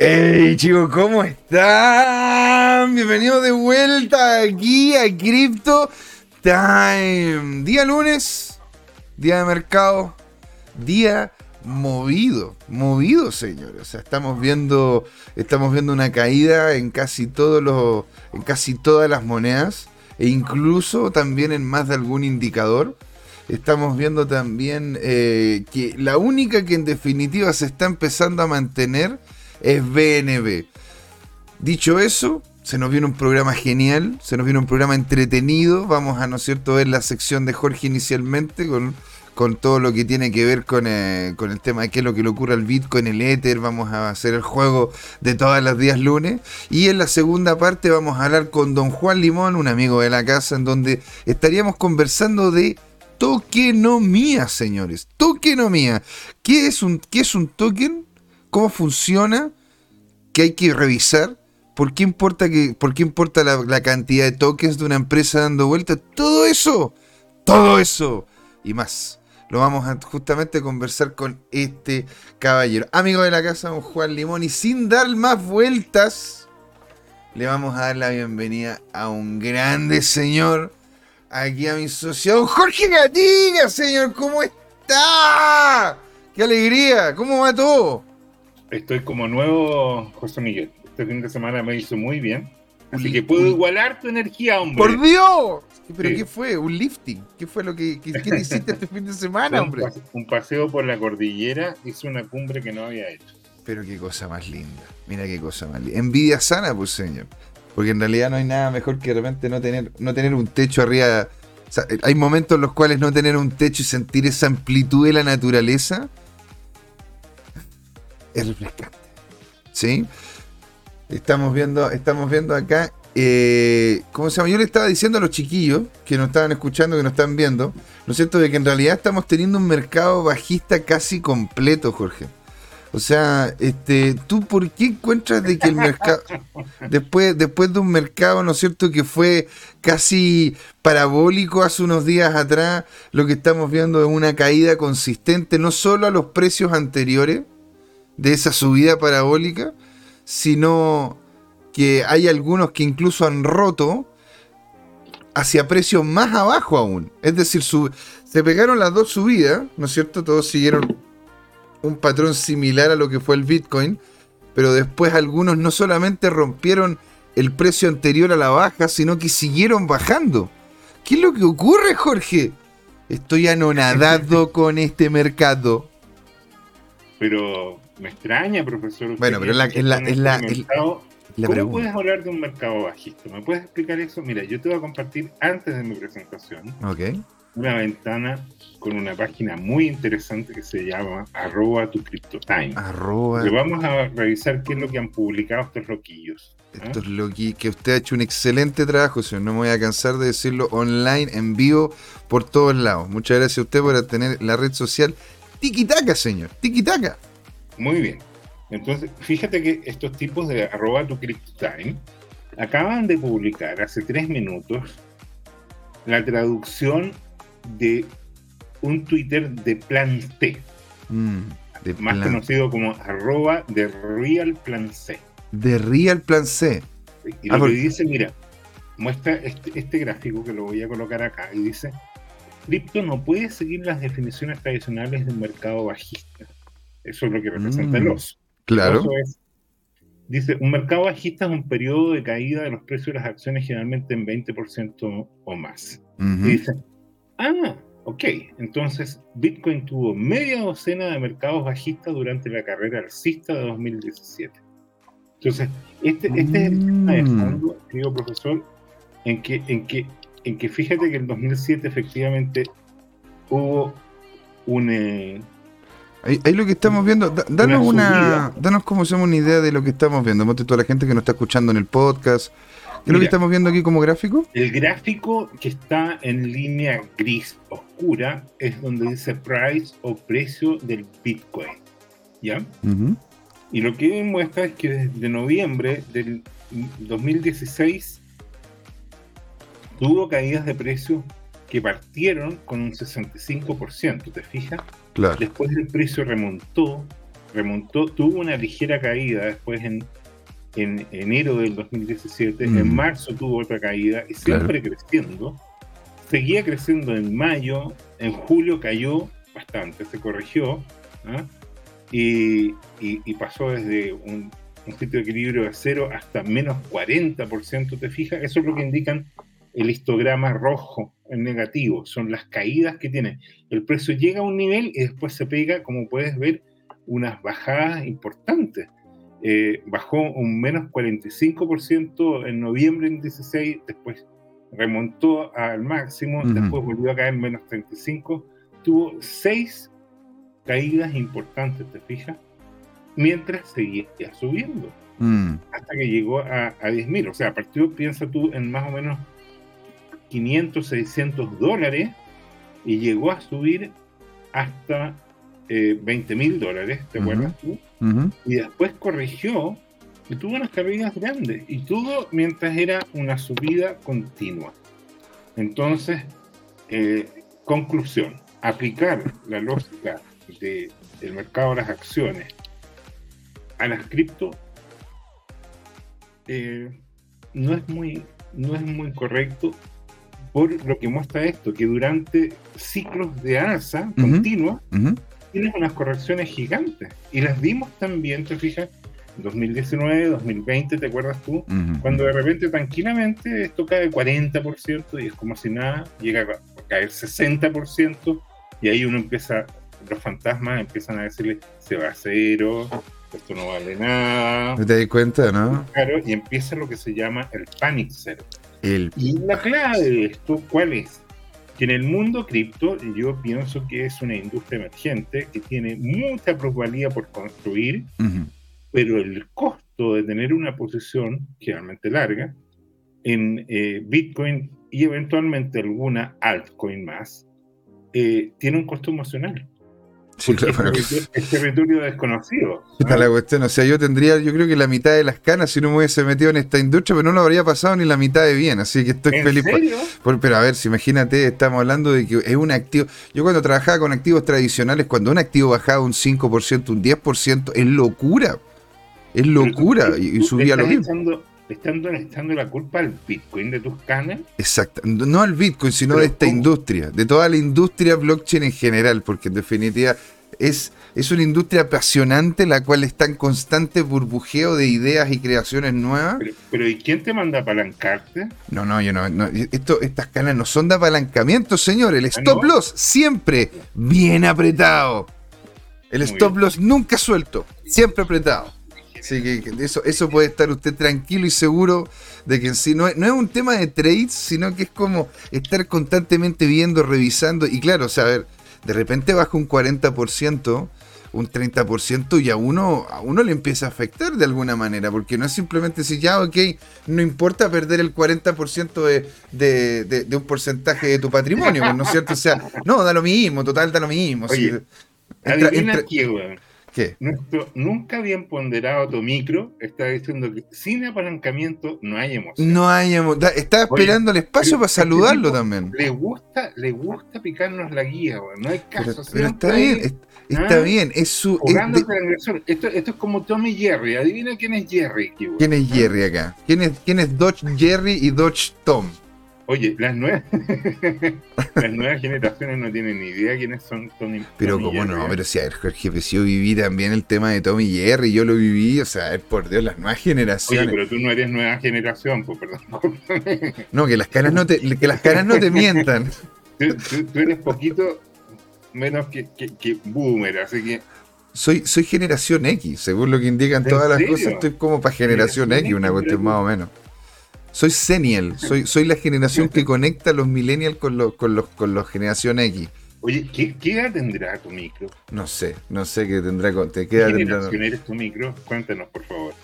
Hey chicos, ¿cómo están? Bienvenidos de vuelta aquí a Crypto Time. Día lunes, día de mercado, día movido, movido, señores. O sea, estamos viendo, estamos viendo una caída en casi todos los, en casi todas las monedas e incluso también en más de algún indicador. Estamos viendo también eh, que la única que en definitiva se está empezando a mantener es BNB. Dicho eso, se nos viene un programa genial, se nos viene un programa entretenido. Vamos a, ¿no es cierto?, ver la sección de Jorge inicialmente con, con todo lo que tiene que ver con, eh, con, el tema de qué es lo que le ocurre al Bitcoin, el Ether. Vamos a hacer el juego de todos los días lunes. Y en la segunda parte vamos a hablar con don Juan Limón, un amigo de la casa, en donde estaríamos conversando de tokenomía, señores. Tokenomía. ¿Qué es un, qué es un token? Cómo funciona, que hay que revisar, por qué importa, que, por qué importa la, cantidad de tokens de una empresa dando vuelta, todo eso, todo eso y más. Lo vamos a justamente conversar con este caballero. Amigo de la casa, don Juan Limón. Y sin dar más vueltas, le vamos a dar la bienvenida a un grande señor. Aquí a mi socio, Jorge Gatiga, señor. ¿Cómo está? ¡Qué alegría! ¿Cómo va todo? Estoy como nuevo José Miguel. Este fin de semana me hizo muy bien. Así que puedo igualar tu energía, hombre. ¡Por Dios! ¿Pero qué fue? ¿Un lifting? ¿Qué fue lo que, que, hiciste este fin de semana, hombre? Un paseo por la cordillera, hice una cumbre que no había hecho. Pero qué cosa más linda. Mira qué cosa más linda. Envidia sana, pues, señor. Porque en realidad no hay nada mejor que de repente no tener, no tener un techo arriba. O sea, hay momentos en los cuales no tener un techo y sentir esa amplitud de la naturaleza es refrescante. ¿Sí? Estamos viendo, estamos viendo acá. Eh, ¿Cómo se llama? Yo le estaba diciendo a los chiquillos que nos estaban escuchando, que nos están viendo, ¿no es cierto? De que en realidad estamos teniendo un mercado bajista casi completo, Jorge. O sea, este, ¿tú por qué encuentras de que el mercado, después, después de un mercado, ¿no es cierto?, que fue casi parabólico hace unos días atrás, lo que estamos viendo es una caída consistente, no solo a los precios anteriores, de esa subida parabólica, sino que hay algunos que incluso han roto hacia precios más abajo aún. Es decir, se pegaron las dos subidas, ¿no es cierto? Todos siguieron un patrón similar a lo que fue el Bitcoin, pero después algunos no solamente rompieron el precio anterior a la baja, sino que siguieron bajando. ¿Qué es lo que ocurre, Jorge? Estoy anonadado con este mercado. Pero me extraña, profesor. Bueno, pero es la, es la, es la, ¿Cómo puedes hablar de un mercado bajista? ¿Me puedes explicar eso? Mira, yo te voy a compartir antes de mi presentación una ventana con una página muy interesante que se llama arroba tu CryptoTime. Arroba. vamos a revisar qué es lo que han publicado estos loquillos. ¿eh? Estos loquillos, que usted ha hecho un excelente trabajo, señor. No me voy a cansar de decirlo online, en vivo, por todos lados. Muchas gracias a usted por tener la red social. Tiki-taka, señor. Tiki-taka. Muy bien. Entonces, fíjate que estos tipos de arroba tu time acaban de publicar hace tres minutos la traducción de un Twitter de Plan T. Mm, más conocido como arroba de Real Plan C. De Real Plan C. Y lo que dice, mira, muestra este, este, gráfico que lo voy a colocar acá y dice, cripto no puede seguir las definiciones tradicionales del mercado bajista. Eso es lo que representa el mm, oso. Claro. dice, un mercado bajista es un periodo de caída de los precios de las acciones generalmente en 20% o más. Y dice, ah, ok, entonces Bitcoin tuvo media docena de mercados bajistas durante la carrera alcista de 2017. Entonces, este, este es el tema de mm. fondo, querido profesor, en que, en, que, en que fíjate que en 2007 efectivamente hubo un... Eh, Ahí, lo que estamos viendo, danos una, danos como hacemos una idea de lo que estamos viendo. Monte toda la gente que nos está escuchando en el podcast. ¿Qué es lo que estamos viendo aquí como gráfico? El gráfico que está en línea gris oscura es donde dice price o precio del Bitcoin. ¿Ya? Y lo que muestra es que desde noviembre del 2016 tuvo caídas de precios que partieron con un 65%, ¿te fijas? Claro. Después el precio remontó, remontó, tuvo una ligera caída después en, en enero del 2017, en mm. marzo tuvo otra caída y siempre creciendo. Seguía creciendo en mayo, en julio cayó bastante, se corrigió ¿ah? y, pasó desde un, sitio de equilibrio de cero hasta menos 40%, ¿te fijas? Eso es lo que indican el histograma rojo en negativo, son las caídas que tiene. El precio llega a un nivel y después se pega, como puedes ver, unas bajadas importantes. Eh, bajó un menos 45% en noviembre en 16, después remontó al máximo, después volvió a caer en menos 35, tuvo seis caídas importantes, ¿te fijas? Mientras seguía subiendo, mm. hasta que llegó a, a 10.000, o sea, partió, piensa tú, en más o menos 500, 600 dólares y llegó a subir hasta 20 eh, mil dólares, ¿te acuerdas tú? Y después corrigió y tuvo unas caídas grandes y todo mientras era una subida continua. Entonces, eh, conclusión, aplicar la lógica de, del mercado de las acciones a las cripto eh, no es muy no es muy correcto por lo que muestra esto, que durante ciclos de alza continua tienes unas correcciones gigantes. Y las vimos también, te fijas, 2019, 2020, ¿te acuerdas tú? Cuando de repente tranquilamente esto cae 40% y es como si nada, llega a caer 60% y ahí uno empieza, los fantasmas empiezan a decirle, se va a cero, esto no vale nada. ¿Te das cuenta, no? Claro, y empieza lo que se llama el panic cero. Y la clave de esto, ¿cuál es? Que en el mundo cripto yo pienso que es una industria emergente que tiene mucha probabilidad por construir, pero el costo de tener una posición generalmente larga en eh, Bitcoin y eventualmente alguna altcoin más, eh, tiene un costo emocional. Es territorio desconocido. Está la cuestión, o sea, yo tendría, yo creo que la mitad de las canas si no me hubiese metido en esta industria, pero no lo habría pasado ni la mitad de bien, así que estoy feliz. Por, pero a ver, si imagínate, estamos hablando de que es un activo. Yo cuando trabajaba con activos tradicionales, cuando un activo bajaba un 5%, un 10%, es locura. Es locura. y, subía lo mismo estando estando la culpa al Bitcoin de tus canas. Exacto, no al Bitcoin, sino de esta industria, de toda la industria blockchain en general, porque en definitiva es, es una industria apasionante la cual está en constante burbujeo de ideas y creaciones nuevas. Pero, ¿y quién te manda a apalancarte? No, no, yo no. esto, estas canas no son de apalancamiento, señor. El ¿Ah, stop loss siempre bien apretado. El stop loss nunca suelto, siempre apretado. Así que eso, eso puede estar usted tranquilo y seguro de que en sí no es, no es un tema de trades, sino que es como estar constantemente viendo, revisando. Y claro, o sea, a ver, de repente baja un 40%, un 30% y a uno, a uno le empieza a afectar de alguna manera, porque no es simplemente decir, ya, ok, no importa perder el 40% de, de, de, un porcentaje de tu patrimonio, pues, ¿no es cierto? O sea, no, da lo mismo, total, da lo mismo. Oye, nuestro nunca bien ponderado tu micro está diciendo que sin apalancamiento no hay emoción. No hay emoción. Estaba esperando el espacio para este saludarlo también. Le gusta, le gusta picarnos la guía, no hay caso. Pero, está bien, está ¿ah? bien. Es su. esto, esto, es como Tommy Jerry. Adivina quién es Jerry. ¿Quién es Jerry acá? ¿Quién es, quién es Dodge Jerry y Dodge Tom? Oye, las nuevas, las nuevas generaciones no tienen ni idea quiénes son Tony Pero como no, pero si a ver, Jorge, pues yo viví también el tema de Tommy Jerry, yo lo viví, o sea, por Dios, las nuevas generaciones. Oye, pero tú no eres nueva generación, pues perdón. no, que las caras no te, que las caras no te mientan. tú, eres poquito menos que, que, boomer, así que soy, soy generación X, según lo que indican todas las cosas, estoy como para generación X, una cuestión más o menos. Soy Senial, soy, soy la generación que conecta a los millennials con los, con los, con los generación X. Oye, ¿qué, edad tendrá tu micro? No sé, no sé qué tendrá. ¿Qué, ¿Qué edad generación eres tu micro? Cuéntanos, por favor.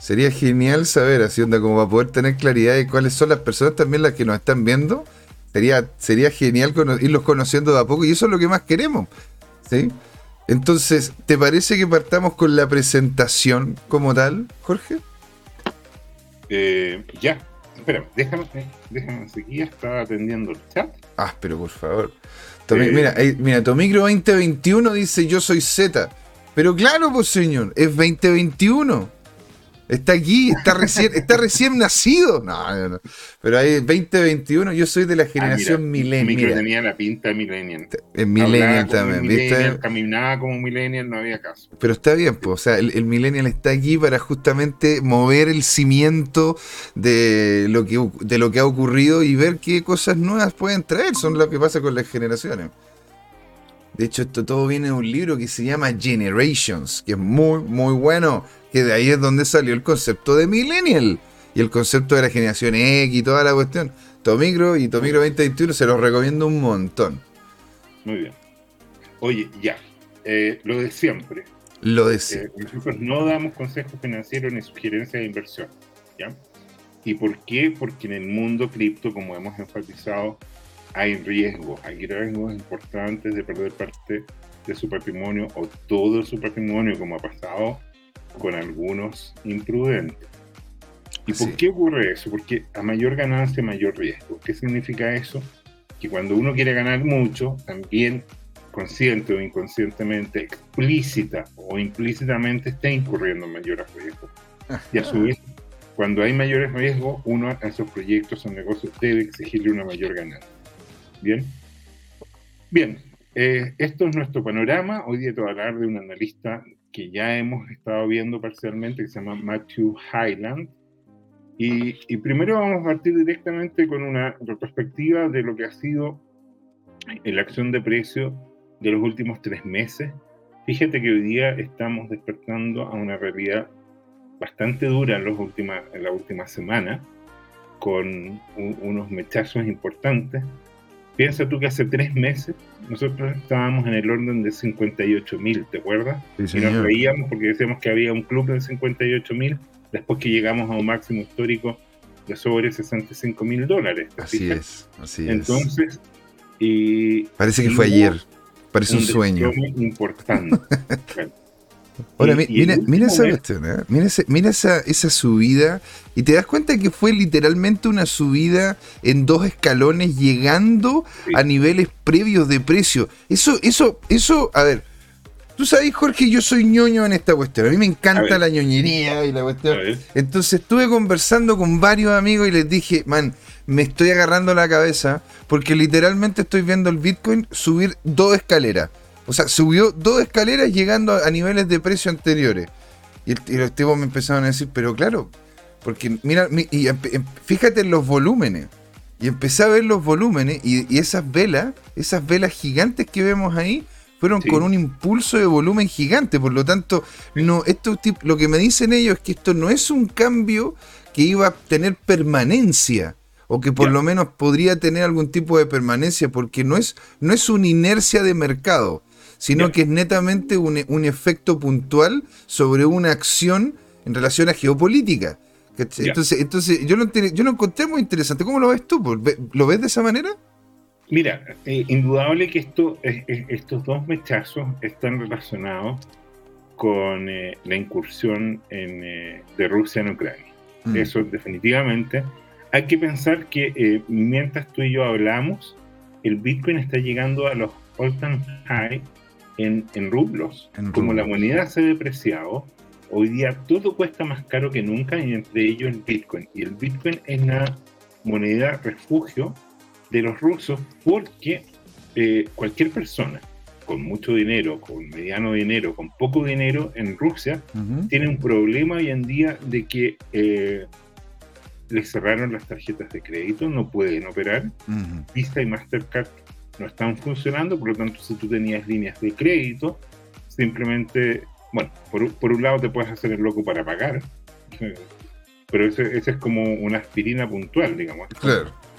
Sería genial saber, así onda, como para poder tener claridad de cuáles son las personas también las que nos están viendo. Sería, sería genial irlos conociendo de a poco y eso es lo que más queremos. ¿sí? Entonces, ¿te parece que partamos con la presentación como tal, Jorge? Eh, ya, espera, déjame, déjame seguir, estaba atendiendo el chat. Ah, pero por favor. mira, mira, Tomicro 2021 dice yo soy Z. Pero claro, pues señor, es 2021. Está aquí, está recién, está recién nacido. No, no, Pero hay 2021, yo soy de la ah, generación ah, millennial. tenía la pinta de millennial. En millennial también, ¿viste? Caminaba como millennial, no había caso. Pero está bien, pues, o sea, el, el, millennial está aquí para justamente mover el cimiento de lo, que, de lo que ha ocurrido y ver qué cosas nuevas pueden traer. Son lo que pasa con las generaciones. De hecho, esto todo viene de un libro que se llama Generations, que es muy, muy bueno. Que de ahí es donde salió el concepto de Millennial y el concepto de la generación X y toda la cuestión. Tomicro y Tomicro 2021 se los recomiendo un montón. Muy bien. Oye, ya. Eh, lo de siempre. Lo de siempre. Eh, nosotros no damos consejos financieros ni sugerencias de inversión. ¿Ya? ¿Y por qué? Porque en el mundo cripto, como hemos enfatizado, hay riesgos, hay riesgos importantes de perder parte de su patrimonio o todo su patrimonio, como ha pasado con algunos imprudentes. ¿Y por qué ocurre eso? Porque a mayor ganancia, mayor riesgo. ¿Qué significa eso? Que cuando uno quiere ganar mucho, también consciente o inconscientemente, explícita o implícitamente está incurriendo en mayores riesgos. Y a su vez, cuando hay mayores riesgos, uno a esos proyectos o negocios debe exigirle una mayor ganancia. Bien. Bien, eh, esto es nuestro panorama. Hoy día te voy a hablar de un analista que ya hemos estado viendo parcialmente, que se llama Matthew Highland. Y, primero vamos a partir directamente con una retrospectiva de lo que ha sido la acción de precio de los últimos tres meses. Fíjate que hoy día estamos despertando a una realidad bastante dura en, los últimas, en la última semana, con unos mechazos importantes. Piensa tú que hace tres meses nosotros estábamos en el orden de 58 mil, ¿te acuerdas? y nos reíamos porque decíamos que había un club de 58 mil, después que llegamos a un máximo histórico de sobre 65 mil dólares. Así es, así es. Entonces, y, parece que fue ayer, parece un, sueño. Importante. Ahora, mira, mira, esa cuestión, ¿eh? mira, esa, esa, subida y te das cuenta que fue literalmente una subida en dos escalones llegando a niveles previos de precio. Eso, eso, eso, a ver, tú sabes, Jorge, yo soy ñoño en esta cuestión. A mí me encanta la ñoñería y la cuestión. Entonces estuve conversando con varios amigos y les dije, man, me estoy agarrando la cabeza porque literalmente estoy viendo el Bitcoin subir dos escaleras. O sea, subió dos escaleras llegando a, niveles de precio anteriores. Y, los tipos me empezaron a decir, pero claro, porque mira, y fíjate en los volúmenes. Y empecé a ver los volúmenes y, esas velas, esas velas gigantes que vemos ahí, fueron con un impulso de volumen gigante. Por lo tanto, no, esto, lo que me dicen ellos es que esto no es un cambio que iba a tener permanencia o que por lo menos podría tener algún tipo de permanencia, porque no es, no es una inercia de mercado sino que es netamente un, efecto puntual sobre una acción en relación a geopolítica. Entonces, entonces yo, lo, yo lo encontré muy interesante. ¿Cómo lo ves tú? ¿Lo ves de esa manera? Mira, eh, indudable que esto, estos dos mechazos están relacionados con eh, la incursión eh, de Rusia en Ucrania. Mm. Eso definitivamente. Hay que pensar que mientras tú y yo hablamos, el Bitcoin está llegando a los all-time high en, rublos. Como la moneda se ha depreciado, hoy día todo cuesta más caro que nunca y entre ellos el Bitcoin. Y el Bitcoin es la moneda refugio de los rusos porque eh, cualquier persona con mucho dinero, con mediano dinero, con poco dinero en Rusia, tiene un problema hoy en día de que eh, les cerraron las tarjetas de crédito, no pueden operar. Visa y Mastercard no están funcionando, por lo tanto, si tú tenías líneas de crédito, simplemente, bueno, por, un lado te puedes hacer el loco para pagar, pero ese, es como una aspirina puntual, digamos.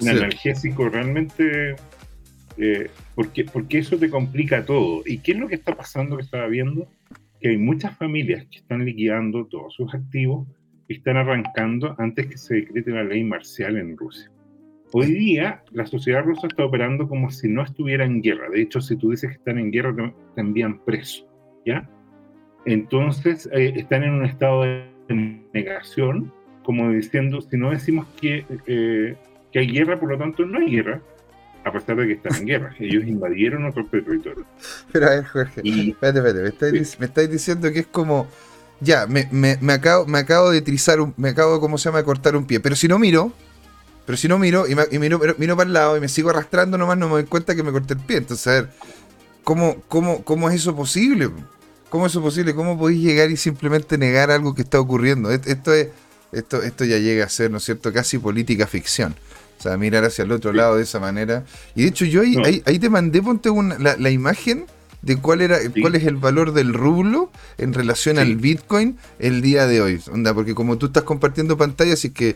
un analgésico realmente, eh, porque, porque eso te complica todo. ¿Y qué es lo que está pasando que estaba viendo? Que hay muchas familias que están liquidando todos sus activos y están arrancando antes que se decrete la ley marcial en Rusia. Hoy día la sociedad rusa está operando como si no estuviera en guerra. De hecho, si tú dices que están en guerra, te, envían preso. ¿ya? Entonces, eh, están en un estado de negación, como diciendo, si no decimos que, eh, que hay guerra, por lo tanto no hay guerra. a pesar de que están en guerra. Ellos invadieron otro territorio. Pero a ver, Jorge, espérate, espérate, me estáis, diciendo que es como, ya, me, me, me, acabo, me acabo de trizar, un, me acabo, ¿cómo se llama?, de cortar un pie. Pero si no miro, pero si no miro, y, miro, miro, para el lado y me sigo arrastrando nomás, no me doy cuenta que me corté el pie. Entonces, a ver, ¿cómo, cómo, cómo es eso posible? ¿Cómo es eso posible? ¿Cómo podéis llegar y simplemente negar algo que está ocurriendo? Esto, es, esto, esto ya llega a ser, ¿no es cierto?, casi política ficción. O sea, mirar hacia el otro lado de esa manera. Y de hecho, yo ahí, ahí, te mandé, ponte una, la, imagen de cuál era cuál es el valor del rublo en relación al Bitcoin el día de hoy. Onda, porque como tú estás compartiendo pantalla, así que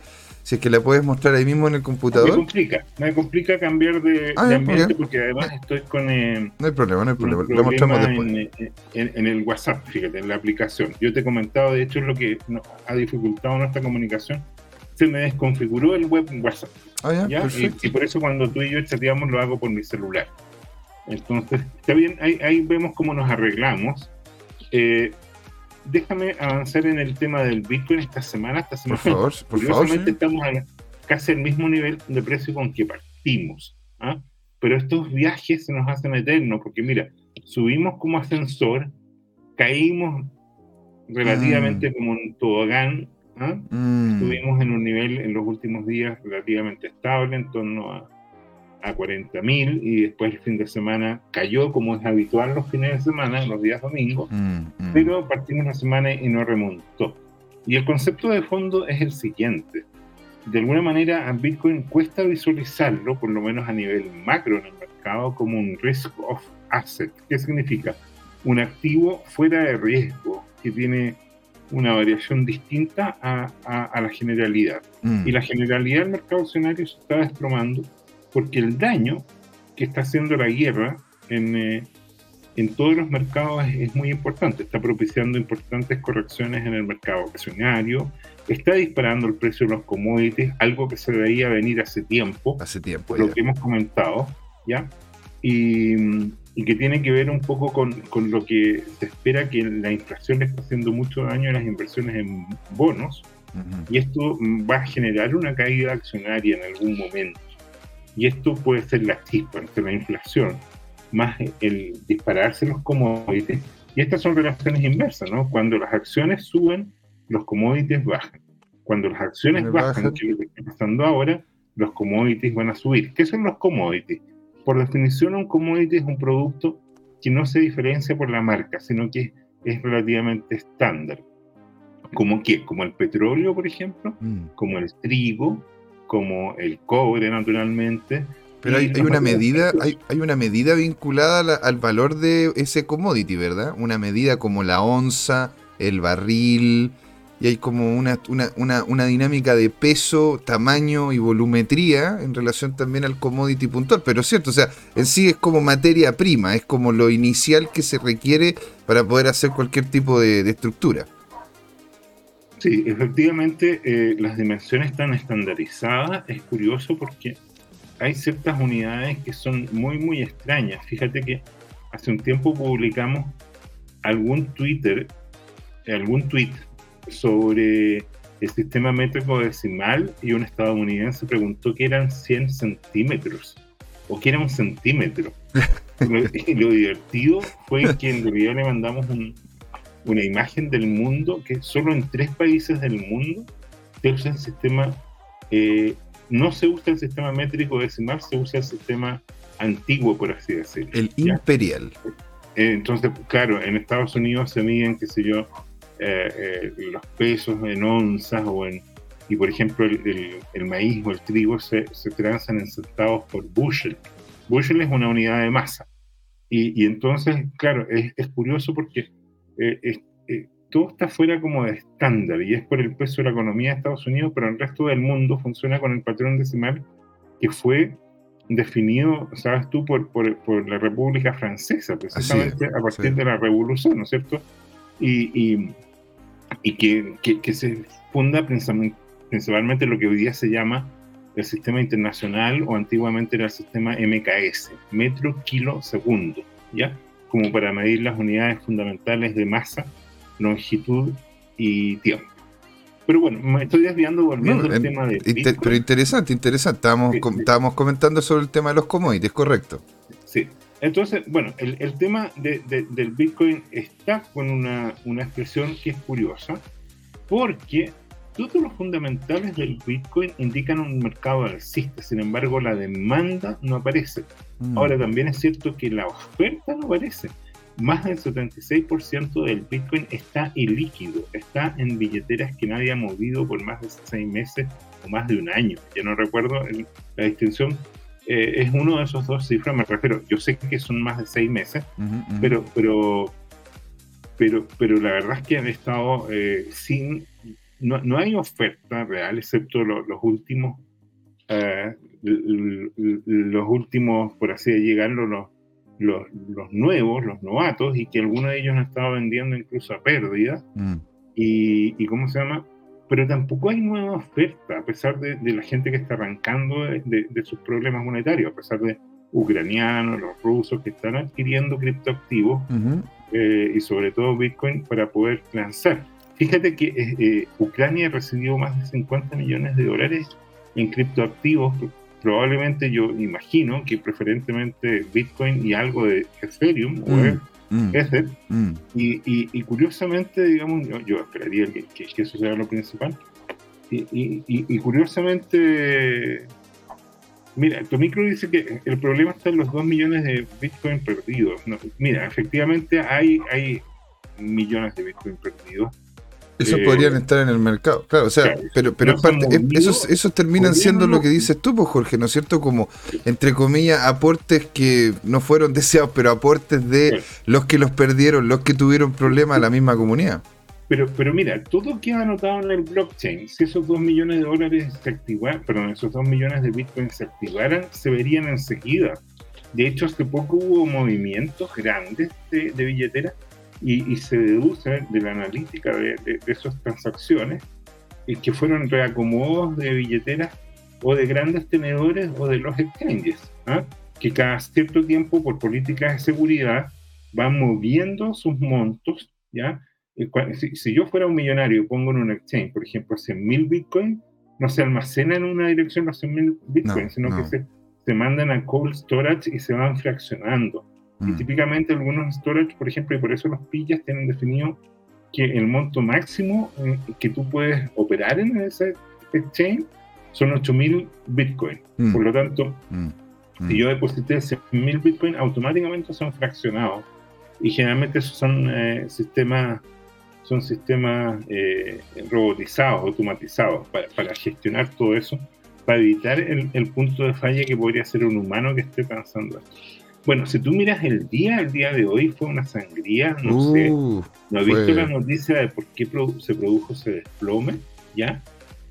si es que la puedes mostrar ahí mismo en el computador. Me complica, me complica cambiar de, ah, ambiente porque además estoy con. Eh, no hay problema, no hay problema. Lo mostramos después. En, el WhatsApp, fíjate, en la aplicación. Yo te he comentado, de hecho, es lo que ha dificultado nuestra comunicación. Se me desconfiguró el web en WhatsApp. Ah, ya, Y, por eso cuando tú y yo chateamos lo hago por mi celular. Entonces, está bien, ahí, ahí vemos cómo nos arreglamos. Eh, déjame avanzar en el tema del Bitcoin esta semana. Esta semana, por favor, por curiosamente, estamos a casi al mismo nivel de precio con que partimos. ¿ah? Pero estos viajes se nos hacen eternos, porque mira, subimos como ascensor, caímos relativamente mm. como un tobogán, ¿ah? mm. estuvimos en un nivel en los últimos días relativamente estable, en torno a a 40.000 y después el fin de semana cayó como es habitual los fines de semana, los días domingos, mm, mm. pero partimos la semana y no remontó. Y el concepto de fondo es el siguiente. De alguna manera a Bitcoin cuesta visualizarlo, por lo menos a nivel macro en el mercado, como un risk of asset. ¿Qué significa? Un activo fuera de riesgo que tiene una variación distinta a, a, la generalidad. Mm. Y la generalidad del mercado accionario se está desplomando porque el daño que está haciendo la guerra en, eh, en todos los mercados es, muy importante. Está propiciando importantes correcciones en el mercado accionario, está disparando el precio de los commodities, algo que se veía venir hace tiempo. Hace tiempo. Lo que hemos comentado, ¿ya? Y, y, que tiene que ver un poco con, con, lo que se espera que la inflación le está haciendo mucho daño a las inversiones en bonos. Y esto va a generar una caída accionaria en algún momento. Y esto puede ser la chispa entre la inflación más el dispararse los commodities. Y estas son relaciones inversas, ¿no? Cuando las acciones suben, los commodities bajan. Cuando las acciones bajan, que es lo que está pasando ahora, los commodities van a subir. ¿Qué son los commodities? Por definición, un commodity es un producto que no se diferencia por la marca, sino que es relativamente estándar. ¿Como qué? Como el petróleo, por ejemplo, mm. como el trigo, como el cobre naturalmente. Pero hay, una medida, hay, hay, una medida vinculada al valor de ese commodity, ¿verdad? Una medida como la onza, el barril, y hay como una, una, una, dinámica de peso, tamaño y volumetría en relación también al commodity puntual. Pero es cierto, o sea, en sí es como materia prima, es como lo inicial que se requiere para poder hacer cualquier tipo de estructura. Sí, efectivamente eh, las dimensiones están estandarizadas. Es curioso porque hay ciertas unidades que son muy, muy extrañas. Fíjate que hace un tiempo publicamos algún Twitter, algún tweet sobre el sistema métrico decimal y un estadounidense preguntó qué eran 100 centímetros o qué era un centímetro. y lo divertido fue que en realidad le mandamos un, una imagen del mundo que solo en tres países del mundo se usa el sistema, eh, no se usa el sistema métrico decimal, se usa el sistema antiguo, por así decirlo. El imperial. Eh, entonces, claro, en Estados Unidos se miden, qué sé yo, eh, los pesos en onzas o en, y por ejemplo el, el, maíz o el trigo se, se, transan en centavos por bushel. Bushel es una unidad de masa. Y, y entonces, claro, es, es curioso porque eh, eh, todo está fuera como de estándar y es por el peso de la economía de Estados Unidos, pero el resto del mundo funciona con el patrón decimal que fue definido, sabes tú, por, por, por la República Francesa, precisamente a partir de la Revolución, ¿no es cierto? Y, y, y que, que, que, se funda principalmente lo que hoy día se llama el sistema internacional o antiguamente era el sistema MKS, metro, kilo, segundo, ¿ya? Como para medir las unidades fundamentales de masa, longitud y tiempo. pero bueno, me estoy desviando volviendo al tema de. pero interesante, interesante. Estábamos, estábamos comentando sobre el tema de los commodities, correcto. Sí. Entonces, bueno, el, el tema de, del Bitcoin está con una, una expresión que es curiosa, porque todos los fundamentales del Bitcoin indican un mercado alcista, sin embargo la demanda no aparece. Mm. Ahora también es cierto que la oferta no aparece. Más del 76% del Bitcoin está ilíquido, está en billeteras que nadie ha movido por más de seis meses o más de un año. Ya no recuerdo la distinción. Eh, es uno de esos dos cifras, me refiero. Yo sé que son más de seis meses, pero, pero, pero, pero la verdad es que han estado eh, sin no, no, hay oferta real, excepto los últimos, eh, los últimos, por así decirlo, los, los, los, nuevos, los novatos, y que algunos de ellos han estado vendiendo incluso a pérdida. Mm. Y, y, ¿cómo se llama? Pero tampoco hay nueva oferta, a pesar de, de la gente que está arrancando de, de, sus problemas monetarios, a pesar de ucranianos, los rusos que están adquiriendo criptoactivos eh, y sobre todo Bitcoin para poder lanzar. Fíjate que eh, eh, Ucrania recibió más de 50 millones de dólares en criptoactivos, probablemente yo imagino que preferentemente Bitcoin y algo de Ethereum o mm, mm, Ether. Mm. Y, curiosamente, digamos, yo, esperaría que, eso sea lo principal. Y, curiosamente, mira, Tomicro dice que el problema está en los 2 millones de Bitcoin perdidos. mira, efectivamente hay, hay millones de Bitcoin perdidos esos eh, podrían estar en el mercado, claro, o sea, pero, pero esos, esos terminan siendo lo que dices tú, pues Jorge, ¿no es cierto? Como, entre comillas, aportes que no fueron deseados, pero aportes de los que los perdieron, los que tuvieron problemas a la misma comunidad. Pero, pero mira, todo queda anotado en el blockchain. Si esos dos millones de dólares se activaran, perdón, esos dos millones de bitcoins se activaran, se verían enseguida. De hecho, hace poco hubo movimientos grandes de, de billeteras y, se deduce de la analítica de, esas transacciones que fueron reacomodos de billeteras o de grandes tenedores o de los exchanges, ¿ah? que cada cierto tiempo por políticas de seguridad van moviendo sus montos, ¿ya? Si, yo fuera un millonario y pongo en un exchange, por ejemplo, 100.000 bitcoins, no se almacenan en una dirección los 100.000 bitcoins, sino que se, se mandan a cold storage y se van fraccionando. Y mm. típicamente algunos storage, por ejemplo, y por eso los pillas tienen definido que el monto máximo eh, que tú puedes operar en ese exchange son 8000 Bitcoin. Mm. Por lo tanto, mm. si yo deposité 100.000 Bitcoin, automáticamente son fraccionados. Y generalmente esos son eh, sistemas son sistemas eh, robotizados, automatizados, para, para, gestionar todo eso, para evitar el, el, punto de falla que podría ser un humano que esté pensando esto. Bueno, si tú miras el día, el día de hoy fue una sangría, no sé, no he visto la noticia de por qué se produjo ese desplome, ¿ya?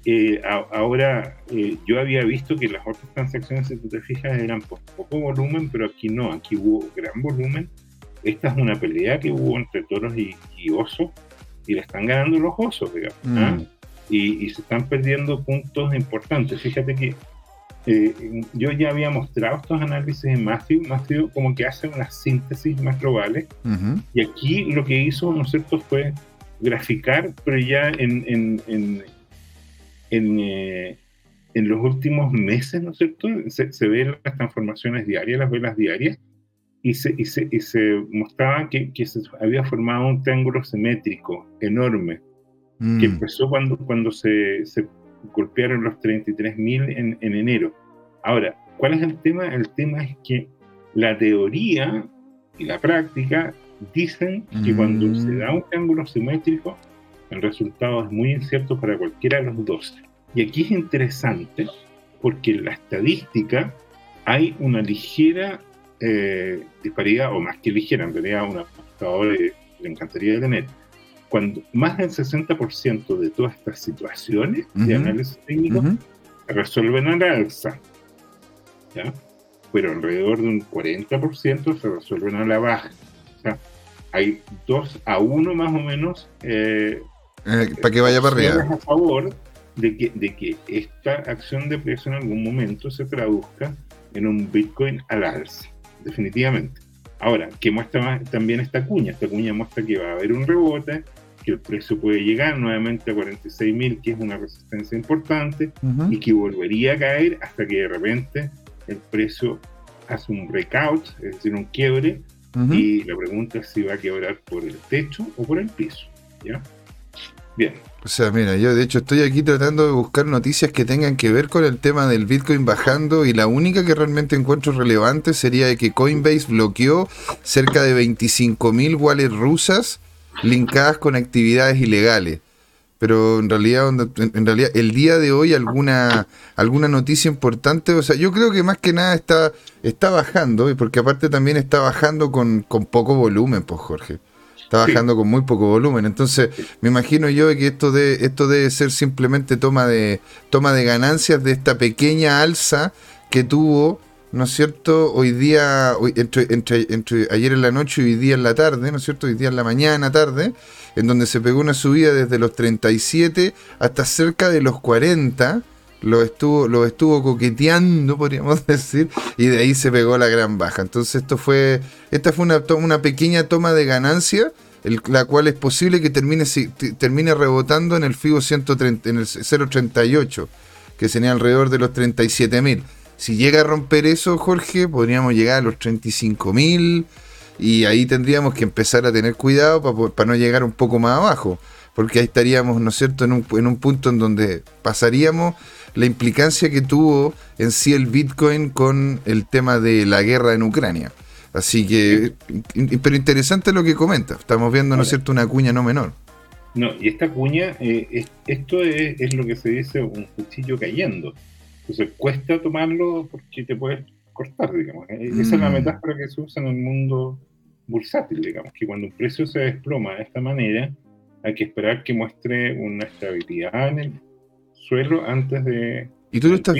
Eh, ahora, eh, yo había visto que las otras transacciones, si tú te fijas, eran por poco volumen, pero aquí no, aquí hubo gran volumen. Esta es una pelea que hubo entre toros y, osos, y la están ganando los osos, digamos. ¿ah? Mm. Y, y, se están perdiendo puntos importantes. Fíjate que eh, yo ya había mostrado estos análisis en Matthew, Matthew como que hace una síntesis más globales, y aquí lo que hizo, ¿no es cierto?, fue graficar, pero ya en, en, en, en, eh, en los últimos meses, ¿no es cierto?, se, se ven las transformaciones diarias, las velas diarias, y se, y se, y se mostraba que, que, se había formado un triángulo simétrico enorme, que mm. empezó cuando, cuando se, se golpearon los 33.000 en, en enero. Ahora, ¿cuál es el tema? El tema es que la teoría y la práctica dicen que cuando mm. se da un triángulo simétrico, el resultado es muy incierto para cualquiera de los dos. Y aquí es interesante porque en la estadística hay una ligera eh, disparidad, o más que ligera, en realidad una computadora le encantaría tener, cuando más del 60% de todas estas situaciones de análisis técnico se resuelven a la alza, ¿ya? pero alrededor de un 40% se resuelven a la baja. O sea, hay 2 a 1 más o menos eh, eh, para que vaya para arriba. A favor de que, de que esta acción de precio en algún momento se traduzca en un Bitcoin al alza, definitivamente. Ahora, ¿qué muestra también esta cuña? Esta cuña muestra que va a haber un rebote, que el precio puede llegar nuevamente a 46.000, que es una resistencia importante, y que volvería a caer hasta que de repente el precio hace un breakout, es decir, un quiebre, y la pregunta es si va a quebrar por el techo o por el piso. ¿ya? Bien. O sea, mira, yo de hecho estoy aquí tratando de buscar noticias que tengan que ver con el tema del Bitcoin bajando y la única que realmente encuentro relevante sería de que Coinbase bloqueó cerca de 25.000 wallets rusas linkadas con actividades ilegales. Pero en realidad, en realidad, el día de hoy alguna, alguna noticia importante, o sea, yo creo que más que nada está, está bajando, porque aparte también está bajando con, con poco volumen, pues Jorge. Está bajando con muy poco volumen. Entonces, me imagino yo que esto, de, esto debe ser simplemente toma de, toma de ganancias de esta pequeña alza que tuvo, ¿no es cierto? Hoy día, entre, entre, ayer en la noche y hoy día en la tarde, ¿no es cierto? Hoy día en la mañana, tarde, en donde se pegó una subida desde los 37 hasta cerca de los 40 lo estuvo, lo estuvo coqueteando, podríamos decir, y de ahí se pegó la gran baja. Entonces esto fue, esta fue una, pequeña toma de ganancia, la cual es posible que termine, termine rebotando en el FIBO 130, en el 038, que sería alrededor de los 37.000. Si llega a romper eso, Jorge, podríamos llegar a los 35.000 y ahí tendríamos que empezar a tener cuidado para, para no llegar un poco más abajo, porque ahí estaríamos, ¿no es cierto?, en un, en un punto en donde pasaríamos la implicancia que tuvo en sí el Bitcoin con el tema de la guerra en Ucrania. Así que, pero interesante lo que comenta. Estamos viendo, ¿no es cierto?, una cuña no menor. No, y esta cuña, eh, esto es, lo que se dice un cuchillo cayendo. Entonces cuesta tomarlo porque te puedes cortar, digamos. Eh, esa es la mm. metáfora que se usa en el mundo bursátil, digamos, que cuando un precio se desploma de esta manera, hay que esperar que muestre una estabilidad en el, suelo antes de... Y tú lo estás,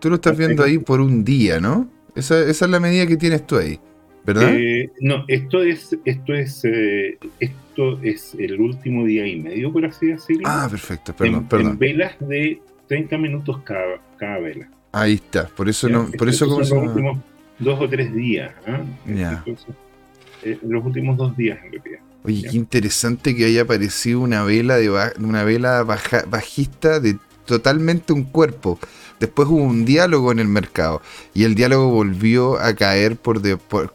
tú lo estás viendo ahí por un día, ¿no? Esa, esa, es la medida que tienes tú ahí, ¿verdad? Eh, no, esto es, esto es, eh, esto es el último día y medio, por así decirlo. Ah, perfecto, perdón, perdón. velas de 30 minutos cada, cada vela. Ahí está, por eso no, por eso como son los últimos dos o tres días, ¿ah? Ya. Eh, los últimos dos días en realidad. Oye, qué interesante que haya aparecido una vela de una vela bajista de totalmente un cuerpo. Después hubo un diálogo en el mercado y el diálogo volvió a caer por,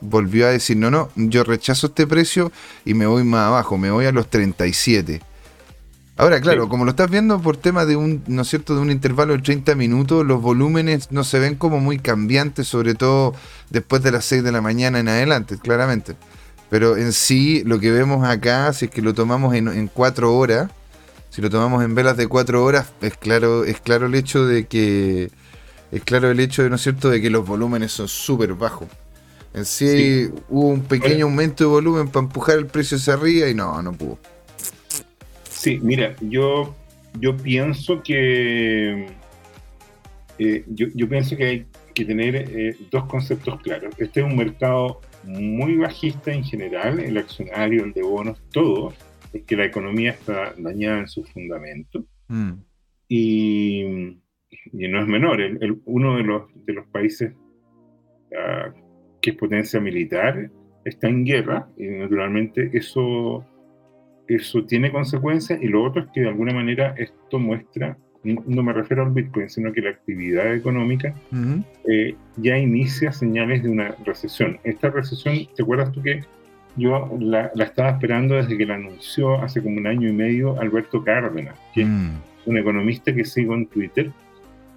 volvió a decir, no, no, yo rechazo este precio y me voy más abajo, me voy a los 37. Ahora, claro, como lo estás viendo por tema de un, ¿no es cierto?, de un intervalo de 30 minutos, los volúmenes no se ven como muy cambiantes, sobre todo después de las 6 de la mañana en adelante, claramente. Pero en sí, lo que vemos acá, si es que lo tomamos en, en 4 horas, si lo tomamos en velas de cuatro horas, es claro, es claro el hecho de que es claro el hecho, ¿no es cierto?, de que los volúmenes son súper bajos. En sí, hubo un pequeño aumento de volumen para empujar el precio hacia arriba y no, no pudo. Sí, mira, yo, yo pienso que eh, yo, pienso que hay que tener eh, dos conceptos claros. Este es un mercado muy bajista en general, el accionario, el de bonos, todo es que la economía está dañada en su fundamento. Mm. Y, no es menor. El, uno de los, de los países uh, que es potencia militar está en guerra y naturalmente eso, eso tiene consecuencias. Y lo otro es que de alguna manera esto muestra, no me refiero al Bitcoin, sino que la actividad económica eh, ya inicia señales de una recesión. Esta recesión, ¿te acuerdas tú que yo la, estaba esperando desde que la anunció hace como un año y medio Alberto Cárdenas, que es mm. un economista que sigo en Twitter,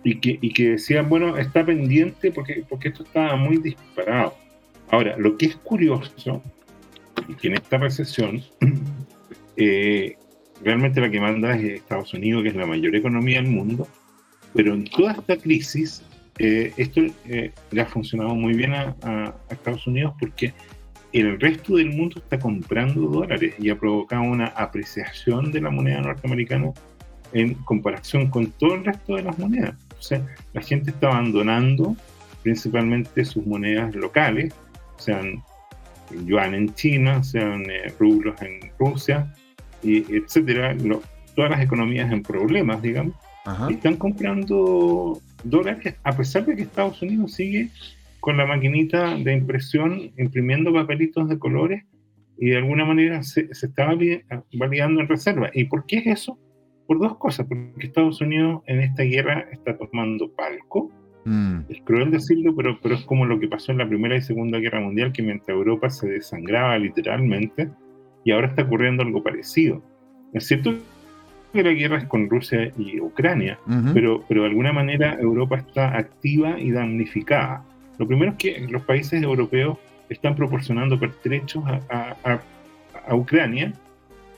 y que, y que decía, bueno, está pendiente porque, porque esto estaba muy disparado. Ahora, lo que es curioso, y que en esta recesión, eh, realmente la que manda es Estados Unidos, que es la mayor economía del mundo, pero en toda esta crisis, eh, esto eh, le ha funcionado muy bien a, a Estados Unidos porque el resto del mundo está comprando dólares y ha provocado una apreciación de la moneda norteamericana en comparación con todo el resto de las monedas. O sea, la gente está abandonando principalmente sus monedas locales, yuan en China, sean eh, rublos en Rusia, y etcétera. todas las economías en problemas, digamos, están comprando dólares a pesar de que Estados Unidos sigue con la maquinita de impresión imprimiendo papelitos de colores y de alguna manera se, se está validando en reserva. ¿Y por qué es eso? Por dos cosas, porque Estados Unidos en esta guerra está tomando palco. Mm. Es cruel decirlo, pero, pero es como lo que pasó en la Primera y Segunda Guerra Mundial, que mientras Europa se desangraba literalmente, y ahora está ocurriendo algo parecido. Es cierto que la guerra es con Rusia y Ucrania, pero, pero de alguna manera Europa está activa y damnificada. Lo primero es que los países europeos están proporcionando pertrechos a, a, Ucrania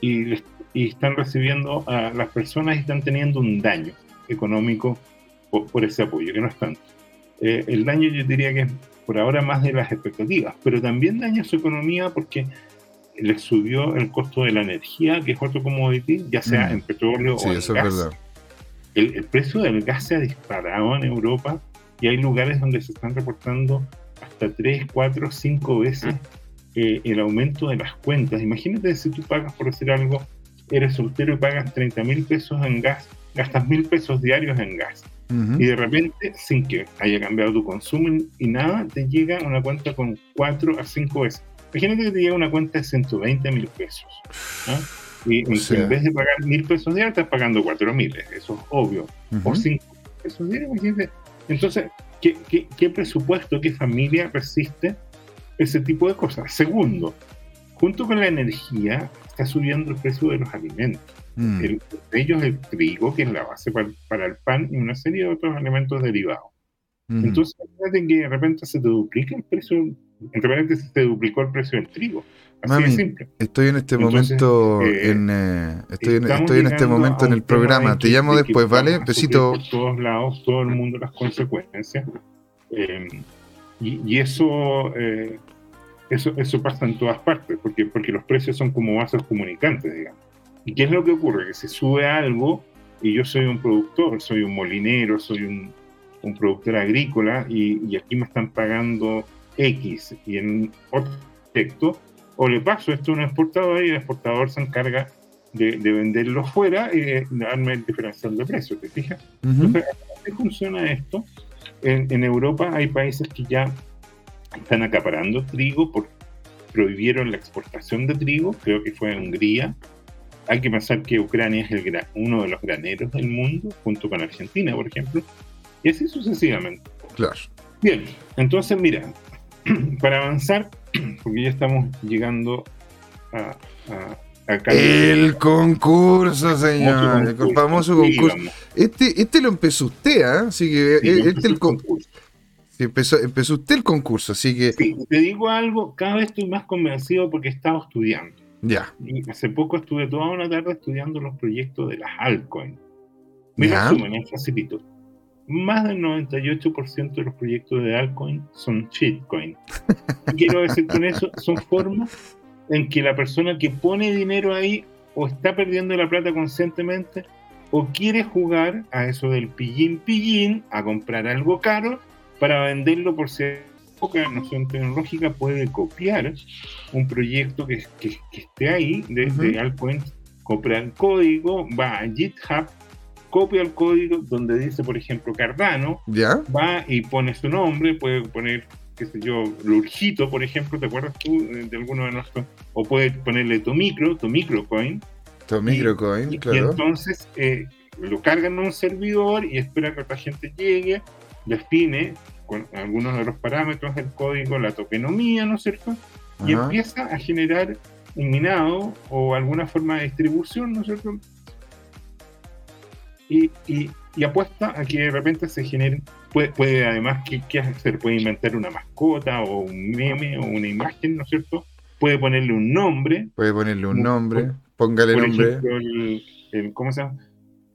y, y, están recibiendo a las personas y están teniendo un daño económico por, ese apoyo, que no es tanto. Eh, el daño yo diría que es por ahora más de las expectativas, pero también daña su economía porque les subió el costo de la energía, que es otro commodity, ya sea mm. en petróleo o en gas. verdad. El, el, precio del gas se ha disparado en Europa y hay lugares donde se están reportando hasta 3, 4, 5 veces eh, el aumento de las cuentas. Imagínate si tú pagas por hacer algo, eres soltero y pagas 30 mil pesos en gas, gastas mil pesos diarios en gas. Y de repente, sin que haya cambiado tu consumo y nada, te llega una cuenta con 4 a 5 veces. Imagínate que te llega una cuenta de 120 mil pesos. Y en vez de pagar mil pesos diarios, estás pagando 4 mil. Eso es obvio. Por 5 pesos diarios, imagínate. Entonces, ¿qué, presupuesto, qué familia resiste ese tipo de cosas? Segundo, junto con la energía, está subiendo el precio de los alimentos. Mm. de ellos el trigo, que es la base para, el pan, y una serie de otros elementos derivados. Entonces, fíjate que de repente se te duplica el precio, entre repente se te duplicó el precio del trigo. Así de simple. Estoy en este momento eh, en eh, estoy, en, estoy en este momento en el programa. Te llamo después, ¿vale? Besito. Por todos lados, todo el mundo las consecuencias. Eh, y, eso, eso eso pasa en todas partes, porque, porque los precios son como vasos comunicantes, digamos. ¿Y qué es lo que ocurre? Que se sube algo y yo soy un productor, soy un molinero, soy un, un productor agrícola y, y, aquí me están pagando X y en otro aspecto, o le paso esto a un exportador y el exportador se encarga de, de venderlo fuera y de darme el diferencial de precio, ¿te fijas? Entonces, ¿cómo funciona esto? En, en, Europa hay países que ya están acaparando trigo, por, prohibieron la exportación de trigo, creo que fue Hungría, hay que pensar que Ucrania es el uno de los graneros del mundo, junto con Argentina, por ejemplo, y así sucesivamente. Claro. Bien, entonces mira, para avanzar, porque ya estamos llegando a, el concurso, señor. El famoso concurso. Este, este lo empezó usted, ¿ah? Así que eh, este el concurso. empezó, empezó usted el concurso, así que. Sí, te digo algo, cada vez estoy más convencido porque he estado estudiando. Ya. Y hace poco estuve toda una tarde estudiando los proyectos de las altcoins. Me resumen, es facilito. Más del 98% de los proyectos de altcoin son shitcoin. quiero decir con eso, son formas en que la persona que pone dinero ahí o está perdiendo la plata conscientemente o quiere jugar a eso del pillín pillín, a comprar algo caro para venderlo por ser poca noción tecnológica puede copiar un proyecto que, esté ahí desde altcoin, copia el código, va a GitHub, copia el código donde dice, por ejemplo, Cardano, ¿Ya? va y pone su nombre, puede poner, qué sé yo, Lurjito, por ejemplo, ¿te acuerdas tú de alguno de nosotros? O puede ponerle tu micro, tu microcoin. Tu microcoin, claro. Y entonces eh, lo cargan en un servidor y espera que otra gente llegue, define con algunos de los parámetros del código, la tokenomía, ¿no es cierto? Y empieza a generar un minado o alguna forma de distribución, ¿no es cierto? Y, y, apuesta a que de repente se genere, puede, puede además, ¿qué, ¿qué, hacer? Puede inventar una mascota o un meme o una imagen, ¿no es cierto? Puede ponerle un nombre. Puede ponerle un nombre, póngale nombre. ¿Cómo se llama?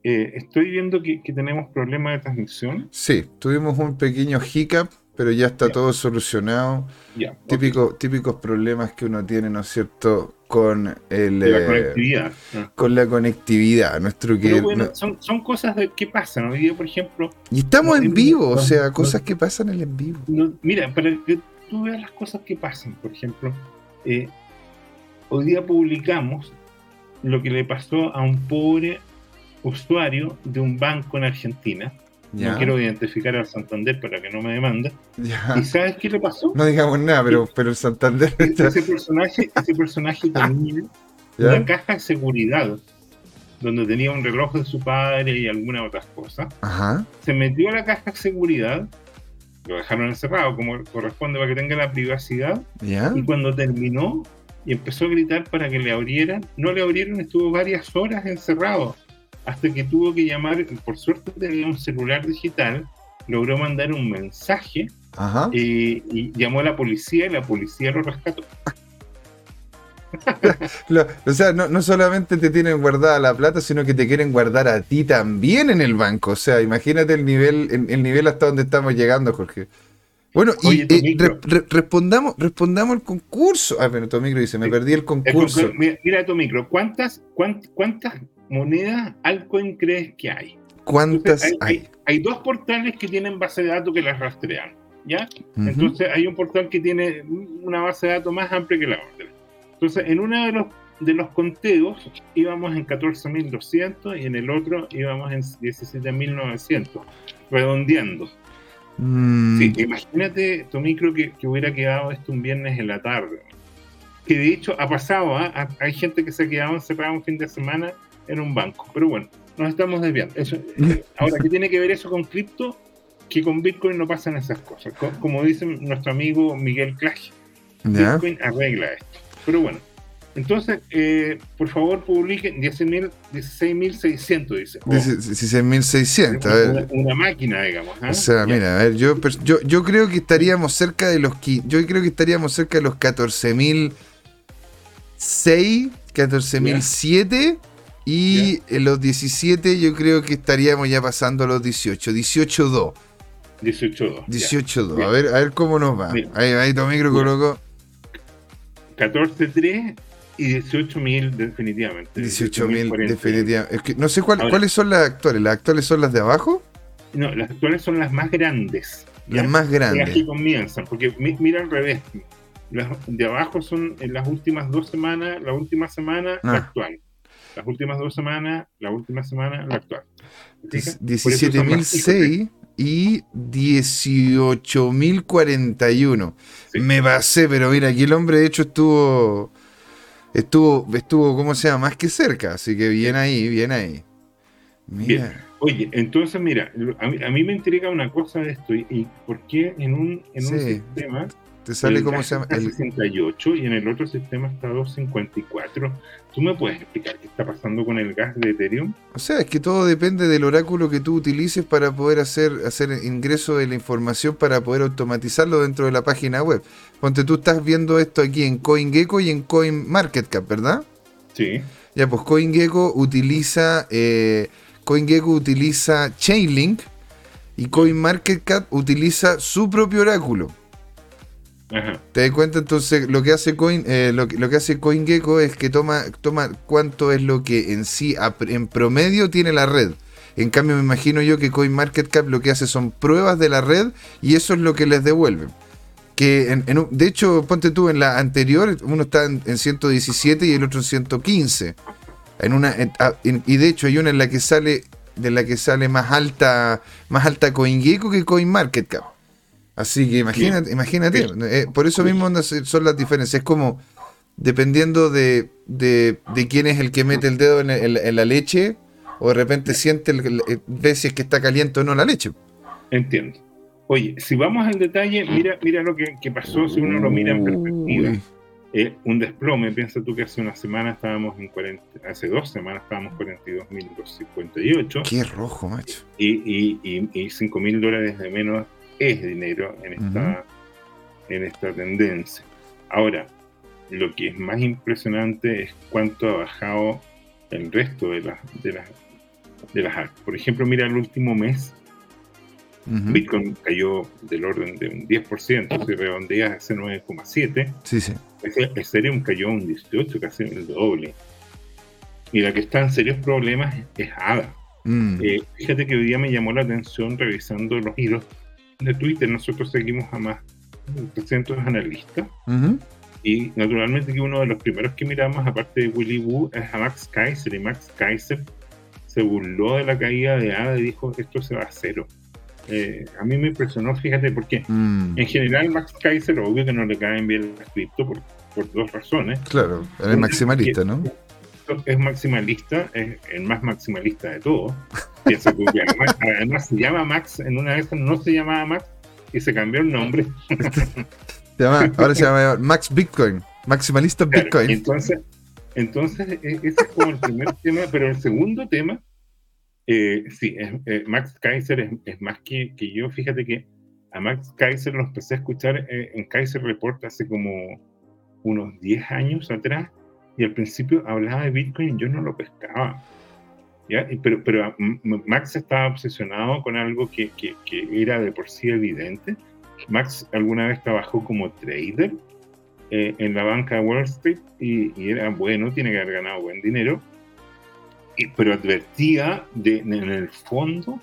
Eh, estoy viendo que, tenemos problemas de transmisión. Sí, tuvimos un pequeño hiccup, pero ya está todo solucionado. Típico, Típicos problemas que uno tiene, ¿no es cierto? Con el, la eh, conectividad. Con la conectividad. Nuestro que, son, cosas de, que pasan. Hoy día, por ejemplo. Y estamos en vivo, o sea, cosas que pasan en el vivo. mira, para que tú veas las cosas que pasan, por ejemplo, eh, hoy día publicamos lo que le pasó a un pobre usuario de un banco en Argentina No quiero identificar al Santander para que no me demande. ¿Y sabes qué le pasó? No digamos nada, pero, pero el Santander. Ese personaje, ese personaje tenía una caja de seguridad donde tenía un reloj de su padre y algunas otras cosas. Se metió a la caja de seguridad, lo dejaron encerrado como corresponde para que tenga la privacidad. Y cuando terminó y empezó a gritar para que le abrieran, no le abrieron, estuvo varias horas encerrado hasta que tuvo que llamar, por suerte tenía un celular digital, logró mandar un mensaje eh, y llamó a la policía y la policía lo rescató. o sea, no, solamente te tienen guardada la plata, sino que te quieren guardar a ti también en el banco. O sea, imagínate el nivel, el, nivel hasta donde estamos llegando, Jorge. Bueno, y eh, respondamos, respondamos el concurso. Ah, pero tu micro dice, me perdí el concurso. mira, tu micro, ¿cuántas, cuántas, monedas altcoin crees que hay? ¿Cuántas hay, hay? dos portales que tienen base de datos que las rastrean, ¿ya? Entonces hay un portal que tiene una base de datos más amplia que la otra. Entonces, en uno de los, de los conteos íbamos en 14.200 y en el otro íbamos en 17.900, redondeando. Mm. Sí, imagínate, tu micro, que, hubiera quedado esto un viernes en la tarde. Que de hecho ha pasado, ¿ah? hay gente que se ha quedado encerrada un fin de semana en un banco. Pero bueno, nos estamos desviando. Eso, eh, ahora, ¿qué tiene que ver eso con cripto? Que con Bitcoin no pasan esas cosas. Como dice nuestro amigo Miguel Clash, Bitcoin arregla esto. Pero bueno, entonces, eh, por favor, publiquen 16.600, dice. 16.600. Una, máquina, digamos. ¿ah? O sea, mira, a ver, yo, yo, yo creo que estaríamos cerca de los yo creo que estaríamos cerca de los 14.006, 14.007 y en los 17 yo creo que estaríamos ya pasando a los 18, 18.2. 18.2. 18.2. A ver, a ver cómo nos va. Ahí, ahí tu micro colocó. 14.3 y 18.000 definitivamente. 18.000 definitivamente. no sé cuáles son las actuales. ¿Las actuales son las de abajo? No, las actuales son las más grandes. Las más grandes. Las que comienzan, porque mira al revés. Las de abajo son en las últimas dos semanas, la última semana, la ah. actual. Las últimas dos semanas, la última semana, la actual. 17.006 y 18.041. Me basé, pero mira, aquí el hombre de hecho estuvo, estuvo, estuvo, ¿cómo se llama? Más que cerca, así que bien ahí, bien ahí. Mira. Oye, entonces mira, a mí, me intriga una cosa de esto, y, por qué en un, en un sistema te sale cómo se llama. El 68 y en el otro sistema está 254. ¿Tú me puedes explicar qué está pasando con el gas de Ethereum? O sea, es que todo depende del oráculo que tú utilices para poder hacer, hacer ingreso de la información para poder automatizarlo dentro de la página web. Ponte, tú estás viendo esto aquí en CoinGecko y en CoinMarketCap, ¿verdad? Sí. Ya, pues CoinGecko utiliza, eh, CoinGecko utiliza Chainlink y CoinMarketCap utiliza su propio oráculo. ¿Te das cuenta? Entonces, lo que hace Coin, eh, lo, que hace CoinGecko es que toma, toma cuánto es lo que en sí, en promedio, tiene la red. En cambio, me imagino yo que CoinMarketCap lo que hace son pruebas de la red y eso es lo que les devuelven. Que de hecho, ponte tú en la anterior, uno está en, 117 y el otro en 115. En y de hecho, hay una en la que sale, de la que sale más alta, más alta CoinGecko que CoinMarketCap. Así que imagínate, imagínate. Eh, por eso mismo son las diferencias. Es como dependiendo de, de, quién es el que mete el dedo en, la leche, o de repente siente, el, ve si es que está caliente o no la leche. Entiendo. Oye, si vamos al detalle, mira, mira lo que, pasó si uno lo mira en perspectiva. Eh, un desplome, piensa tú que hace una semana estábamos en 40, hace dos semanas estábamos 42.258. Qué rojo, macho. Y, y, y, y 5.000 dólares de menos es dinero en esta, en esta tendencia. Ahora, lo que es más impresionante es cuánto ha bajado el resto de las de las de las Por ejemplo, mira el último mes, Bitcoin cayó del orden de un 10%, si redondeas ese 9,7%. Sí, sí. Ethereum cayó un 18%, casi el doble. Y la que está en serios problemas es ADA. Mm. Eh, fíjate que hoy día me llamó la atención revisando los hilos de Twitter nosotros seguimos a más de 300 analistas. Y naturalmente que uno de los primeros que miramos, aparte de Willy Wu, es a Max Kaiser. Y Max Kaiser se burló de la caída de ADA y dijo esto se va a cero. Eh, a mí me impresionó, fíjate, porque mm. en general Max Kaiser, obvio que no le caen bien las cripto por, por dos razones. Claro, es maximalista, ¿no? Es maximalista, es el más maximalista de todos. además, se llama Max, en una vez no se llamaba Max y se cambió el nombre. ahora se llama Max Bitcoin, maximalista Bitcoin. Entonces, entonces, e, ese es como el primer tema, pero el segundo tema eh, sí, eh, Max Kaiser es, más que, que, yo. Fíjate que a Max Kaiser lo empecé a escuchar eh, en Kaiser Report hace como unos 10 años atrás y al principio hablaba de Bitcoin y yo no lo pescaba. ¿ya? pero, pero Max estaba obsesionado con algo que, que, era de por sí evidente. Max alguna vez trabajó como trader en la banca de Wall Street y, y, era bueno, tiene que haber ganado buen dinero pero advertía de, en el fondo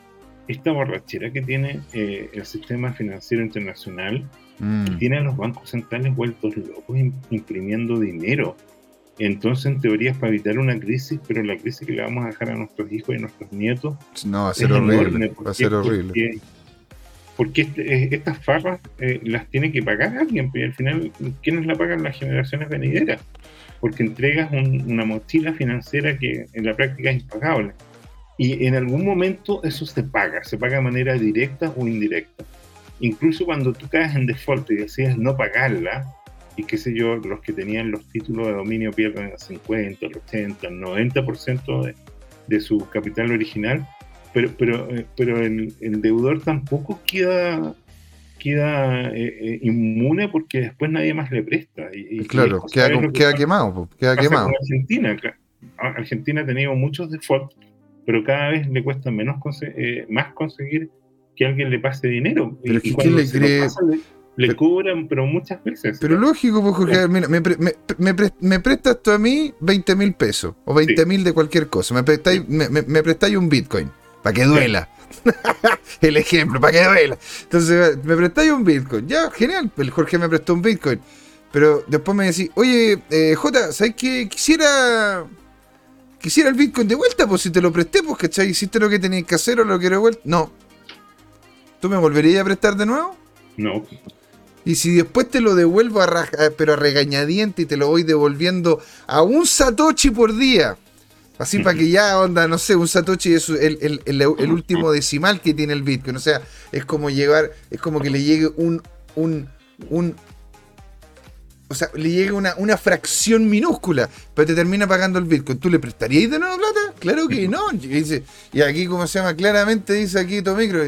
esta borrachera que tiene eh, el sistema financiero internacional, mm. que tiene a los bancos centrales vueltos locos imprimiendo dinero. Entonces, en teoría es para evitar una crisis, pero la crisis que le vamos a dejar a nuestros hijos y a nuestros nietos no, va a ser horrible. Va a ser horrible. Porque, este, eh, estas farras eh, las tiene que pagar alguien, y al final, ¿quiénes la pagan? Las generaciones venideras porque entregas una mochila financiera que en la práctica es impagable. Y en algún momento eso se paga, se paga de manera directa o indirecta. Incluso cuando tú caes en default y decides no pagarla, y qué sé yo, los que tenían los títulos de dominio pierden el 50, el 80, el 90% de, de su capital original, pero, pero, eh, pero el, el deudor tampoco queda queda eh, eh, inmune porque después nadie más le presta. Y, claro, queda, quemado, queda quemado. Argentina. Argentina ha tenido muchos defaults, pero cada vez le cuesta menos eh, más conseguir que alguien le pase dinero. Pero y, ¿quién le cree? le, cobran, pero muchas veces. Pero lógico, porque mira, me, me, me, prestas tú a mí 20 mil pesos o 20 mil de cualquier cosa. Me prestáis, me, prestáis un Bitcoin para que duela. el ejemplo, para que duela. Entonces, me prestáis un Bitcoin. Ya, genial. El Jorge me prestó un Bitcoin. Pero después me decís, oye, eh, J, ¿sabes qué? Quisiera. Quisiera el Bitcoin de vuelta, pues si te lo presté, pues, ¿cachai? ¿Hiciste lo que tenías que hacer o lo quiero de vuelta? No. ¿Tú me volverías a prestar de nuevo? No. Y si después te lo devuelvo a pero a regañadiente y te lo voy devolviendo a un Satoshi por día. Así para que ya onda, no sé, un Satoshi es el, el, último decimal que tiene el Bitcoin. O sea, es como llegar, es como que le llegue un, un, un o sea, le llegue una, una fracción minúscula, pero te termina pagando el Bitcoin. ¿Tú le prestarías de nuevo plata? Claro que no. Y, aquí, como se llama, claramente dice aquí Tomicro,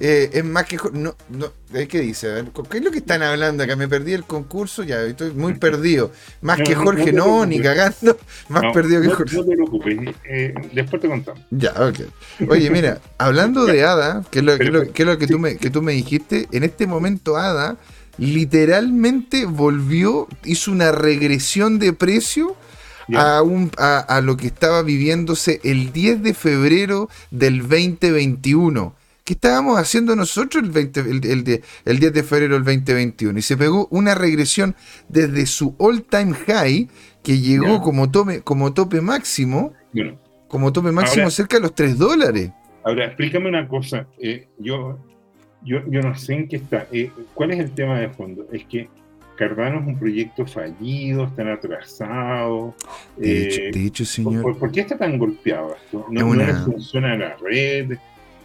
eh, es más que no, no ¿qué dice? A ver, ¿qué es lo que están hablando acá? Me perdí el concurso, ya estoy muy perdido. Más que Jorge, no, ni cagando, más perdido que Jorge. No te preocupes, eh, después te contamos. Ya, ok. Oye, mira, hablando de Ada, que es lo, que, lo que, tú me, que tú me dijiste, en este momento Ada literalmente volvió, hizo una regresión de precio. A, un, a, a, lo que estaba viviéndose el 10 de febrero del 2021. ¿Qué estábamos haciendo nosotros el, 20, el, el, 10 de febrero del 2021? Y se pegó una regresión desde su all-time high, que llegó como, tope, como tope máximo, como tope máximo cerca de los 3 dólares. Ahora, explícame una cosa. Eh, yo, yo, yo no sé en qué está. Eh, ¿Cuál es el tema de fondo? Es que Cardano es un proyecto fallido, están atrasados. De, hecho, de hecho, señor. ¿por, qué está tan golpeado esto? ¿No, no funciona la red?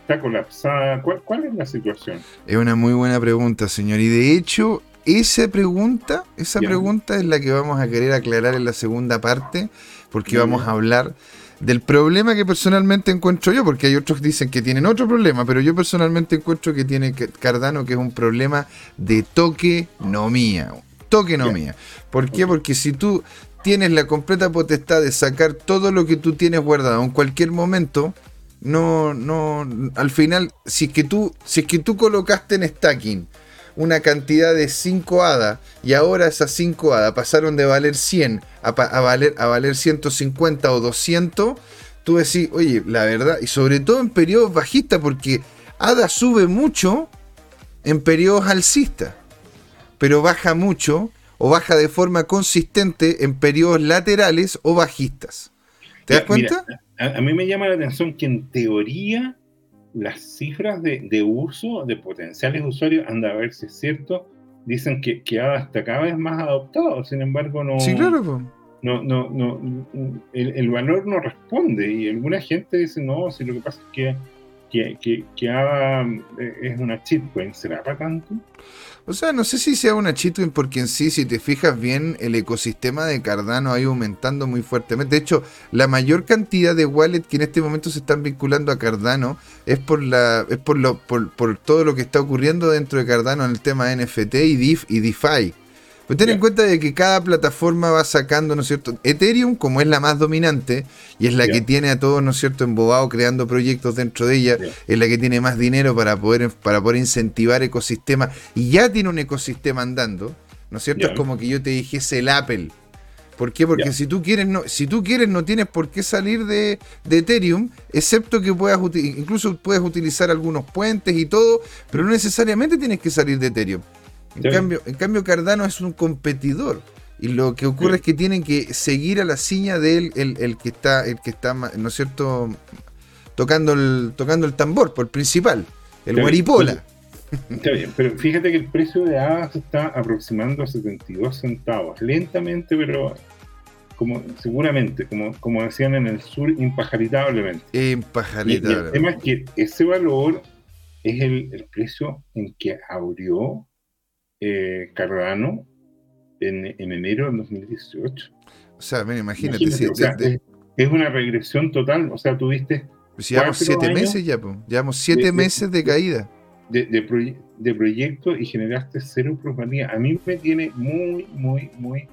Está colapsada? ¿Cuál, es la situación? Es una muy buena pregunta, señor. Y de hecho, esa pregunta, esa pregunta es la que vamos a querer aclarar en la segunda parte, porque vamos a hablar del problema que personalmente encuentro yo, porque hay otros que dicen que tienen otro problema, pero yo personalmente encuentro que tiene Cardano que es un problema de toque no mía. Toque no mía. ¿Por qué? Porque si tú tienes la completa potestad de sacar todo lo que tú tienes guardado en cualquier momento, no, no, al final, si es que tú, si es que tú colocaste en stacking una cantidad de 5 hadas y ahora esas 5 hadas pasaron de valer 100 a, valer, a valer 150 o 200, tú decís, oye, la verdad, y sobre todo en periodos bajistas, porque ADA sube mucho en periodos alcistas, pero baja mucho o baja de forma consistente en periodos laterales o bajistas. ¿Te das cuenta? A, mí me llama la atención que en teoría las cifras de, uso de potenciales usuarios, anda a ver si es cierto, dicen que, que hasta cada vez más adoptado, sin embargo no... Sí, claro. No, no, no, el, valor no responde y alguna gente dice, no, si lo que pasa es que, que, que, que eh, es una chipcoin, ¿será para tanto? O sea, no sé si sea una cheatcoin porque en sí, si te fijas bien, el ecosistema de Cardano ha ido aumentando muy fuertemente. De hecho, la mayor cantidad de wallets que en este momento se están vinculando a Cardano es por la es por lo por, por todo lo que está ocurriendo dentro de Cardano en el tema NFT y DeFi y DeFi. Pues ten en cuenta de que cada plataforma va sacando, ¿no es cierto? Ethereum, como es la más dominante y es la que tiene a todos, ¿no es cierto?, embobado creando proyectos dentro de ella, es la que tiene más dinero para poder, para poder incentivar ecosistemas y ya tiene un ecosistema andando, ¿no es cierto? Es como que yo te dijese el Apple. ¿Por qué? Porque si tú quieres, no, si tú quieres, no tienes por qué salir de, de, Ethereum, excepto que puedas incluso puedes utilizar algunos puentes y todo, pero no necesariamente tienes que salir de Ethereum. En, cambio, en cambio, Cardano es un competidor. Y lo que ocurre es que tienen que seguir a la ciña de él, el, que está, el que está, ¿no es cierto? Tocando el, tocando el tambor, por el principal, el guaripola. Está bien, pero fíjate que el precio de ADA se está aproximando a 72 centavos, lentamente, pero como seguramente, como, como decían en el sur, impajaritablemente. Impajaritablemente. el tema es que ese valor es el, el precio en que abrió eh, Cardano en, enero de 2018. O sea, imagínate. es, una regresión total. O sea, tuviste. Pues llevamos siete meses ya, pues. Llevamos siete meses de caída. De, de, proyecto y generaste cero plusvalía. A mí me tiene muy, muy, muy,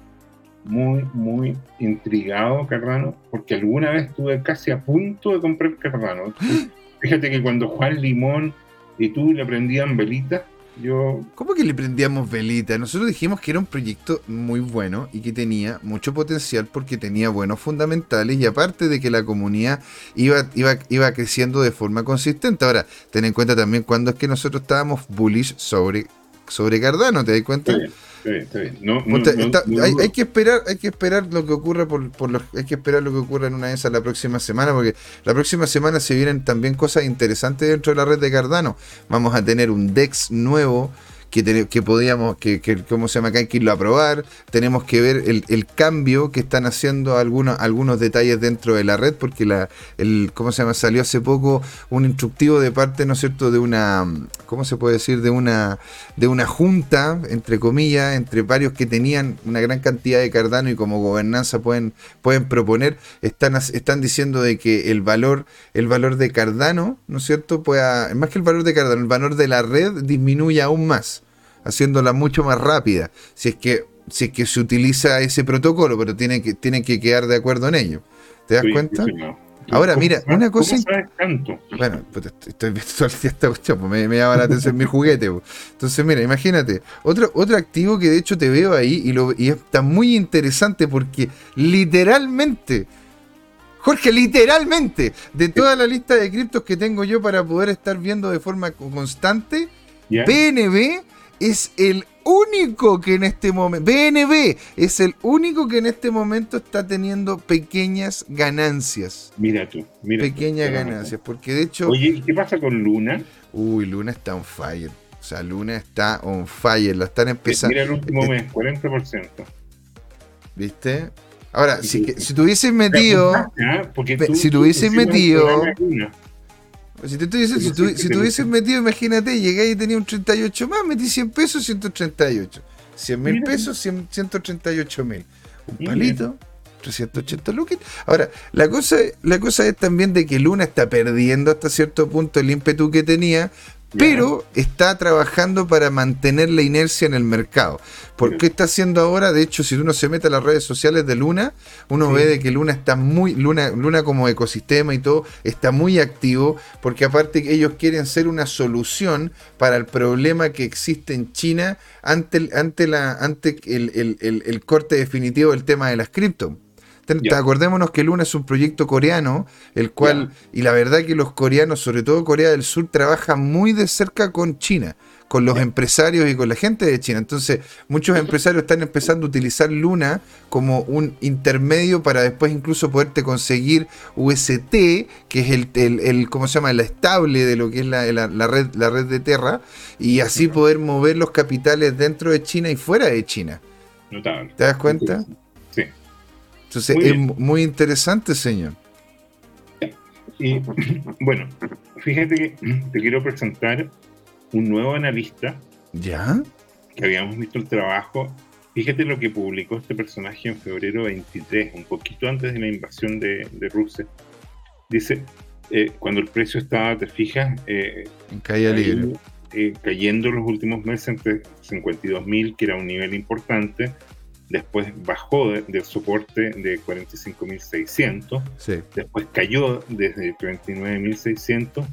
muy, muy intrigado Cardano, porque alguna vez estuve casi a punto de comprar Cardano. Fíjate que cuando Juan Limón y tú le prendían velitas, yo... ¿Cómo que le prendíamos velita? Nosotros dijimos que era un proyecto muy bueno y que tenía mucho potencial porque tenía buenos fundamentales y aparte de que la comunidad iba, iba, iba creciendo de forma consistente. Ahora, ten en cuenta también cuando es que nosotros estábamos bullish sobre, sobre Cardano, ¿te das cuenta? Hay, que esperar, hay que esperar lo que ocurra por, por hay que esperar lo que ocurra en una de esas la próxima semana, porque la próxima semana se vienen también cosas interesantes dentro de la red de Cardano. Vamos a tener un DEX nuevo que, que podíamos, que, que, ¿cómo se llama? Que hay que irlo a probar. Tenemos que ver el, cambio que están haciendo algunos, algunos detalles dentro de la red, porque la, el, ¿cómo se llama? Salió hace poco un instructivo de parte, ¿no es cierto?, de una, ¿cómo se puede decir? De una, de una junta, entre comillas, entre varios que tenían una gran cantidad de Cardano y como gobernanza pueden, pueden proponer, están, están diciendo de que el valor, el valor de Cardano, ¿no es cierto?, pueda, más que el valor de Cardano, el valor de la red disminuye aún más haciéndola mucho más rápida, si es que, si es que se utiliza ese protocolo, pero tienen que, tienen que quedar de acuerdo en ello. ¿Te das cuenta? Ahora, mira, una cosa. Bueno, estoy viendo todo el día esta cuestión, pues me, me, llama la atención mi juguete. Pues. Entonces, mira, imagínate, otro, otro activo que de hecho te veo ahí y, lo, y está muy interesante porque literalmente. Jorge, literalmente, de toda la lista de criptos que tengo yo para poder estar viendo de forma constante, PNB es el único que en este momento, BNB, es el único que en este momento está teniendo pequeñas ganancias. Mira tú, mira. Pequeñas ganancias, porque de hecho... Oye, ¿y qué pasa con Luna? Uy, Luna está on fire. O sea, Luna está on fire, la están empezando. Mira el último mes, 40%. ¿Viste? Ahora, si, si tuvieses metido... ¿ah? si tuvieses metido... Pues si te estoy diciendo, si, tú, hubieses metido, imagínate, llegué y tenía un 38 más, metí 100 pesos, 138. 100 mil pesos, 138 mil. Un palito, 380 lucas. Ahora, la cosa, la cosa es también de que Luna está perdiendo hasta cierto punto el ímpetu que tenía, pero está trabajando para mantener la inercia en el mercado. ¿Por qué está haciendo ahora? De hecho, si uno se mete a las redes sociales de Luna, uno ve de que Luna está muy, Luna, Luna como ecosistema y todo, está muy activo, porque aparte ellos quieren ser una solución para el problema que existe en China ante, ante, la, ante el, el corte definitivo del tema de las cripto. Acordémonos que Luna es un proyecto coreano, el cual, y la verdad que los coreanos, sobre todo Corea del Sur, trabajan muy de cerca con China, con los empresarios y con la gente de China. Entonces, muchos empresarios están empezando a utilizar Luna como un intermedio para después incluso poderte conseguir UST, que es el, el, ¿cómo se llama? La estable de lo que es la, red, la red de Terra, y así poder mover los capitales dentro de China y fuera de China. Notable. ¿Te das cuenta? Entonces, es muy interesante, señor. Y bueno, fíjate que te quiero presentar un nuevo analista. ¿Ya? Que habíamos visto el trabajo. Fíjate lo que publicó este personaje en febrero 23, un poquito antes de la invasión de, Rusia. Dice, eh, cuando el precio estaba, te fijas, eh, libre. Eh, cayendo los últimos meses entre 52.000, que era un nivel importante, después bajó del soporte de 45.600, después cayó desde 39.600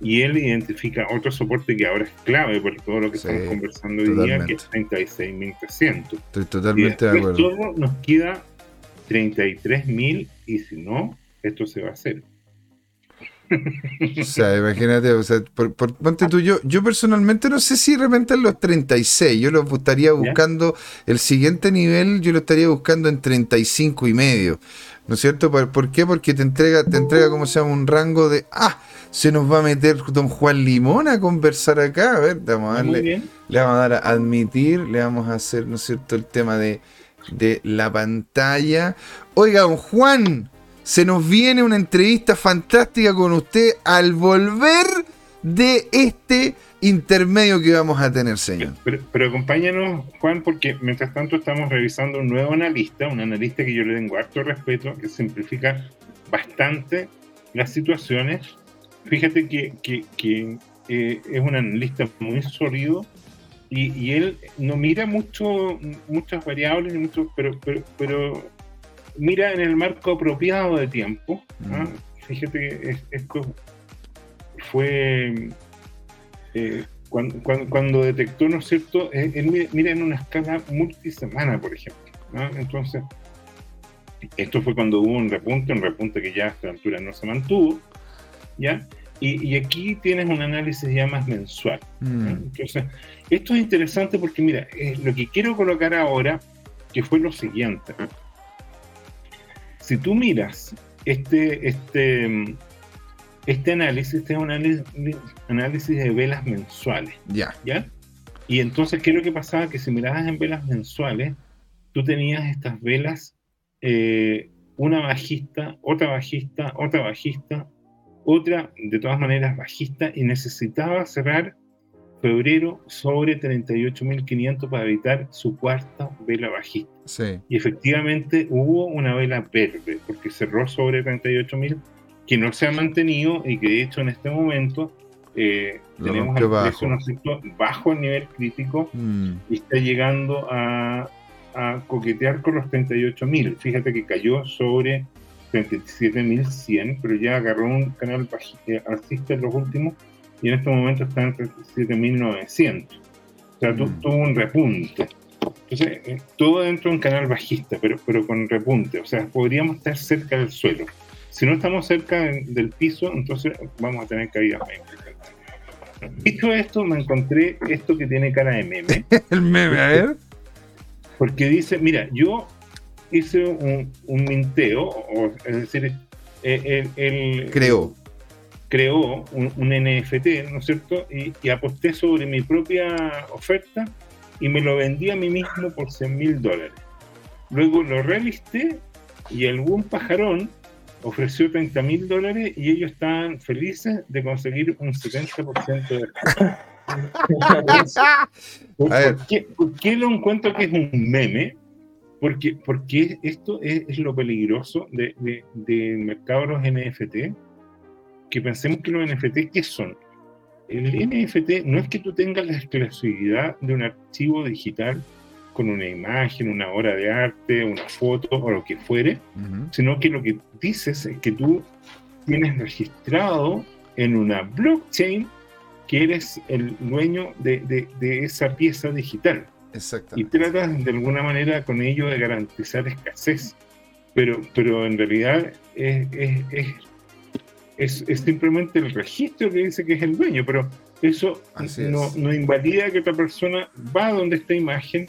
y él identifica otro soporte que ahora es clave por todo lo que estamos conversando hoy día, que es 36.300. Estoy totalmente de acuerdo. Todo nos queda 33.000 y si no, esto se va a hacer. O sea, imagínate, o sea, por, ponte tú, yo, yo personalmente no sé si de repente en los 36, yo lo estaría buscando, el siguiente nivel yo lo estaría buscando en 35 y medio, ¿no es cierto? ¿Por, qué? Porque te entrega, te entrega como se llama un rango de, ah, se nos va a meter don Juan Limón a conversar acá, a ver, vamos a darle, le vamos a dar a admitir, le vamos a hacer, ¿no es cierto?, el tema de, de la pantalla. Oiga, don Juan, se nos viene una entrevista fantástica con usted al volver de este intermedio que vamos a tener, señor. Pero, acompáñanos, Juan, porque mientras tanto estamos revisando un nuevo analista, un analista que yo le tengo harto respeto, que simplifica bastante las situaciones. Fíjate que, eh, es un analista muy sólido y, él no mira mucho muchas variables, mucho, pero, pero, pero mira en el marco apropiado de tiempo. ¿ah? Mm. Fíjate que esto fue eh, cuando, detectó, ¿no es cierto? Eh, mira, en una escala multisemana, por ejemplo. Entonces, esto fue cuando hubo un repunte, un repunte que ya a esta altura no se mantuvo, ¿ya? Y, aquí tienes un análisis ya más mensual. Mm. Entonces, esto es interesante porque, mira, lo que quiero colocar ahora, que fue lo siguiente si tú miras este, este, este análisis, este es un análisis, de velas mensuales. Ya. ¿Ya? Y entonces, ¿qué es lo que pasaba? Que si mirabas en velas mensuales, tú tenías estas velas, eh, una bajista, otra bajista, otra bajista, otra de todas maneras bajista, y necesitaba cerrar febrero sobre 38.500 para evitar su cuarta vela bajista. Y efectivamente hubo una vela verde, porque cerró sobre 38.000, que no se ha mantenido y que de hecho en este momento eh, tenemos bajo. precio bajo el nivel crítico mm. y está llegando a, a coquetear con los 38.000. Fíjate que cayó sobre 37.100, pero ya agarró un canal eh, alcista en los últimos y en este momento está en 37.900. O sea, mm. tuvo un repunte. Entonces, eh, todo dentro de un canal bajista, pero, pero con repunte. O sea, podríamos estar cerca del suelo. Si no estamos cerca del piso, entonces vamos a tener caídas Dicho esto, me encontré esto que tiene cara de meme. el meme, a ver. Porque dice, mira, yo hice un, minteo, o, es decir, eh, el, creó creó un, NFT, ¿no es cierto? Y, aposté sobre mi propia oferta y me lo vendí a mí mismo por 100 mil dólares. Luego lo revisté y algún pajarón ofreció 30 mil dólares y ellos estaban felices de conseguir un 70% de ¿Por, qué, ¿Por, qué, lo encuentro que es un meme? Porque, porque esto es, lo peligroso del de, mercado de los NFT que pensemos que los NFT, ¿qué son? El NFT no es que tú tengas la exclusividad de un archivo digital con una imagen, una obra de arte, una foto o lo que fuere, sino que lo que dices es que tú tienes registrado en una blockchain que eres el dueño de, esa pieza digital. Y tratas de alguna manera con ello de garantizar escasez. Pero, pero en realidad es es, simplemente el registro que dice que es el dueño, pero eso no, no, invalida que otra persona va donde esta imagen,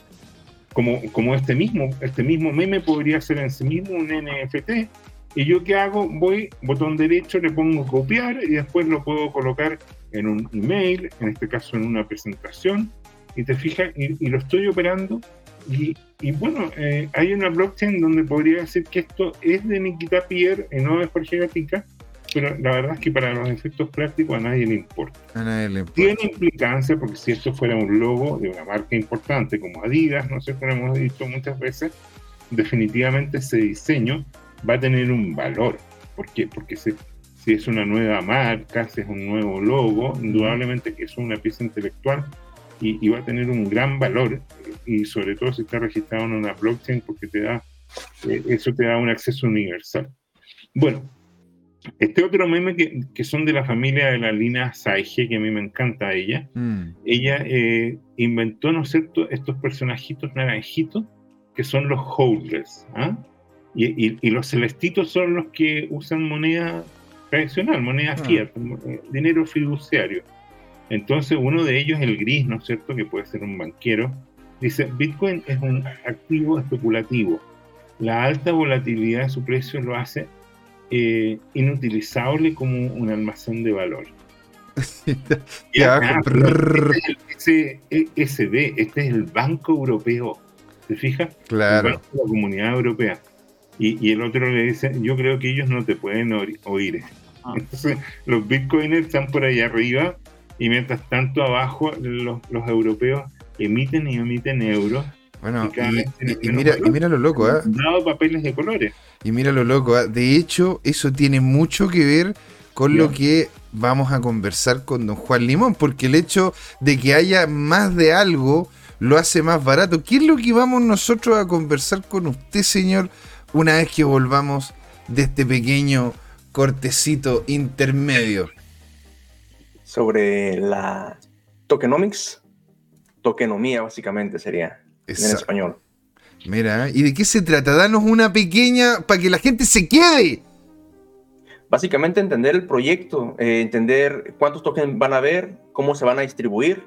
como, como este, mismo, este mismo meme podría ser en sí mismo un NFT, y yo qué hago, voy, botón derecho, le pongo copiar y después lo puedo colocar en un email, en este caso en una presentación, y te fijas, y, lo estoy operando. Y, y bueno, eh, hay una blockchain donde podría decir que esto es de Nikita Pierre y no de Jorge Gatica, pero la verdad es que para los efectos prácticos a nadie le importa. A nadie le importa. Tiene implicancia porque si esto fuera un logo de una marca importante como Adidas, no sé, como hemos dicho muchas veces, definitivamente ese diseño va a tener un valor. ¿Por qué? Porque si, si es una nueva marca, si es un nuevo logo, indudablemente que es una pieza intelectual y, va a tener un gran valor. Y sobre todo si está registrado en una blockchain porque te da, eh, eso te da un acceso universal. Bueno, este otro meme que, que, son de la familia de la Lina Saige, que a mí me encanta ella, mm. ella eh, inventó, ¿no es cierto?, estos personajitos naranjitos que son los holders. ¿ah? Y, los celestitos son los que usan moneda tradicional, moneda ah. fiat, eh, dinero fiduciario. Entonces uno de ellos, el gris, ¿no es cierto?, que puede ser un banquero, dice, Bitcoin es un activo especulativo. La alta volatilidad de su precio lo hace eh, inutilizable como un almacén de valor. ya, este es el este es el Banco Europeo. ¿Te fijas? Claro. la Comunidad Europea. Y, el otro le dice, yo creo que ellos no te pueden oír. Ah. Entonces, los bitcoiners están por ahí arriba y mientras tanto abajo los, los europeos emiten y emiten euros. Bueno, y, mira, y, mira, lo loco, ¿eh? Dado papeles de colores. Y mira lo loco, ¿eh? de hecho, eso tiene mucho que ver con lo que vamos a conversar con don Juan Limón, porque el hecho de que haya más de algo lo hace más barato. ¿Qué es lo que vamos nosotros a conversar con usted, señor una vez que volvamos de este pequeño cortecito intermedio. Sobre la tokenomics, tokenomía básicamente sería en español. Mira, ¿y de qué se trata? Danos una pequeña para que la gente se quede. Básicamente entender el proyecto, eh, entender cuántos tokens van a haber, cómo se van a distribuir,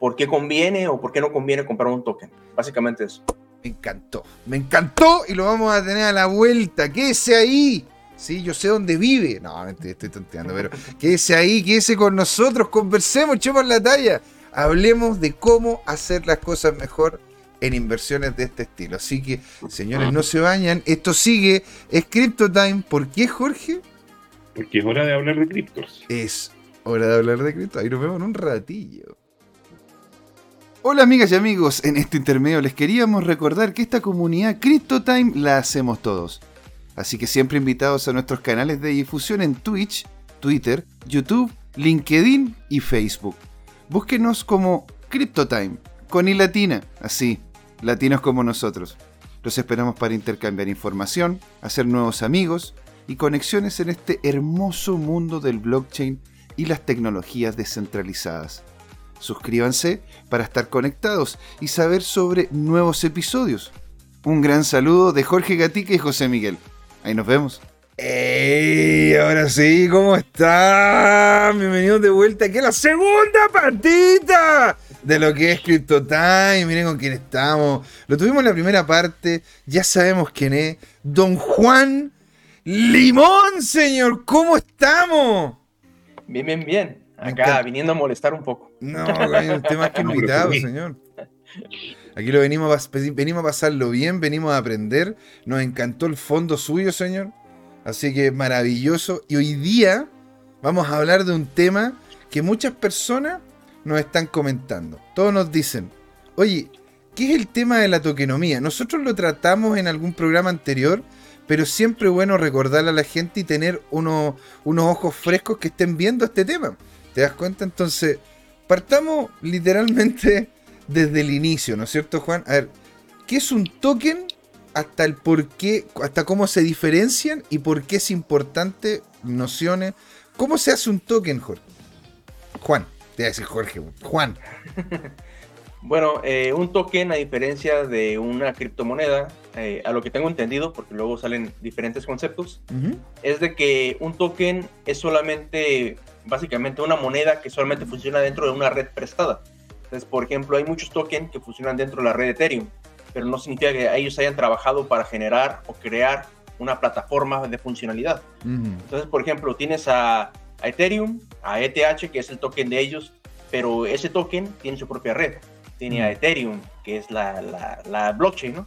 por qué conviene o por qué no conviene comprar un token. Básicamente eso. Me encantó. Me encantó y lo vamos a tener a la vuelta. Quédese ahí. Sí, yo sé dónde vive. No, estoy tonteando, pero quédese ahí, quédese con nosotros, conversemos, echemos la talla. Hablemos de cómo hacer las cosas mejor en inversiones de este estilo. Así que, señores, no se bañan. Esto sigue. Es Crypto Time. ¿Por qué, Jorge? Porque es hora de hablar de criptos. Es hora de hablar de criptos. Ahí nos vemos en un ratillo. Hola amigas y amigos, en este intermedio les queríamos recordar que esta comunidad CryptoTime la hacemos todos. Así que siempre invitados a nuestros canales de difusión en Twitch, Twitter, YouTube, LinkedIn y Facebook. Búsquenos como CryptoTime, con y latina, así, latinos como nosotros. Los esperamos para intercambiar información, hacer nuevos amigos y conexiones en este hermoso mundo del blockchain y las tecnologías descentralizadas. Suscríbanse para estar conectados y saber sobre nuevos episodios. Un gran saludo de Jorge Gatica y José Miguel. Ahí nos vemos. ¡Ey! Ahora sí, ¿cómo están? Bienvenidos de vuelta aquí a la segunda partida de lo que es Crypto Time. Miren con quién estamos. Lo tuvimos en la primera parte. Ya sabemos quién es. Don Juan Limón, señor. ¿Cómo estamos? Bien, bien, bien. Acá viniendo a molestar un poco. No, usted más que invitado, señor. Aquí lo venimos a, venimos a pasarlo bien, venimos a aprender. Nos encantó el fondo suyo, señor. Así que maravilloso. Y hoy día vamos a hablar de un tema que muchas personas nos están comentando. Todos nos dicen, oye, ¿qué es el tema de la tokenomía? Nosotros lo tratamos en algún programa anterior, pero siempre bueno recordarle a la gente y tener unos ojos frescos que estén viendo este tema. ¿Te das cuenta? Entonces, partamos literalmente desde el inicio, ¿no es cierto, Juan? A ver, ¿qué es un token? Hasta el por qué, hasta cómo se diferencian y por qué es importante, nociones. ¿Cómo se hace un token, Jorge? Juan, te voy a decir Jorge, Juan. Bueno, eh, un token, a diferencia de una criptomoneda, eh, a lo que tengo entendido, porque luego salen diferentes conceptos, es de que un token es solamente, básicamente, una moneda que solamente funciona dentro de una red prestada. Entonces, por ejemplo, hay muchos tokens que funcionan dentro de la red Ethereum, pero no significa que ellos hayan trabajado para generar o crear una plataforma de funcionalidad. Entonces, por ejemplo, tienes a, a, Ethereum, a ETH, que es el token de ellos, pero ese token tiene su propia red. Tiene a Ethereum, que es la, la, la blockchain, ¿no?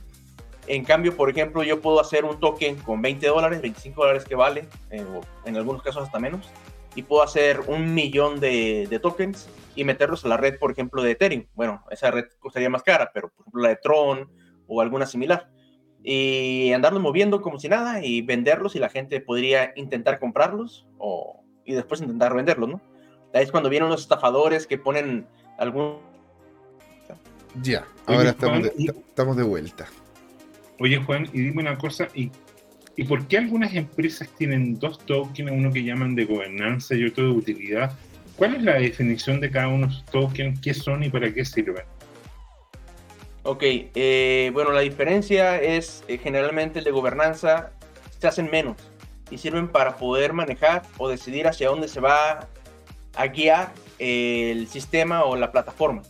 En cambio, por ejemplo, yo puedo hacer un token con 20 dólares, 25 dólares que vale, eh, en algunos casos hasta menos, y puedo hacer un millón de, de, tokens y meterlos a la red, por ejemplo, de Ethereum. Bueno, esa red costaría más cara, pero por ejemplo la de Tron o alguna similar. Y andarlos moviendo como si nada y venderlos y la gente podría intentar comprarlos o, y después intentar venderlos, ¿no? Ahí es cuando vienen los estafadores que ponen algún... Ya, ahora estamos de, estamos de vuelta. Oye, Juan, y dime una cosa, ¿y, ¿y por qué algunas empresas tienen dos tokens, uno que llaman de gobernanza y otro de utilidad? ¿Cuál es la definición de cada uno de esos tokens? ¿Qué son y para qué sirven? Ok, eh, bueno, la diferencia es eh, generalmente el de gobernanza se hacen menos y sirven para poder manejar o decidir hacia dónde se va a guiar el sistema o la plataforma.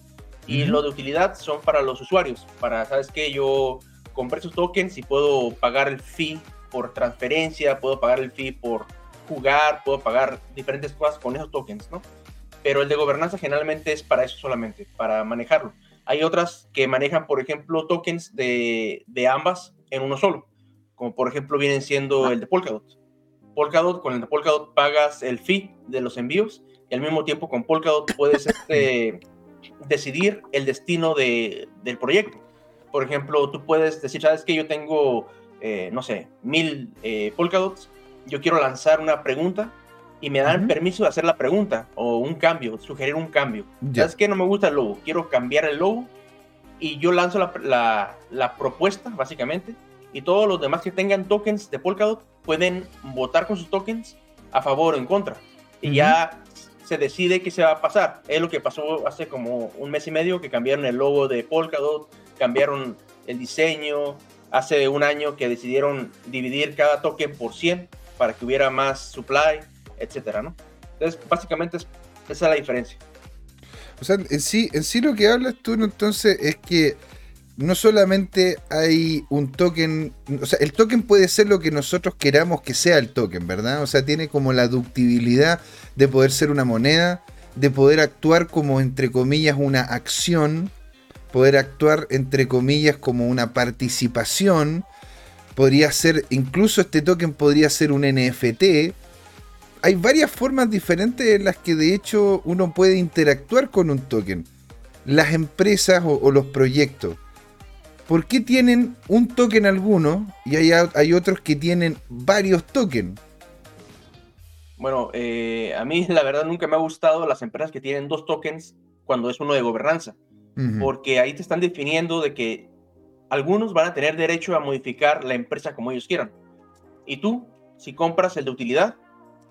Y uh -huh. lo de utilidad son para los usuarios, para, ¿sabes qué? Yo compré sus tokens y puedo pagar el fee por transferencia, puedo pagar el fee por jugar, puedo pagar diferentes cosas con esos tokens, ¿no? Pero el de gobernanza generalmente es para eso solamente, para manejarlo. Hay otras que manejan, por ejemplo, tokens de, de ambas en uno solo, como por ejemplo vienen siendo ah. el de Polkadot. Polkadot, con el de Polkadot pagas el fee de los envíos y al mismo tiempo con Polkadot puedes este, decidir el destino de, del proyecto. Por ejemplo, tú puedes decir, sabes que yo tengo, eh, no sé, mil eh, Polkadots, yo quiero lanzar una pregunta y me dan uh -huh. permiso de hacer la pregunta o un cambio, sugerir un cambio. Yeah. ¿Sabes qué? No me gusta el logo, quiero cambiar el logo y yo lanzo la, la, la, propuesta, básicamente, y todos los demás que tengan tokens de Polkadot pueden votar con sus tokens a favor o en contra. Y uh -huh. ya se decide qué se va a pasar. Es lo que pasó hace como un mes y medio que cambiaron el logo de Polkadot, cambiaron el diseño. Hace un año que decidieron dividir cada token por 100 para que hubiera más supply, etcétera, ¿no? Entonces, básicamente es, esa es la diferencia. O sea, en sí, en sí lo que hablas tú entonces es que no solamente hay un token, o sea, el token puede ser lo que nosotros queramos que sea el token, ¿verdad? O sea, tiene como la ductibilidad de poder ser una moneda, de poder actuar como, entre comillas, una acción, poder actuar, entre comillas, como una participación, podría ser, incluso este token podría ser un NFT. Hay varias formas diferentes en las que de hecho uno puede interactuar con un token. Las empresas o, o los proyectos. ¿Por qué tienen un token alguno y hay, hay otros que tienen varios tokens? Bueno, eh, a mí la verdad nunca me ha gustado las empresas que tienen dos tokens cuando es uno de gobernanza. Uh -huh. Porque ahí te están definiendo de que algunos van a tener derecho a modificar la empresa como ellos quieran. Y tú, si compras el de utilidad,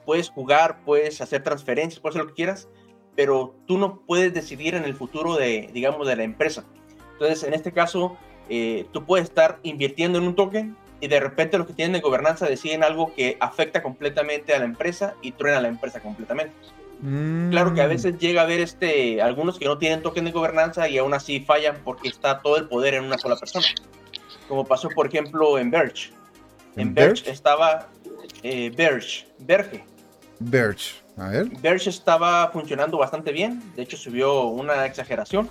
puedes jugar, puedes hacer transferencias, puedes hacer lo que quieras, pero tú no puedes decidir en el futuro de, digamos, de la empresa. Entonces, en este caso, eh, tú puedes estar invirtiendo en un token y de repente los que tienen de gobernanza deciden algo que afecta completamente a la empresa y truena a la empresa completamente. Mm. Claro que a veces llega a haber este, algunos que no tienen token de gobernanza y aún así fallan porque está todo el poder en una sola persona. Como pasó, por ejemplo, en Verge. En, ¿En Verge, Verge estaba eh, Verge, Verge. Verge, a ver. Verge estaba funcionando bastante bien, de hecho subió una exageración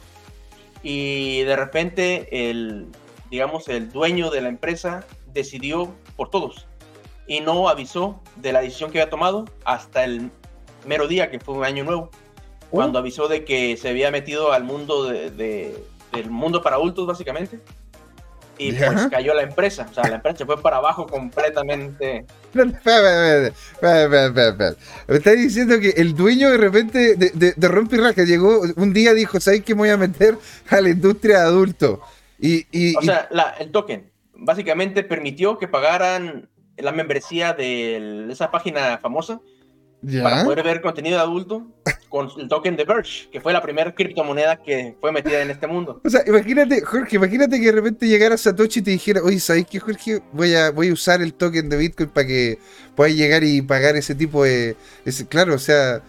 y de repente el, digamos, el dueño de la empresa decidió por todos y no avisó de la decisión que había tomado hasta el mero día, que fue un año nuevo, uh. cuando avisó de que se había metido al mundo de, de, del mundo para adultos, básicamente. Y ¿Ya? pues cayó la empresa, o sea, la empresa se fue para abajo completamente. Espera, Me está diciendo que el dueño de repente de, de, de Rompirraja llegó un día dijo, ¿sabes qué me voy a meter a la industria de adulto? Y, y, o sea, la, el token básicamente permitió que pagaran la membresía de esa página famosa para poder ver contenido de adulto con el token de Verge, que fue la primera criptomoneda que fue metida en este mundo. O sea, imagínate, Jorge, imagínate que de repente llegara Satoshi y te dijera, oye, ¿sabes qué, Jorge? Voy a, voy a usar el token de Bitcoin para que puedas llegar y pagar ese tipo de... Ese, claro, o sea,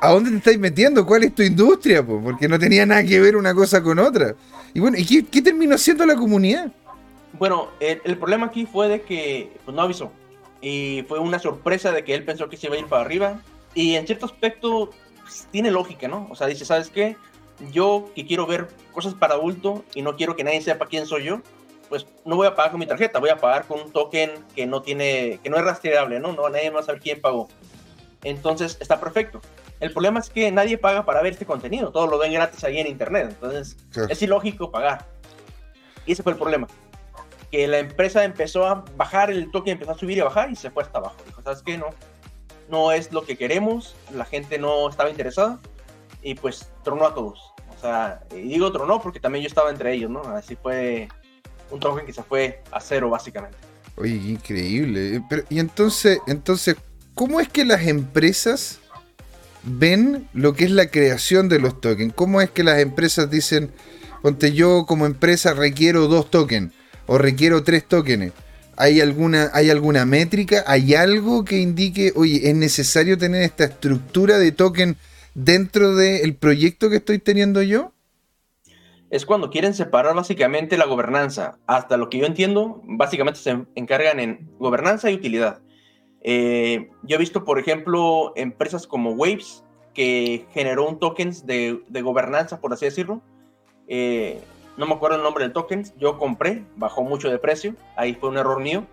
¿a dónde te estáis metiendo? ¿Cuál es tu industria? Porque no tenía nada que ver una cosa con otra. Y bueno, ¿y qué, terminó siendo la comunidad? Bueno, el, problema aquí fue de que pues, no avisó. Y fue una sorpresa de que él pensó que se iba a ir para arriba. Y en cierto aspecto pues, tiene lógica, ¿no? O sea, dice, ¿sabes qué? Yo que quiero ver cosas para adulto y no quiero que nadie sepa quién soy yo, pues no voy a pagar con mi tarjeta, voy a pagar con un token que no tiene, que no es rastreable, ¿no? No nadie va a saber quién pagó. Entonces está perfecto. El problema es que nadie paga para ver este contenido, todos lo ven gratis ahí en internet, entonces es ilógico pagar. Y ese fue el problema. Que la empresa empezó a bajar el token, empezó a subir y a bajar y se fue hasta abajo. Dijo, ¿sabes qué? No, no es lo que queremos, la gente no estaba interesada y pues tronó a todos. O sea, y digo tronó porque también yo estaba entre ellos, ¿no? Así fue un token que se fue a cero básicamente. Oye, increíble. Pero, y entonces, entonces, ¿cómo es que las empresas ven lo que es la creación de los tokens? ¿Cómo es que las empresas dicen, ponte yo como empresa requiero dos tokens o requiero tres tokens? ¿Hay alguna, ¿Hay alguna métrica? ¿Hay algo que indique, oye, es necesario tener esta estructura de token dentro del proyecto que estoy teniendo yo? Es cuando quieren separar básicamente la gobernanza. Hasta lo que yo entiendo, básicamente se encargan en gobernanza y utilidad. Eh, yo he visto, por ejemplo, empresas como Waves, que generó un token de, de gobernanza, por así decirlo. Eh, no me acuerdo el nombre del token, yo compré, bajó mucho de precio, ahí fue un error mío,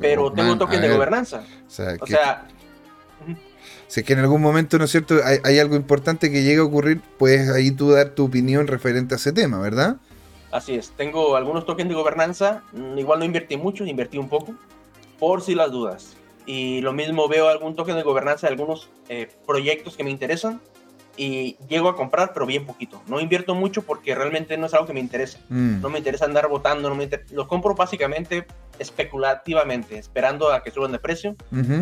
pero tengo un token de gobernanza. O sea, o sea si es que en algún momento, ¿no es cierto?, hay, algo importante que llegue a ocurrir, puedes ahí tú dar tu opinión referente a ese tema, ¿verdad? Así es, tengo algunos tokens de gobernanza, mm, igual no invertí mucho, invertí un poco, por si las dudas. Y lo mismo veo algún token de gobernanza de algunos eh, proyectos que me interesan, y llego a comprar, pero bien poquito. No invierto mucho porque realmente no es algo que me interesa. Mm. No me interesa andar votando, no me lo compro básicamente especulativamente, esperando a que suban de precio,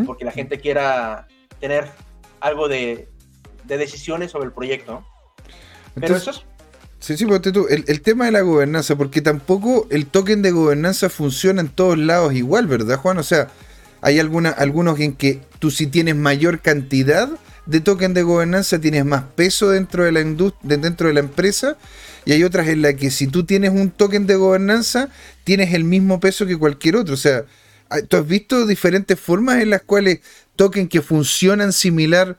porque la gente quiera tener algo de, de decisiones sobre el proyecto. pero eso es... Sí, sí, porque tú, el, el, tema de la gobernanza, porque tampoco el token de gobernanza funciona en todos lados igual, ¿verdad, Juan? O sea, hay alguna, algunos en que tú si tienes mayor cantidad de token de gobernanza tienes más peso dentro de la dentro de la empresa y hay otras en las que si tú tienes un token de gobernanza tienes el mismo peso que cualquier otro. O sea, ¿tú has visto diferentes formas en las cuales tokens que funcionan similar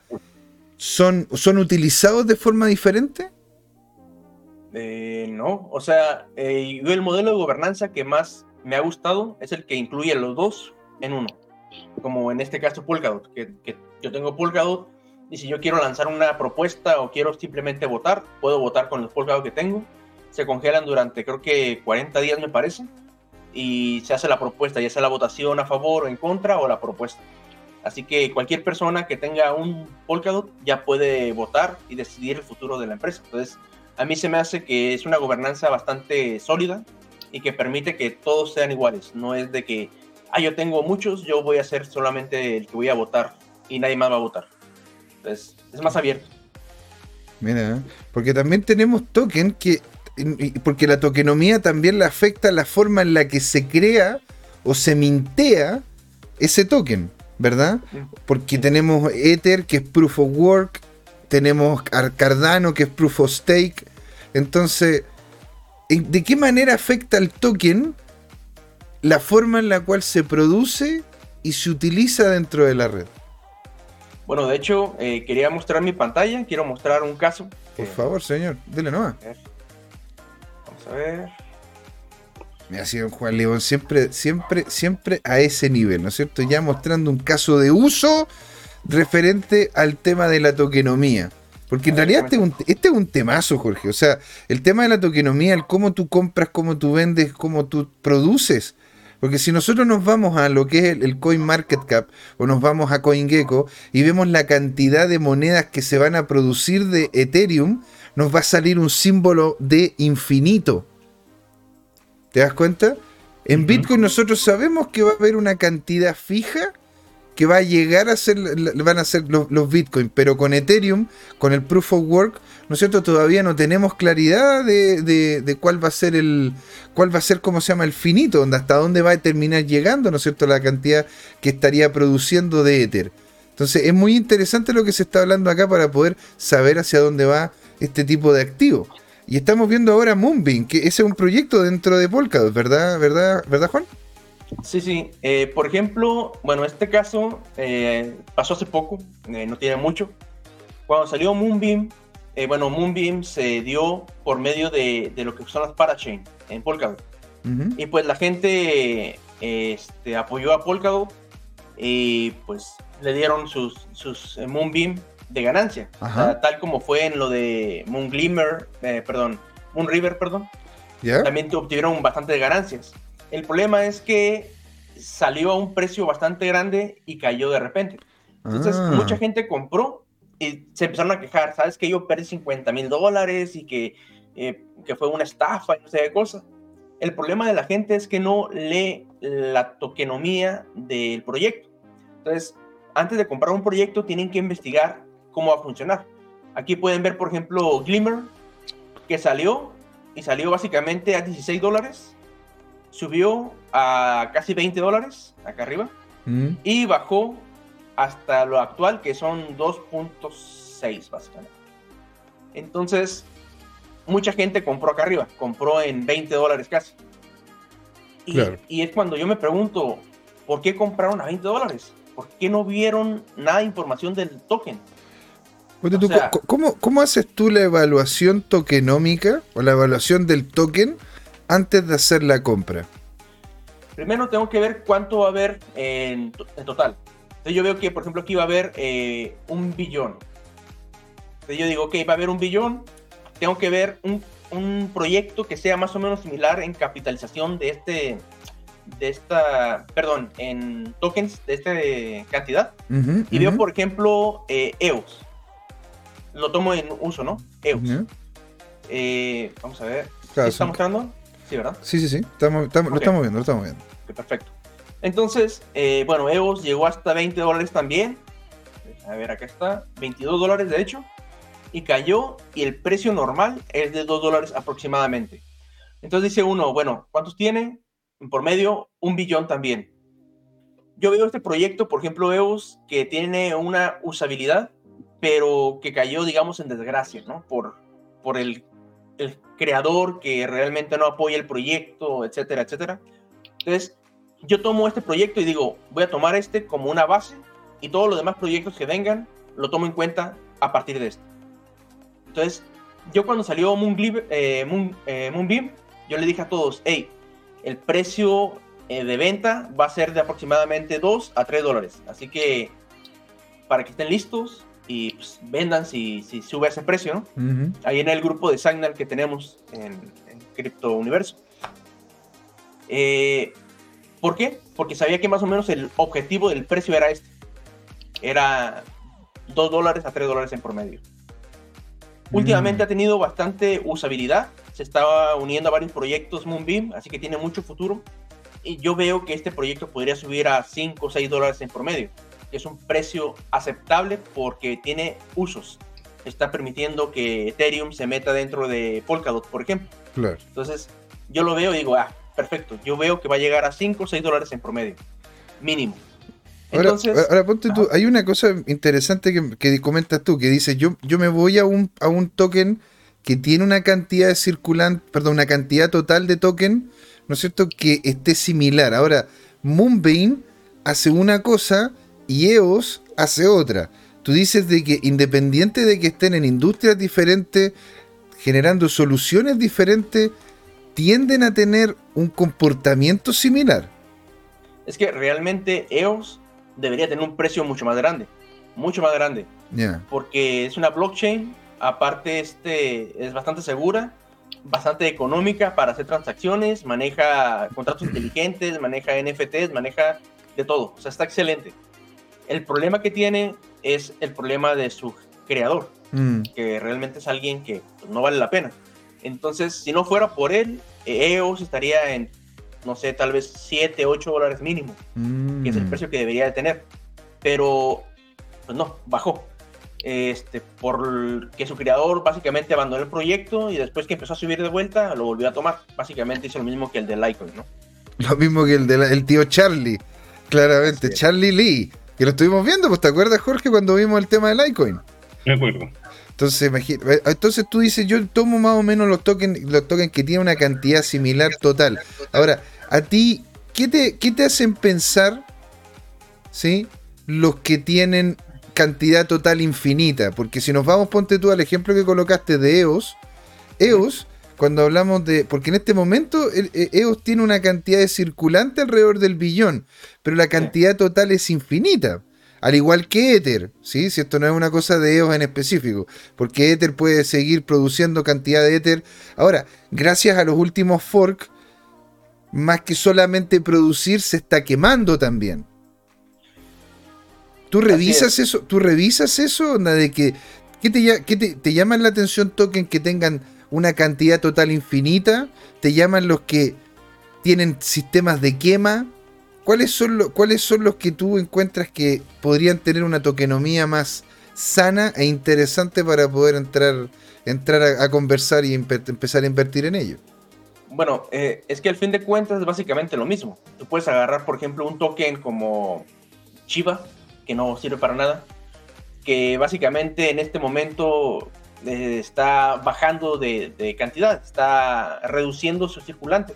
son, son utilizados de forma diferente? Eh, no, o sea, eh, el modelo de gobernanza que más me ha gustado es el que incluye los dos en uno, como en este caso Polkadot, que, que yo tengo Polkadot y si yo quiero lanzar una propuesta o quiero simplemente votar, puedo votar con los polgados que tengo. Se congelan durante creo que 40 días me parece. Y se hace la propuesta, ya sea la votación a favor o en contra o la propuesta. Así que cualquier persona que tenga un Polkadot ya puede votar y decidir el futuro de la empresa. Entonces, a mí se me hace que es una gobernanza bastante sólida y que permite que todos sean iguales. No es de que, ah, yo tengo muchos, yo voy a ser solamente el que voy a votar y nadie más va a votar es, más abierto. Mira, porque también tenemos token que, porque la tokenomía también le afecta la forma en la que se crea o se mintea ese token, ¿verdad? Porque tenemos Ether, que es Proof of Work, tenemos Cardano, que es Proof of Stake. Entonces, ¿de qué manera afecta el token la forma en la cual se produce y se utiliza dentro de la red? Bueno, de hecho, eh, quería mostrar mi pantalla, quiero mostrar un caso. Por favor, señor, dele nomás. Vamos a ver. Me ha sido Juan León siempre, siempre, siempre a ese nivel, ¿no es cierto? Ya mostrando un caso de uso referente al tema de la tokenomía. Porque en realidad este es, un, este es un temazo, Jorge. O sea, el tema de la tokenomía, el cómo tú compras, cómo tú vendes, cómo tú produces, porque si nosotros nos vamos a lo que es el, Coin Market Cap o nos vamos a CoinGecko y vemos la cantidad de monedas que se van a producir de Ethereum, nos va a salir un símbolo de infinito. ¿Te das cuenta? En Bitcoin nosotros sabemos que va a haber una cantidad fija que va a llegar a ser, van a ser los, los Bitcoin, pero con Ethereum, con el Proof of Work, ¿no es cierto? Todavía no tenemos claridad de, cuál va a ser el, cuál va a ser, ¿cómo se llama? El finito, donde hasta dónde va a terminar llegando, ¿no es cierto? La cantidad que estaría produciendo de Ether. Entonces es muy interesante lo que se está hablando acá para poder saber hacia dónde va este tipo de activo. Y estamos viendo ahora Moonbeam, que ese es un proyecto dentro de Polkadot, ¿verdad, verdad, verdad Juan? Sí, sí. Eh, por ejemplo, bueno, este caso eh, pasó hace poco, eh, no tiene mucho. Cuando salió Moonbeam, bueno, Moonbeam se dio por medio de, lo que son las parachain en Polkadot. Y pues la gente este, apoyó a Polkadot y pues le dieron sus, sus Moonbeam de ganancia. tal como fue en lo de Moon Glimmer, perdón, Moon River, perdón. También obtuvieron bastante de ganancias. El problema es que salió a un precio bastante grande y cayó de repente. Entonces, ah. mucha gente compró y se empezaron a quejar, ¿sabes? Que yo perdí 50 mil dólares y que, eh, que fue una estafa y no sé qué cosa. El problema de la gente es que no lee la tokenomía del proyecto. Entonces, antes de comprar un proyecto, tienen que investigar cómo va a funcionar. Aquí pueden ver, por ejemplo, Glimmer, que salió y salió básicamente a 16 dólares subió a casi 20 dólares acá arriba mm. y bajó hasta lo actual que son 2.6 básicamente. Entonces, mucha gente compró acá arriba, compró en 20 dólares casi. Y, y, es cuando yo me pregunto, ¿por qué compraron a 20 dólares? ¿Por qué no vieron nada de información del token? ¿cómo, ¿Cómo haces tú la evaluación tokenómica o la evaluación del token? antes de hacer la compra? Primero tengo que ver cuánto va a haber en, total. Entonces yo veo que, por ejemplo, aquí va a haber eh, un billón. Entonces yo digo, ok, va a haber un billón. Tengo que ver un, proyecto que sea más o menos similar en capitalización de este, de esta, perdón, en tokens de esta cantidad. y veo, por ejemplo, eh, EOS. Lo tomo en uso, ¿no? EOS. Eh, vamos a ver. ¿Qué está mostrando? Sí, ¿verdad? Sí, sí, sí. Estamos, Lo estamos viendo, lo estamos viendo. perfecto. Entonces, eh, bueno, EOS llegó hasta 20 dólares también. A ver, acá está. 22 dólares, de hecho. Y cayó. Y el precio normal es de 2 dólares aproximadamente. Entonces dice uno, bueno, ¿cuántos tiene? Por medio, un billón también. Yo veo este proyecto, por ejemplo, EOS, que tiene una usabilidad, pero que cayó, digamos, en desgracia, ¿no? Por, por el el creador que realmente no apoya el proyecto, etcétera, etcétera. Entonces, yo tomo este proyecto y digo, voy a tomar este como una base y todos los demás proyectos que vengan lo tomo en cuenta a partir de este. Entonces, yo cuando salió eh, eh, Moonbeam, yo le dije a todos, hey, el precio eh, de venta va a ser de aproximadamente 2 a 3 dólares. Así que, para que estén listos, y pues, vendan si, si, sube ese precio, ¿no? Ahí en el grupo de Signal que tenemos en, en Crypto Universo. Eh, ¿Por qué? Porque sabía que más o menos el objetivo del precio era este. Era 2 dólares a 3 dólares en promedio. Últimamente ha tenido bastante usabilidad. Se estaba uniendo a varios proyectos Moonbeam, así que tiene mucho futuro. Y yo veo que este proyecto podría subir a 5 o 6 dólares en promedio es un precio aceptable porque tiene usos. Está permitiendo que Ethereum se meta dentro de Polkadot, por ejemplo. Claro. Entonces, yo lo veo y digo, ah, perfecto. Yo veo que va a llegar a 5 o 6 dólares en promedio. Mínimo. Entonces, ahora, ponte tú, hay una cosa interesante que, comentas tú, que dice, yo, yo me voy a un, a un token que tiene una cantidad de circulante, perdón, una cantidad total de token, ¿no es cierto?, que esté similar. Ahora, Moonbeam hace una cosa y EOS hace otra. Tú dices de que independiente de que estén en industrias diferentes, generando soluciones diferentes, tienden a tener un comportamiento similar. Es que realmente EOS debería tener un precio mucho más grande, mucho más grande. Porque es una blockchain, aparte este, es bastante segura, bastante económica para hacer transacciones, maneja contratos inteligentes, maneja NFTs, maneja de todo. O sea, está excelente. El problema que tiene es el problema de su creador, mm. que realmente es alguien que pues, no vale la pena. Entonces, si no fuera por él, EOS estaría en, no sé, tal vez 7, 8 dólares mínimo, que es el mm. precio que debería de tener. pero pues no, bajó. Este, por que su creador básicamente abandonó el proyecto y después que empezó a subir de vuelta, lo volvió a tomar. Básicamente hizo lo mismo que el de Litecoin, ¿no? Lo mismo que el del tío Charlie, claramente, Charlie Lee, que lo estuvimos viendo, pues te acuerdas Jorge cuando vimos el tema de Litecoin. Me acuerdo. Entonces, eh, entonces tú dices, yo tomo más o menos los tokens, los tokens que tienen una cantidad similar total. Ahora, a ti, ¿qué te, qué te hacen pensar, ¿sí? Los que tienen cantidad total infinita. Porque si nos vamos, ponte tú al ejemplo que colocaste de EOS. EOS, cuando hablamos de. Porque en este momento EOS e tiene una cantidad de circulante alrededor del billón, pero la cantidad total es infinita. Al igual que Ether, ¿sí? si esto no es una cosa de EOS en específico, porque Ether puede seguir produciendo cantidad de Ether. Ahora, gracias a los últimos forks, más que solamente producir, se está quemando también. ¿Tú revisas eso? ¿Tú revisas eso? De que, ¿Qué, te, te, llaman la atención token que tengan una cantidad total infinita? ¿Te llaman los que tienen sistemas de quema? ¿Cuáles son, ¿Cuáles son los que tú encuentras que podrían tener una tokenomía más sana e interesante para poder entrar, entrar a, conversar y empezar a invertir en ello? Bueno, eh, es que al fin de cuentas es básicamente lo mismo. Tú puedes agarrar, por ejemplo, un token como Chiva, que no sirve para nada, que básicamente en este momento eh, está bajando de, cantidad, está reduciendo su circulante,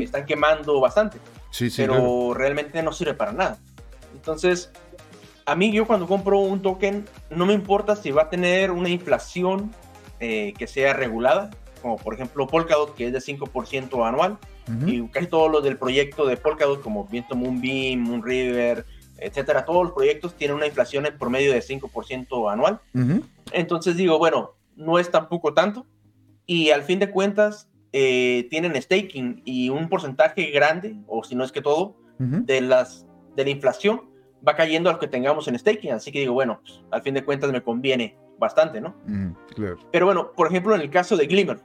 están quemando bastante, pero realmente no sirve para nada. Entonces, a mí yo cuando compro un token, no me importa si va a tener una inflación eh, que sea regulada, como por ejemplo Polkadot, que es de 5% anual, y casi todo lo del proyecto de Polkadot, como Viento Moonbeam, Moonriver, etcétera, todos los proyectos tienen una inflación en promedio de 5% anual. Entonces digo, bueno, no es tampoco tanto. Y al fin de cuentas, eh, tienen staking y un porcentaje grande, o si no es que todo, de, las, de la inflación va cayendo a lo que tengamos en staking. Así que digo, bueno, pues, al fin de cuentas me conviene bastante, ¿no? Pero bueno, por ejemplo, en el caso de Glimmer,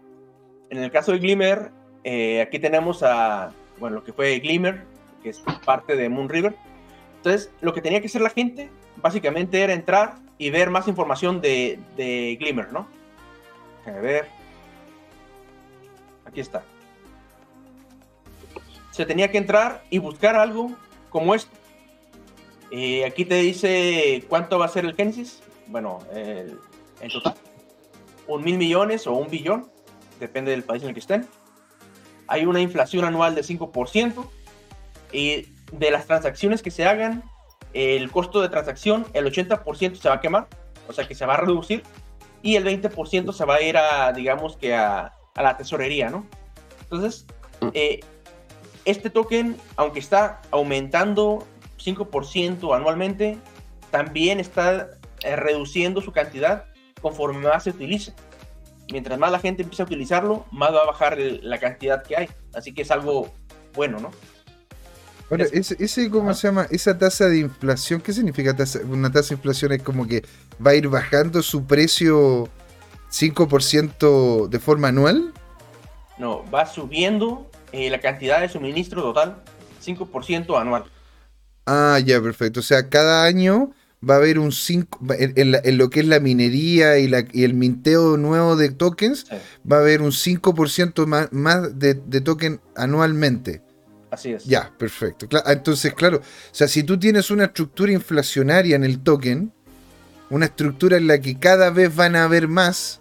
en el caso de Glimmer, eh, aquí tenemos a, bueno, lo que fue Glimmer, que es parte de Moon River, entonces, lo que tenía que hacer la gente, básicamente, era entrar y ver más información de, Glimmer, ¿no? A ver. Aquí está. Se tenía que entrar y buscar algo como esto. Y aquí te dice cuánto va a ser el Genesis. Bueno, en total. Un mil millones o un billón. Depende del país en el que estén. Hay una inflación anual de 5%. Y de las transacciones que se hagan, el costo de transacción, el 80% se va a quemar, o sea que se va a reducir, y el 20% se va a ir a, digamos que a, la tesorería, ¿no? Entonces, mm. eh, este token, aunque está aumentando 5% anualmente, también está eh, reduciendo su cantidad conforme más se utiliza. Mientras más la gente empieza a utilizarlo, más va a bajar la cantidad que hay. Así que es algo bueno, ¿no? Ahora, ese, ¿cómo se llama? Esa tasa de inflación, ¿qué significa una tasa de inflación? Es como que va a ir bajando su precio 5% de forma anual. No, va subiendo eh, la cantidad de suministro total 5% anual. Ah, ya, perfecto. O sea, cada año va a haber un 5, en, lo que es la minería y, la, y el minteo nuevo de tokens, va a haber un 5% más, más de, de token anualmente. Así es. Ya, perfecto. Ah, entonces, claro, o sea, si tú tienes una estructura inflacionaria en el token, una estructura en la que cada vez van a haber más,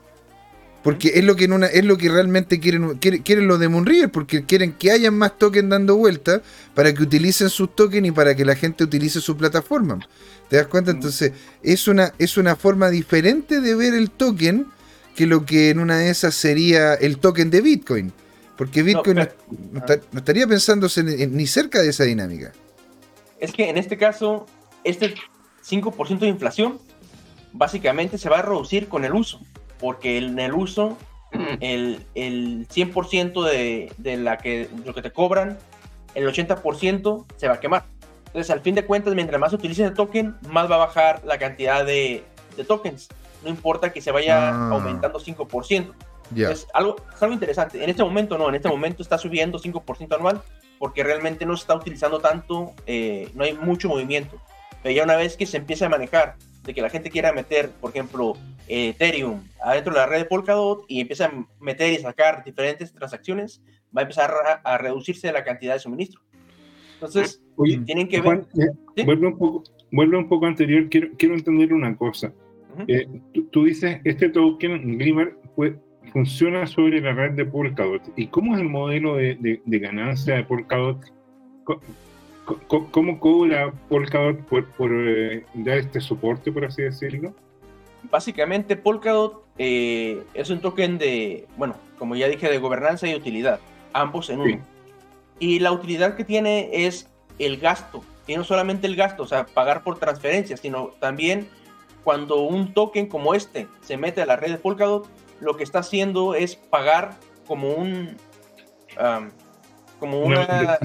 porque es lo que en una, es lo que realmente quieren, quieren, los de Moonriver, porque quieren que haya más tokens dando vuelta para que utilicen sus tokens y para que la gente utilice su plataforma. ¿Te das cuenta? Entonces, es una, es una forma diferente de ver el token que lo que en una de esas sería el token de Bitcoin. Porque Bitcoin no, estaría pensándose ni cerca de esa dinámica. Es que en este caso, este 5% de inflación básicamente se va a reducir con el uso, porque en el uso el, el 100% de, de, la que, lo que te cobran, el 80% se va a quemar. Entonces, al fin de cuentas, mientras más utilices el token, más va a bajar la cantidad de, de tokens. No importa que se vaya ah. aumentando 5%. Es, algo, algo interesante. En este momento no, en este momento está subiendo 5% anual porque realmente no se está utilizando tanto, eh, no hay mucho movimiento. Pero ya una vez que se empieza a manejar, de que la gente quiera meter, por ejemplo, Ethereum adentro de la red de Polkadot y empieza a meter y sacar diferentes transacciones, va a empezar a, reducirse la cantidad de suministro. Entonces, tienen que ver. Eh, vuelve, un poco, vuelve un poco anterior, quiero, quiero entender una cosa. Eh, tú, dices, este token Glimmer funciona sobre la red de Polkadot. ¿Y cómo es el modelo de, de, ganancia de Polkadot? ¿Cómo, cobra Polkadot por, por eh, dar este soporte, por así decirlo? Básicamente, Polkadot es un token de, bueno, como ya dije, de gobernanza y utilidad, ambos en uno. Y la utilidad que tiene es el gasto, y no solamente el gasto, o sea, pagar por transferencias, sino también cuando un token como este se mete a la red de Polkadot, lo que está haciendo es pagar como un... como una...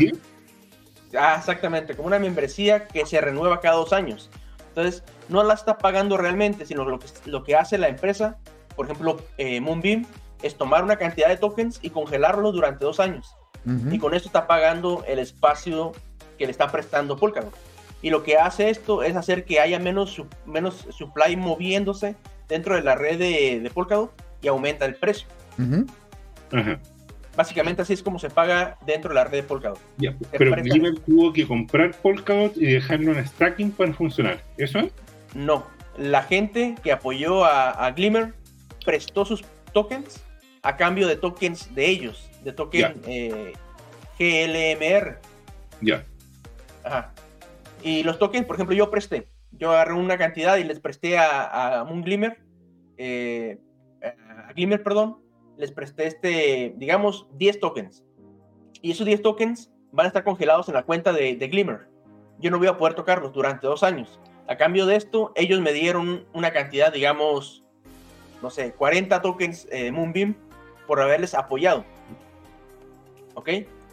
Ah, exactamente, como una membresía que se renueva cada dos años. Entonces, no la está pagando realmente, sino lo que, lo que hace la empresa, por ejemplo, eh, Moonbeam, es tomar una cantidad de tokens y congelarlo durante dos años. Y con esto está pagando el espacio que le está prestando Polkadot. Y lo que hace esto es hacer que haya menos, menos supply moviéndose dentro de la red de, de Polkadot y aumenta el precio. Básicamente así es como se paga dentro de la red de Polkadot. pero Glimmer tuvo que comprar Polkadot y dejarlo en stacking para funcionar. ¿Eso es? No. La gente que apoyó a, Glimmer prestó sus tokens a cambio de tokens de ellos, de token eh, GLMR. Ya. Ajá. Y los tokens, por ejemplo, yo presté. Yo agarré una cantidad y les presté a, a un Glimmer, eh, a Glimmer, perdón, les presté este, digamos, 10 tokens. Y esos 10 tokens van a estar congelados en la cuenta de, de Glimmer. Yo no voy a poder tocarlos durante dos años. A cambio de esto, ellos me dieron una cantidad, digamos, no sé, 40 tokens eh, Moonbeam por haberles apoyado. ¿Ok?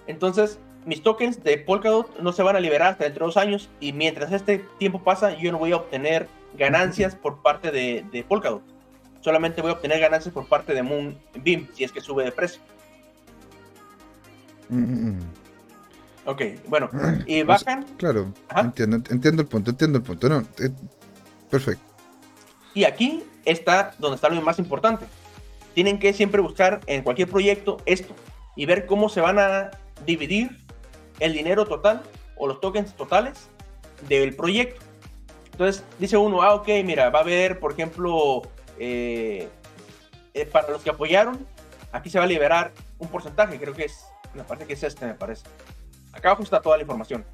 Entonces, mis tokens de Polkadot no se van a liberar hasta dentro de dos años y mientras este tiempo pasa yo no voy a obtener ganancias por parte de, de Polkadot. Solamente voy a obtener ganancias por parte de Moonbeam si es que sube de precio. Mm. Ok, bueno, y bajan. claro, entiendo, entiendo el punto, entiendo el punto. No, eh, perfecto. Y aquí está donde está lo más importante. Tienen que siempre buscar en cualquier proyecto esto y ver cómo se van a dividir el dinero total o los tokens totales del proyecto. Entonces dice uno, ah, ok, mira, va a haber, por ejemplo, eh, eh, para los que apoyaron, aquí se va a liberar un porcentaje, creo que es, me parece que es este, me parece. Acá abajo está toda la información.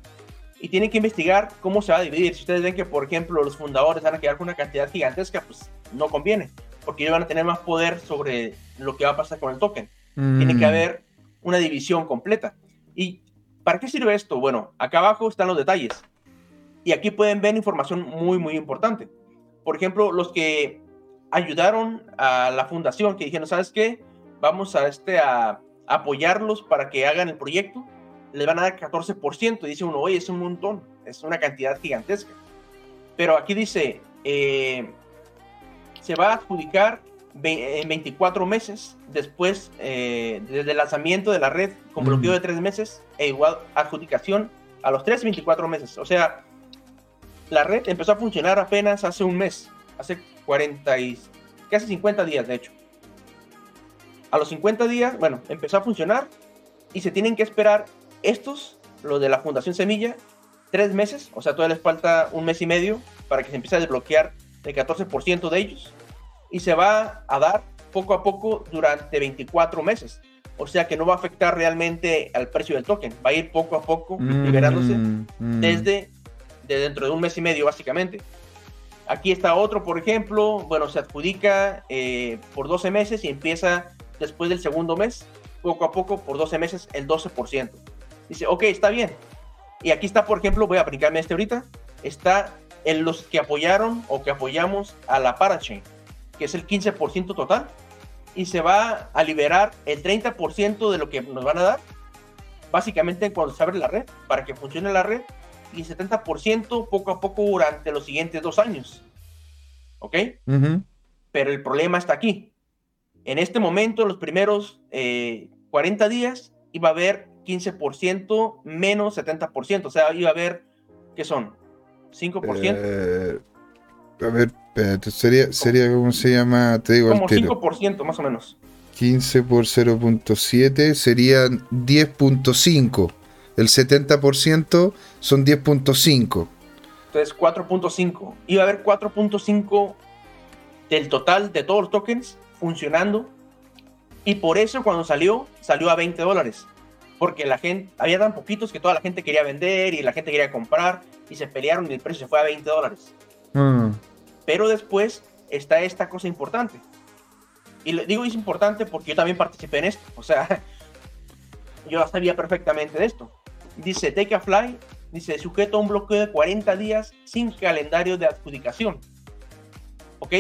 Y tienen que investigar cómo se va a dividir. Si ustedes ven que, por ejemplo, los fundadores van a quedar con una cantidad gigantesca, pues no conviene, porque ellos van a tener más poder sobre lo que va a pasar con el token. Tiene que mm. haber una división completa. ¿Y para qué sirve esto? Bueno, acá abajo están los detalles. Y aquí pueden ver información muy, muy importante. Por ejemplo, los que ayudaron a la fundación, que dijeron, ¿sabes qué? Vamos a, este, a apoyarlos para que hagan el proyecto. Les van a dar 14%. Y dice uno, oye, es un montón, es una cantidad gigantesca. Pero aquí dice, eh, se va a adjudicar en 24 meses después eh, desde el lanzamiento de la red con bloqueo de 3 meses e igual adjudicación a los 3 24 meses. O sea, la red empezó a funcionar apenas hace un mes, hace 40 y casi 50 días de hecho. A los 50 días, bueno, empezó a funcionar y se tienen que esperar estos, los de la Fundación Semilla, 3 meses, o sea, todavía les falta un mes y medio para que se empiece a desbloquear el 14% de ellos y se va a dar poco a poco durante 24 meses. O sea que no va a afectar realmente al precio del token. Va a ir poco a poco mm, liberándose mm. desde de dentro de un mes y medio, básicamente. Aquí está otro, por ejemplo. Bueno, se adjudica eh, por 12 meses y empieza después del segundo mes, poco a poco, por 12 meses, el 12%. Dice, ok, está bien. Y aquí está, por ejemplo, voy a aplicarme este ahorita. Está en los que apoyaron o que apoyamos a la Parachain que es el 15% total, y se va a liberar el 30% de lo que nos van a dar, básicamente cuando se abre la red, para que funcione la red, y 70% poco a poco durante los siguientes dos años. ¿Ok? Pero el problema está aquí. En este momento, los primeros 40 eh, días, iba a haber 15% menos 70%, o sea, iba a haber, ¿qué son? 5%. Eh, a ver, sería, sería, ¿cómo se llama? Te digo Como 5% más o menos. 15 por 0.7 serían 10.5. El 70% son 10.5. Entonces 4.5. Iba a haber 4.5 del total de todos los tokens funcionando. Y por eso cuando salió, salió a 20 dólares. Porque la gente, había tan poquitos que toda la gente quería vender y la gente quería comprar y se pelearon y el precio se fue a 20 dólares. Mm. Pero después está esta cosa importante. Y le digo es importante porque yo también participé en esto. O sea, yo sabía perfectamente de esto. Dice Take a Fly, dice sujeto a un bloqueo de 40 días sin calendario de adjudicación. ¿Ok?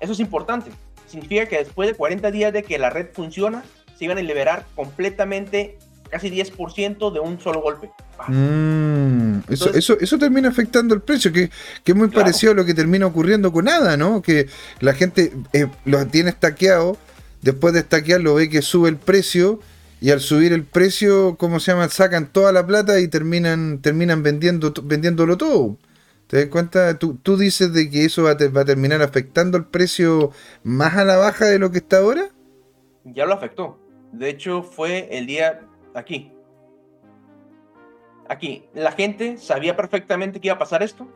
Eso es importante. Significa que después de 40 días de que la red funciona, se iban a liberar completamente casi 10% de un solo golpe. Mm, eso, eso, eso, termina afectando el precio, que, que es muy parecido a lo que termina ocurriendo con ADA, ¿no? Que la gente eh, lo tiene estaqueado, después de estaquearlo ve que sube el precio y al subir el precio, ¿cómo se llama? Sacan toda la plata y terminan, terminan vendiendo, vendiéndolo todo. ¿Te das cuenta? Tú, tú dices de que eso va a, va a terminar afectando el precio más a la baja de lo que está ahora. Ya lo afectó. De hecho, fue el día aquí. Aquí, la gente sabía perfectamente que iba a pasar esto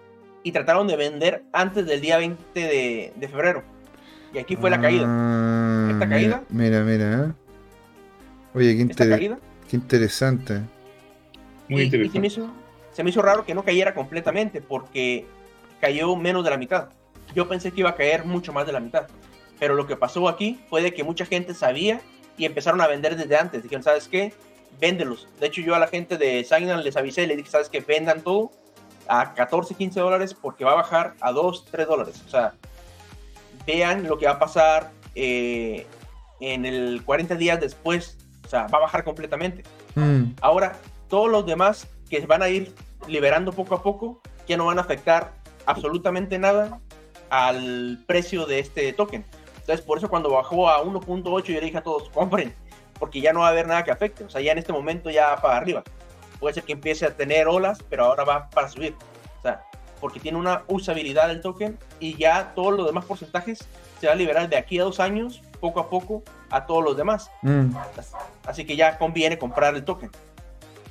y trataron de vender antes del día 20 de, febrero. Y aquí fue la caída. Ah, Esta caída. Mira, mira. Oye, qué, qué interesante. Muy interesante. se, me hizo, se me hizo raro que no cayera completamente porque cayó menos de la mitad. Yo pensé que iba a caer mucho más de la mitad. Pero lo que pasó aquí fue de que mucha gente sabía y empezaron a vender desde antes. Dijeron, ¿sabes qué? véndelos. De hecho, yo a la gente de Signal les avisé, les dije, ¿sabes que Vendan todo a 14, 15 dólares porque va a bajar a 2, 3 dólares. O sea, vean lo que va a pasar eh, en el 40 días después. Sea, va a bajar completamente. Mm. Ahora, todos los demás que van a ir liberando poco a poco, ya no van a afectar absolutamente nada al precio de este token. Entonces, por eso cuando bajó a 1.8, yo le dije a todos, compren porque ya no va a haber nada que afecte. O sea, ya en este momento ya para arriba. Puede ser que empiece a tener olas, pero ahora va para subir. O sea, porque tiene una usabilidad del token y ya todos los demás porcentajes se va a liberar de aquí a dos años, poco a poco, a todos los demás. Mm. Así que ya conviene comprar el token.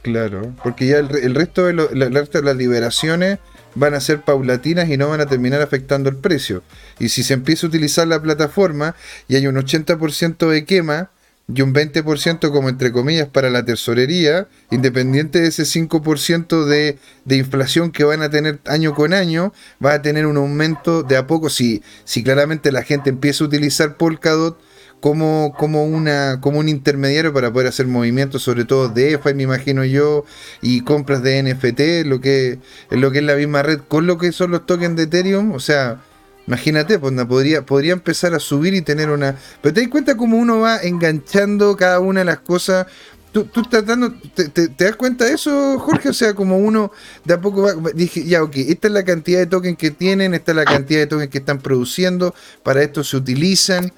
Claro, porque ya el, resto de, de las liberaciones van a ser paulatinas y no van a terminar afectando el precio. Y si se empieza a utilizar la plataforma y hay un 80% de quema, y un 20% como entre comillas para la tesorería, independiente de ese 5% de, de, inflación que van a tener año con año, va a tener un aumento de a poco si, si claramente la gente empieza a utilizar Polkadot como, como, una, como un intermediario para poder hacer movimientos, sobre todo de EFI, me imagino yo, y compras de NFT, lo que, lo que es la misma red, con lo que son los tokens de Ethereum, o sea, Imagínate, pues podría, podría empezar a subir y tener una. Pero te das cuenta cómo uno va enganchando cada una de las cosas. Tú, tú estás dando. Te, das cuenta de eso, Jorge? O sea, como uno de a poco va. Dije, ya, ok, esta es la cantidad de tokens que tienen, esta es la cantidad de tokens que están produciendo, para esto se utilizan.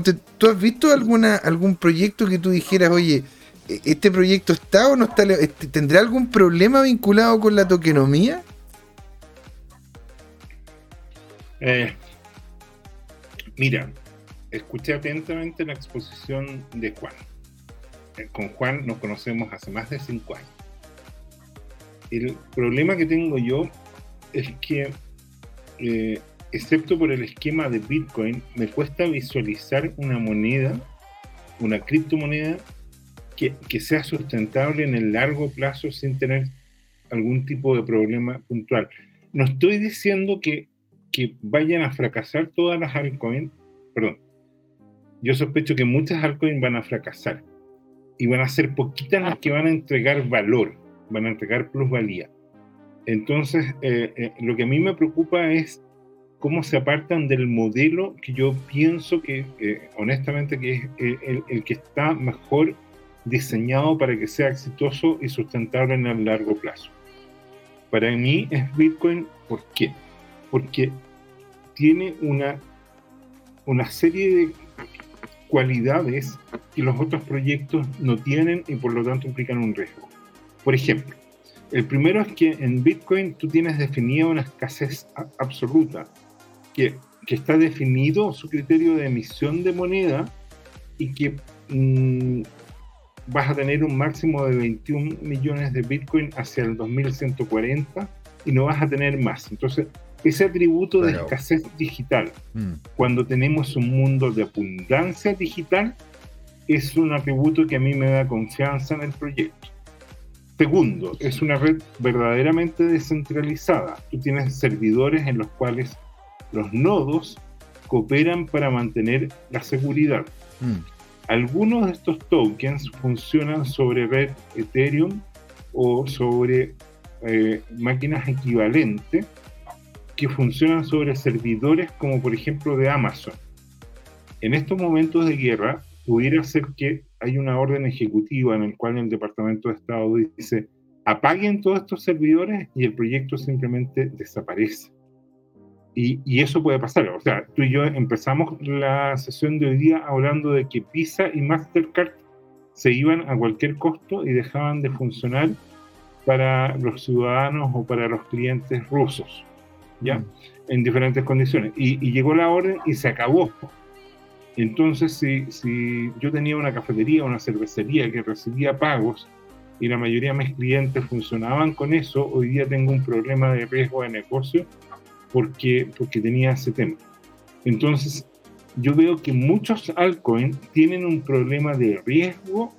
¿Tú has visto alguna, algún proyecto que tú dijeras, oye, e, este proyecto está o no está? Este, ¿Tendrá algún problema vinculado con la tokenomía? Eh, mira, escuché atentamente la exposición de Juan. Eh, con Juan nos conocemos hace más de cinco años. El problema que tengo yo es que, eh, excepto por el esquema de Bitcoin, me cuesta visualizar una moneda, una criptomoneda, que, que sea sustentable en el largo plazo sin tener algún tipo de problema puntual. No estoy diciendo que que vayan a fracasar todas las altcoins, perdón, yo sospecho que muchas altcoins van a fracasar y van a ser poquitas las que van a entregar valor, van a entregar plusvalía. Entonces, eh, eh, lo que a mí me preocupa es cómo se apartan del modelo que yo pienso que, honestamente, que es el, el, que está mejor diseñado para que sea exitoso y sustentable en el largo plazo. Para mí es Bitcoin, ¿por qué? Porque tiene una, una serie de cualidades que los otros proyectos no tienen y por lo tanto implican un riesgo. Por ejemplo, El primero es que en Bitcoin tú tienes definida una escasez absoluta, que, que, está definido su criterio de emisión de moneda y que mm, vas a tener un máximo de 21 millones de Bitcoin hacia el 2140 y no vas a tener más. Entonces, ese atributo de escasez digital, mm. cuando tenemos un mundo de abundancia digital, es un atributo que a mí me da confianza en el proyecto. Segundo, es una red verdaderamente descentralizada. Tú tienes servidores en los cuales los nodos cooperan para mantener la seguridad. Mm. Algunos de estos tokens funcionan sobre red Ethereum o sobre eh, máquinas equivalentes que funcionan sobre servidores como por ejemplo de Amazon. En estos momentos de guerra pudiera ser que hay una orden ejecutiva en el cual el Departamento de Estado dice apaguen todos estos servidores y el proyecto simplemente desaparece. Y, eso puede pasar. O sea, tú y yo empezamos la sesión de hoy día hablando de que Visa y Mastercard se iban a cualquier costo y dejaban de funcionar para los ciudadanos o para los clientes rusos, ¿ya? Mm. En diferentes condiciones. Y, llegó la orden y se acabó. Entonces, si, si yo tenía una cafetería, una cervecería que recibía pagos y la mayoría de mis clientes funcionaban con eso, hoy día tengo un problema de riesgo de negocio porque, porque tenía ese tema. Entonces, yo veo que muchos altcoins tienen un problema de riesgo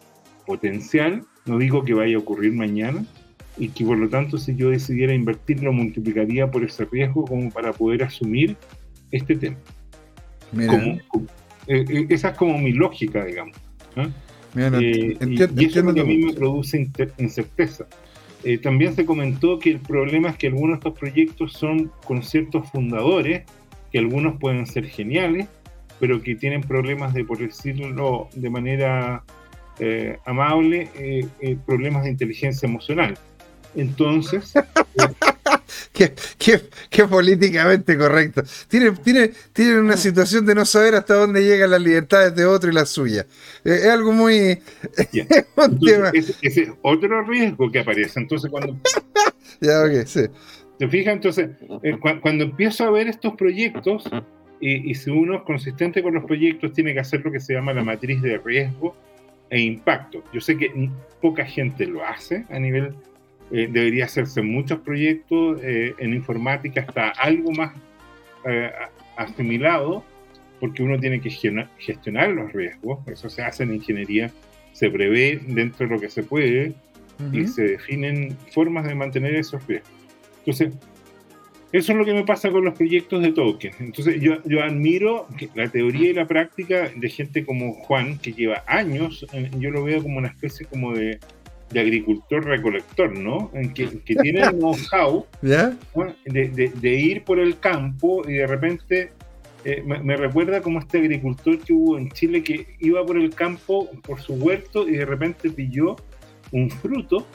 potencial, no digo que vaya a ocurrir mañana, y que por lo tanto si yo decidiera invertir lo multiplicaría por ese riesgo como para poder asumir este tema. Eh, eh, esa es como mi lógica, digamos. ¿ah? Eh, y, eso es lo que a mí me produce incerteza. Eh, también se comentó que el problema es que algunos de estos proyectos son con ciertos fundadores, que algunos pueden ser geniales, pero que tienen problemas de, por decirlo de manera eh, amable, eh, problemas de inteligencia emocional. Entonces... qué, políticamente correcto. Tienen, tiene, tiene una situación de no saber hasta dónde llegan las libertades de otro y las suyas. Es, algo muy... ese, es otro riesgo que aparece. Entonces, cuando... ya, ok, sí. ¿Te fijas? Entonces, eh, cuando empiezo a ver estos proyectos, y, y si uno es consistente con los proyectos, tiene que hacer lo que se llama la matriz de riesgo e impacto. Yo sé que poca gente lo hace a nivel eh, debería hacerse muchos proyectos eh, en informática, hasta algo más eh, asimilado, porque uno tiene que gestionar los riesgos, eso se hace en ingeniería, se prevé dentro de lo que se puede y se definen formas de mantener esos riesgos. Entonces, eso es lo que me pasa con los proyectos de tokens. Entonces, yo, yo admiro la teoría y la práctica de gente como Juan, que lleva años, yo lo veo como una especie como de de agricultor-recolector, ¿no? En que, que tiene el know-how de, de, ir por el campo y de repente eh, me, recuerda como este agricultor que hubo en Chile que iba por el campo, por su huerto y de repente pilló un fruto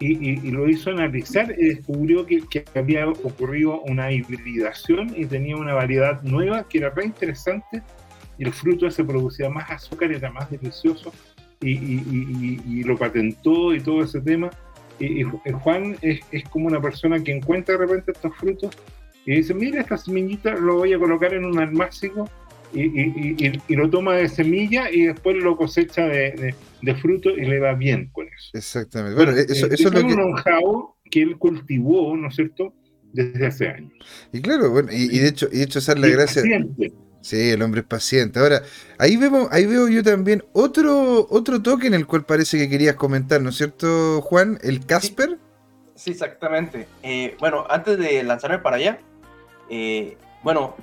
y, y, lo hizo analizar y descubrió que, que, había ocurrido una hibridación y tenía una variedad nueva que era re interesante y el fruto se producía más azúcar y era más delicioso y, lo patentó y todo ese tema. Y, Juan es, como una persona que encuentra de repente estos frutos y dice, mira, esta semillita lo voy a colocar en un almácigo y, lo toma de semilla y después lo cosecha de, fruto y le va bien con eso. Exactamente. Bueno, eso, es, lo un know-how que él cultivó, ¿no es cierto?, desde hace años. Y claro, bueno, y, de hecho, y de hecho esa es la gracia. Sí, el hombre es paciente. Ahora, ahí vemos, ahí veo yo también otro, otro toque en el cual parece que querías comentar, ¿no es cierto, Juan? El Casper. Sí, exactamente. Eh, bueno, antes de lanzarme para allá, eh, bueno,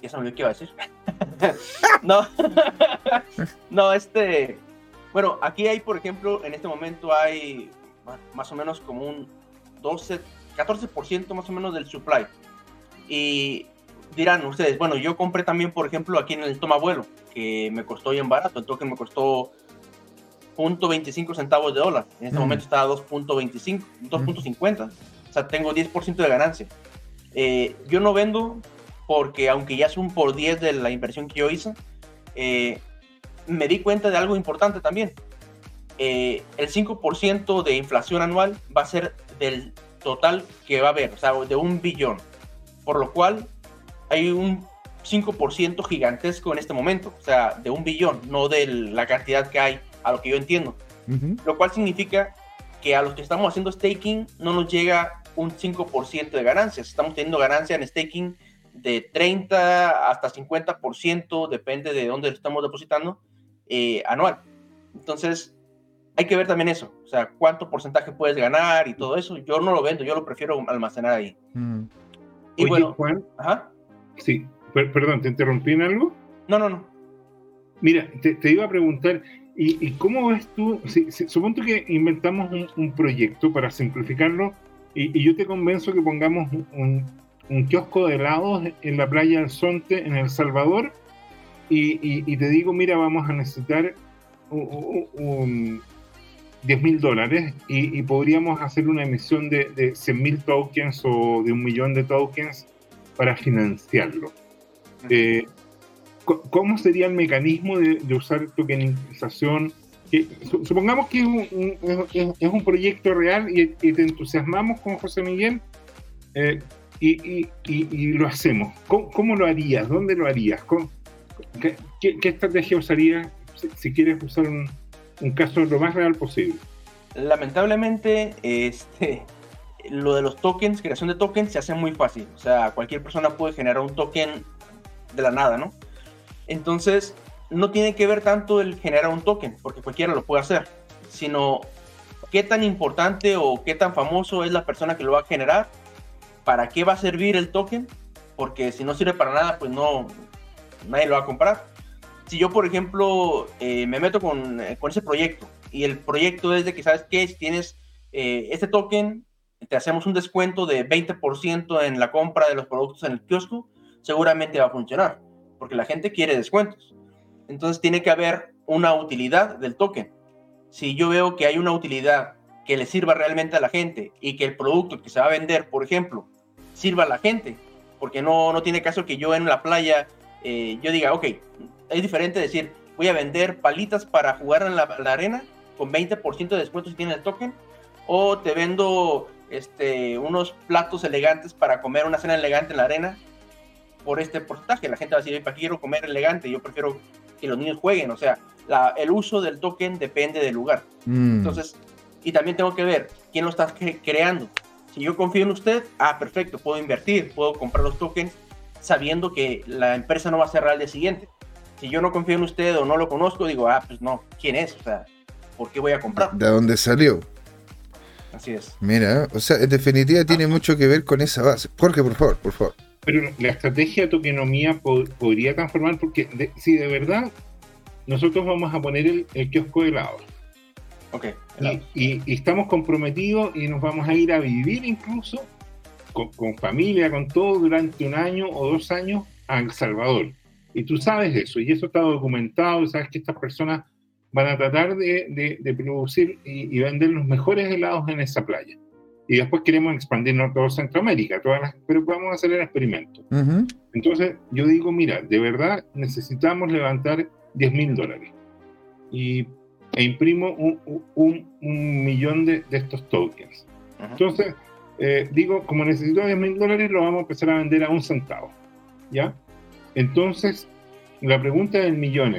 ya se me olvidó qué iba a decir. no, no, este, bueno, aquí hay, por ejemplo, en este momento hay más o menos como un 12, 14% más o menos del supply. Y dirán ustedes, bueno, yo compré también, por ejemplo, aquí en el Tomabuelo, que me costó bien barato, el token me costó 0.25 centavos de dólar. En este mm. momento está a 2.25, 2.50. O sea, tengo 10% de ganancia. Eh, yo no vendo porque, aunque ya es un por 10 de la inversión que yo hice, eh, me di cuenta de algo importante también. eh, el 5% de inflación anual va a ser del total que va a haber, o sea, de un billón. Por lo cual hay un 5% gigantesco en este momento, o sea, de un billón, no de la cantidad que hay, a lo que yo entiendo. Lo cual significa que a los que estamos haciendo staking no nos llega un 5% de ganancias. Estamos teniendo ganancia en staking de 30 hasta 50%, depende de dónde lo estamos depositando, eh, anual. Entonces, hay que ver también eso, o sea, cuánto porcentaje puedes ganar y todo eso. Yo no lo vendo, yo lo prefiero almacenar ahí. Mm. Y bueno, Juan, ajá. Sí, perdón, ¿te interrumpí en algo? No, no, no. Mira, te, iba a preguntar, ¿y, cómo ves tú? Si, supongo que inventamos un, proyecto para simplificarlo y, yo te convenzo que pongamos un, kiosco de helados en la playa del Sonte, en El Salvador, y, te digo, mira, vamos a necesitar un, 10 mil dólares y, podríamos hacer una emisión de, de 100 mil tokens o de un millón de tokens para financiarlo. Eh, ¿Cómo sería el mecanismo de, usar tokenización? supongamos que es un, proyecto real y, te entusiasmamos con José Miguel eh, y, lo hacemos. ¿Cómo, lo harías? ¿Dónde lo harías? Qué, estrategia usarías si, quieres usar un, un caso lo más real posible? Lamentablemente, este, lo de los tokens, creación de tokens, se hace muy fácil. O sea, cualquier persona puede generar un token de la nada, ¿no? Entonces, no tiene que ver tanto el generar un token, porque cualquiera lo puede hacer, sino qué tan importante o qué tan famoso es la persona que lo va a generar, para qué va a servir el token, porque si no sirve para nada, pues no, nadie lo va a comprar. Si yo, por ejemplo, eh, me meto con, eh, con, ese proyecto y el proyecto es de que, ¿sabes qué? Si tienes eh, este token, te hacemos un descuento de 20% en la compra de los productos en el kiosco, seguramente va a funcionar, porque la gente quiere descuentos. Entonces tiene que haber una utilidad del token. Si yo veo que hay una utilidad que le sirva realmente a la gente y que el producto que se va a vender, por ejemplo, sirva a la gente, porque no, no tiene caso que yo en la playa, eh, yo diga, ok, es diferente decir, voy a vender palitas para jugar en la, arena con 20% de descuento si tiene el token, o te vendo este, unos platos elegantes para comer una cena elegante en la arena por este porcentaje. La gente va a decir, ¿para qué quiero comer elegante? Yo prefiero que los niños jueguen. O sea, la, el uso del token depende del lugar. Mm. Entonces, y también tengo que ver quién lo está creando. Si yo confío en usted, ah, perfecto, puedo invertir, puedo comprar los tokens sabiendo que la empresa no va a cerrar al día siguiente. Si yo no confío en usted o no lo conozco, digo, ah, pues no, ¿quién es? O sea, ¿por qué voy a comprar? ¿De dónde salió? Así es. Mira, o sea, en definitiva tiene mucho que ver con esa base. Jorge, por favor, por favor. Pero la estrategia de tokenomía podría transformar, porque si de verdad nosotros vamos a poner el, kiosco de helado. Ok. Y, estamos comprometidos y nos vamos a ir a vivir incluso con, familia, con todo, durante un año o dos años a El Salvador. Y tú sabes eso, y eso está documentado, y sabes que estas personas van a tratar de, de, producir y, vender los mejores helados en esa playa. Y después queremos expandirnos a todo Centroamérica, todas las, pero podemos hacer el experimento. Entonces yo digo, mira, de verdad necesitamos levantar 10 mil dólares. Y, e imprimo un, un, un millón de, de, estos tokens. Entonces, eh, digo, como necesito 10 mil dólares, lo vamos a empezar a vender a un centavo. ¿Ya? Entonces, la pregunta del millón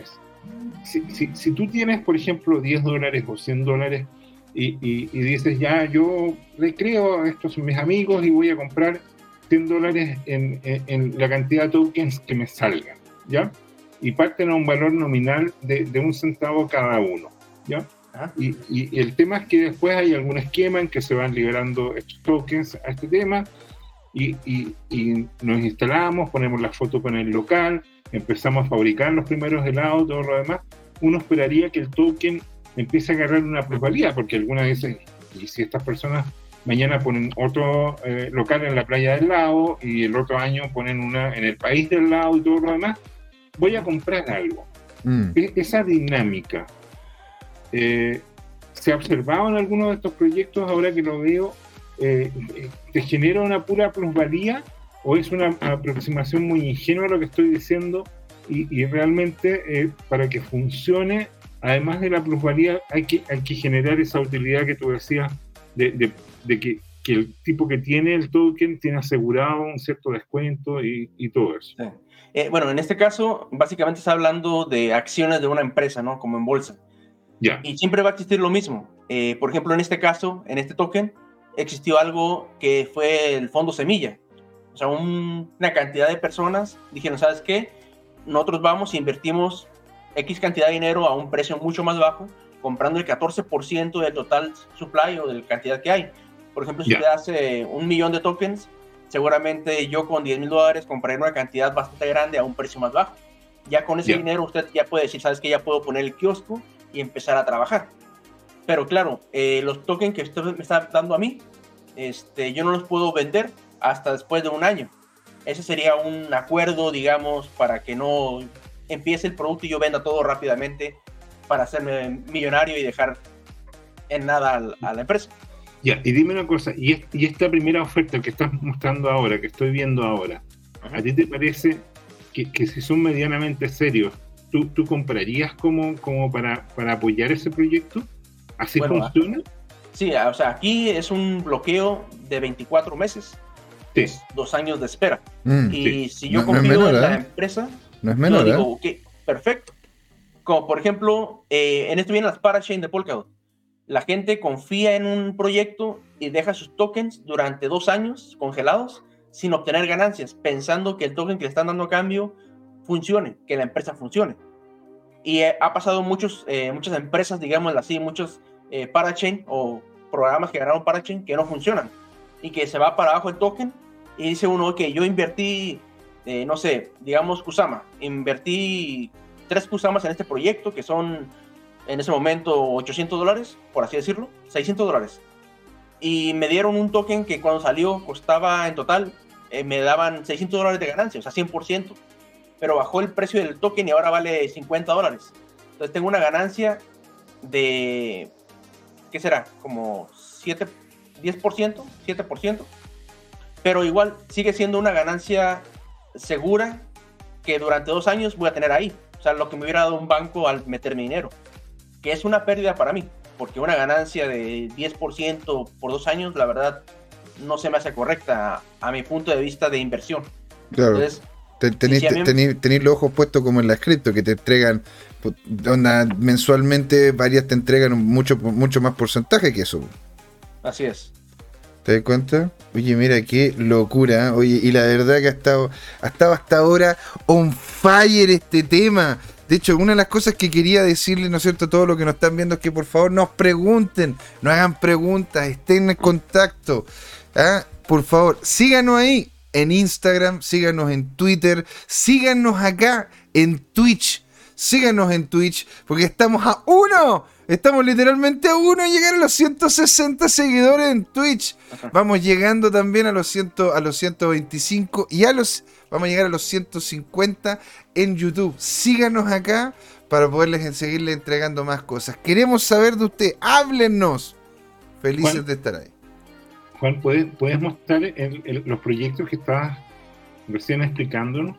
es, si, tú tienes, por ejemplo, 10 dólares o 100 dólares y, dices, ya, yo le creo a estos mis amigos y voy a comprar 100 dólares en, la cantidad de tokens que me salgan, ¿ya? Y parten a un valor nominal de, un centavo cada uno, ¿ya? Y, y, el tema es que después hay algún esquema en que se van liberando estos tokens a este tema y, y nos instalamos, ponemos la foto con el local, empezamos a fabricar los primeros helados, todo lo demás, uno esperaría que el token empiece a agarrar una plusvalía, porque algunas veces, y si estas personas mañana ponen otro eh, local en la playa del lado y el otro año ponen una en el país del lado y todo lo demás, voy a comprar algo. Mm. E-, esa dinámica eh, se ha observado en algunos de estos proyectos, ahora que lo veo, eh, ¿te genera una pura plusvalía o es una aproximación muy ingenua a lo que estoy diciendo y, realmente eh, para que funcione además de la plusvalía, hay que, hay que generar esa utilidad que tú decías de, que, el tipo que tiene el token tiene asegurado un cierto descuento y, todo eso. Eh, bueno, en este caso, básicamente está hablando de acciones de una empresa, ¿no? Como en bolsa. Ya. Y siempre va a existir lo mismo. Eh, por ejemplo, en este caso, en este token, existió algo que fue el fondo semilla. O sea, una cantidad de personas dijeron, ¿sabes qué? Nosotros vamos e invertimos X cantidad de dinero a un precio mucho más bajo, comprando el 14% del total supply o de la cantidad que hay. Por ejemplo, si te hace un millón de tokens, seguramente yo con 10 mil dólares compraré una cantidad bastante grande a un precio más bajo. Ya con ese dinero usted ya puede decir, sabes que ya puedo poner el kiosco y empezar a trabajar. Pero claro, eh, los tokens que usted me está dando a mí, este, yo no los puedo vender hasta después de un año. Ese sería un acuerdo, digamos, para que no empiece el producto y yo venda todo rápidamente para hacerme millonario y dejar en nada a la empresa. Ya, y dime una cosa, y, esta primera oferta que estás mostrando ahora, que estoy viendo ahora, ¿a ti te parece que, si son medianamente serios, tú, tú comprarías como, como para, para apoyar ese proyecto? ¿Así funciona? Sí, o sea, aquí es un bloqueo de 24 meses, dos años de espera. Mm, y si yo confío en la ¿eh? empresa, no es menor, yo digo, ¿eh? perfecto. Como por ejemplo, eh, en esto vienen las parachain de Polkadot. La gente confía en un proyecto y deja sus tokens durante dos años congelados sin obtener ganancias, pensando que el token que le están dando a cambio funcione, que la empresa funcione. Y eh, ha pasado muchos, eh, muchas empresas, digamos así, muchos parachain o programas que ganaron parachain que no funcionan y que se va para abajo el token y dice uno, ok, yo invertí, no sé, digamos Kusama, invertí tres Kusamas en este proyecto que son en ese momento 800 dólares, por así decirlo, 600 dólares. Y me dieron un token que cuando salió costaba en total, eh, me daban 600 dólares de ganancia, o sea, 100%. Pero bajó el precio del token y ahora vale 50 dólares. Entonces tengo una ganancia de, ¿qué será? Como 7, 10%, 7%. Pero igual sigue siendo una ganancia segura que durante dos años voy a tener ahí. O sea, lo que me hubiera dado un banco al meter mi dinero que es una pérdida para mí, porque una ganancia de 10% por dos años, la verdad, no se me hace correcta a, mi punto de vista de inversión. Claro. Entonces, tenéis los ojos puestos como en la cripto, que te entregan, onda, mensualmente varias te entregan mucho, mucho más porcentaje que eso. Así es. ¿Te das cuenta? Oye, mira qué locura. Oye, y la verdad que ha estado, ha estado hasta ahora on fire este tema. De hecho, una de las cosas que quería decirle, ¿no es cierto?, a todos los que nos están viendo es que por favor nos pregunten, nos hagan preguntas, estén en contacto. ¿ah? Por favor, síganos ahí en Instagram, síganos en Twitter, síganos acá en Twitch, síganos en Twitch, porque estamos a uno Estamos literalmente a uno de llegar a los 160 seguidores en Twitch. Vamos llegando también a los, 100, a los 125 y a los, vamos a llegar a los 150 en YouTube. Síganos acá para poderles seguirle entregando más cosas. Queremos saber de usted. Háblenos. Felices de estar ahí. Juan, ¿puedes, puedes mostrar los proyectos que estabas recién explicándonos?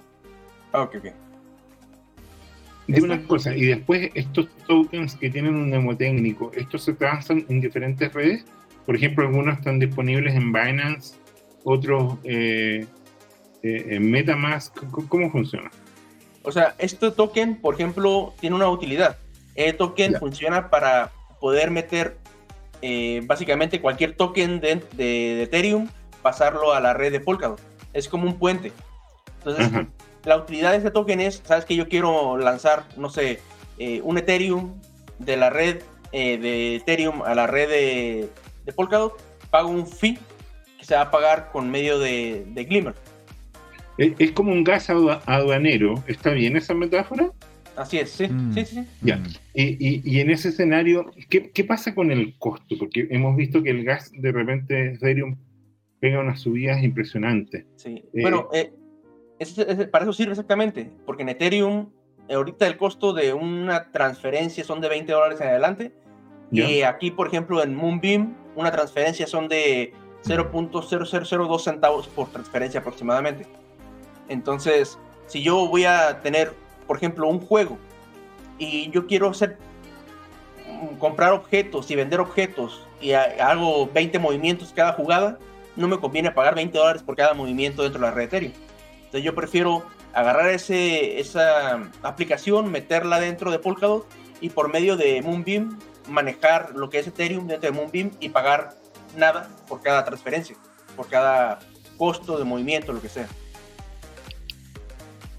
Ah, ok, ok. Dime una cosa, y después estos tokens que tienen un mnemotécnico, ¿estos se transan en diferentes redes? Por ejemplo, algunos están disponibles en Binance, otros eh, eh, en Metamask. ¿Cómo funciona? O sea, este token, por ejemplo, tiene una utilidad. El token funciona para poder meter eh, básicamente cualquier token de, Ethereum, pasarlo a la red de Polkadot. Es como un puente. Entonces, la utilidad de este token es, sabes que yo quiero lanzar, no sé, eh, un Ethereum de la red eh, de Ethereum a la red de, Polkadot, pago un fee que se va a pagar con medio de, Glimmer. Es, como un gas aduanero, ¿está bien esa metáfora? Así es, sí, mm. sí, sí. Ya. Y, en ese escenario, ¿qué, ¿qué, pasa con el costo? Porque hemos visto que el gas de repente Ethereum pega unas subidas impresionantes. Sí. bueno, eh, para eso sirve exactamente, porque en Ethereum eh, ahorita el costo de una transferencia son de 20 dólares en adelante. Y aquí, por ejemplo, en Moonbeam, una transferencia son de 0.0002 centavos por transferencia aproximadamente. Entonces, si yo voy a tener, por ejemplo, un juego y yo quiero hacer comprar objetos y vender objetos y hago 20 movimientos cada jugada, no me conviene pagar 20 dólares por cada movimiento dentro de la red Ethereum. Entonces yo prefiero agarrar ese, esa aplicación, meterla dentro de Polkadot y por medio de Moonbeam manejar lo que es Ethereum dentro de Moonbeam y pagar nada por cada transferencia, por cada costo de movimiento, lo que sea.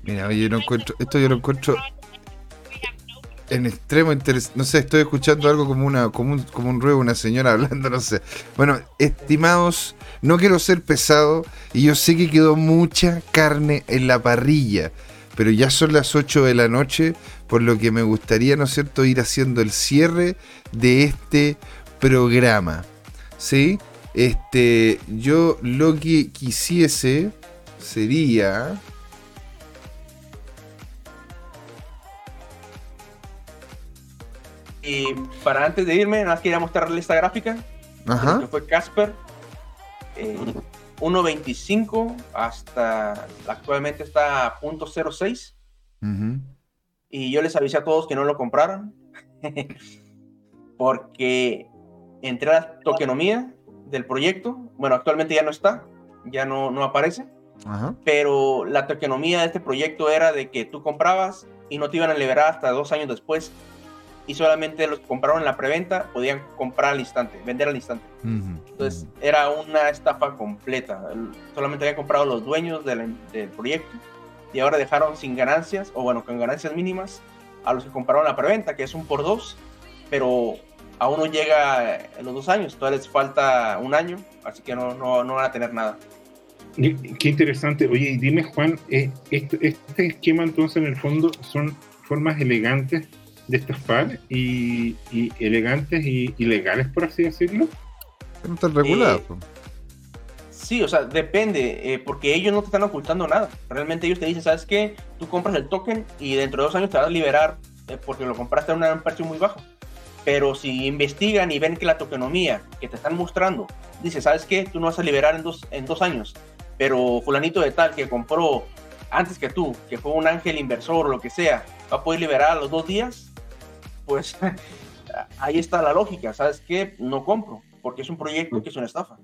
Mira, yo no encuentro, esto yo lo encuentro en extremo interesante. No sé, estoy escuchando algo como una como un, como un ruego, una señora hablando, no sé. Bueno, estimados, no quiero ser pesado y yo sé que quedó mucha carne en la parrilla, pero ya son las 8 de la noche, por lo que me gustaría, ¿no es cierto?, ir haciendo el cierre de este programa. ¿Sí? Este, yo lo que quisiese sería Y para antes de irme, nada más quería mostrarle esta gráfica. Ajá. Que fue Casper. 1.25 eh, hasta actualmente está a .06. Y yo les avisé a todos que no lo compraran. porque entré a la tokenomía del proyecto. Bueno, actualmente ya no está. Ya no, no aparece. Pero la tokenomía de este proyecto era de que tú comprabas y no te iban a liberar hasta dos años después y solamente los que compraron en la preventa podían comprar al instante, vender al instante. Entonces era una estafa completa. Solamente habían comprado los dueños del, proyecto y ahora dejaron sin ganancias, o bueno, con ganancias mínimas, a los que compraron la preventa, que es un por dos, pero aún no llega en los dos años, todavía les falta un año, así que no, no, no van a tener nada. Qué interesante. Oye, dime Juan, eh, este, este esquema entonces en el fondo son formas elegantes de estafar y, y elegantes y ilegales, por así decirlo. No están regulados. Eh, sí, o sea, depende, eh, porque ellos no te están ocultando nada. Realmente ellos te dicen, ¿sabes qué? Tú compras el token y dentro de dos años te vas a liberar eh, porque lo compraste a un precio muy bajo. Pero si investigan y ven que la tokenomía que te están mostrando dice, ¿sabes qué? Tú no vas a liberar en dos, en dos años. Pero fulanito de tal que compró antes que tú, que fue un ángel inversor o lo que sea, va a poder liberar a los dos días, pues ahí está la lógica, ¿sabes qué? No compro, porque es un proyecto que es una estafa.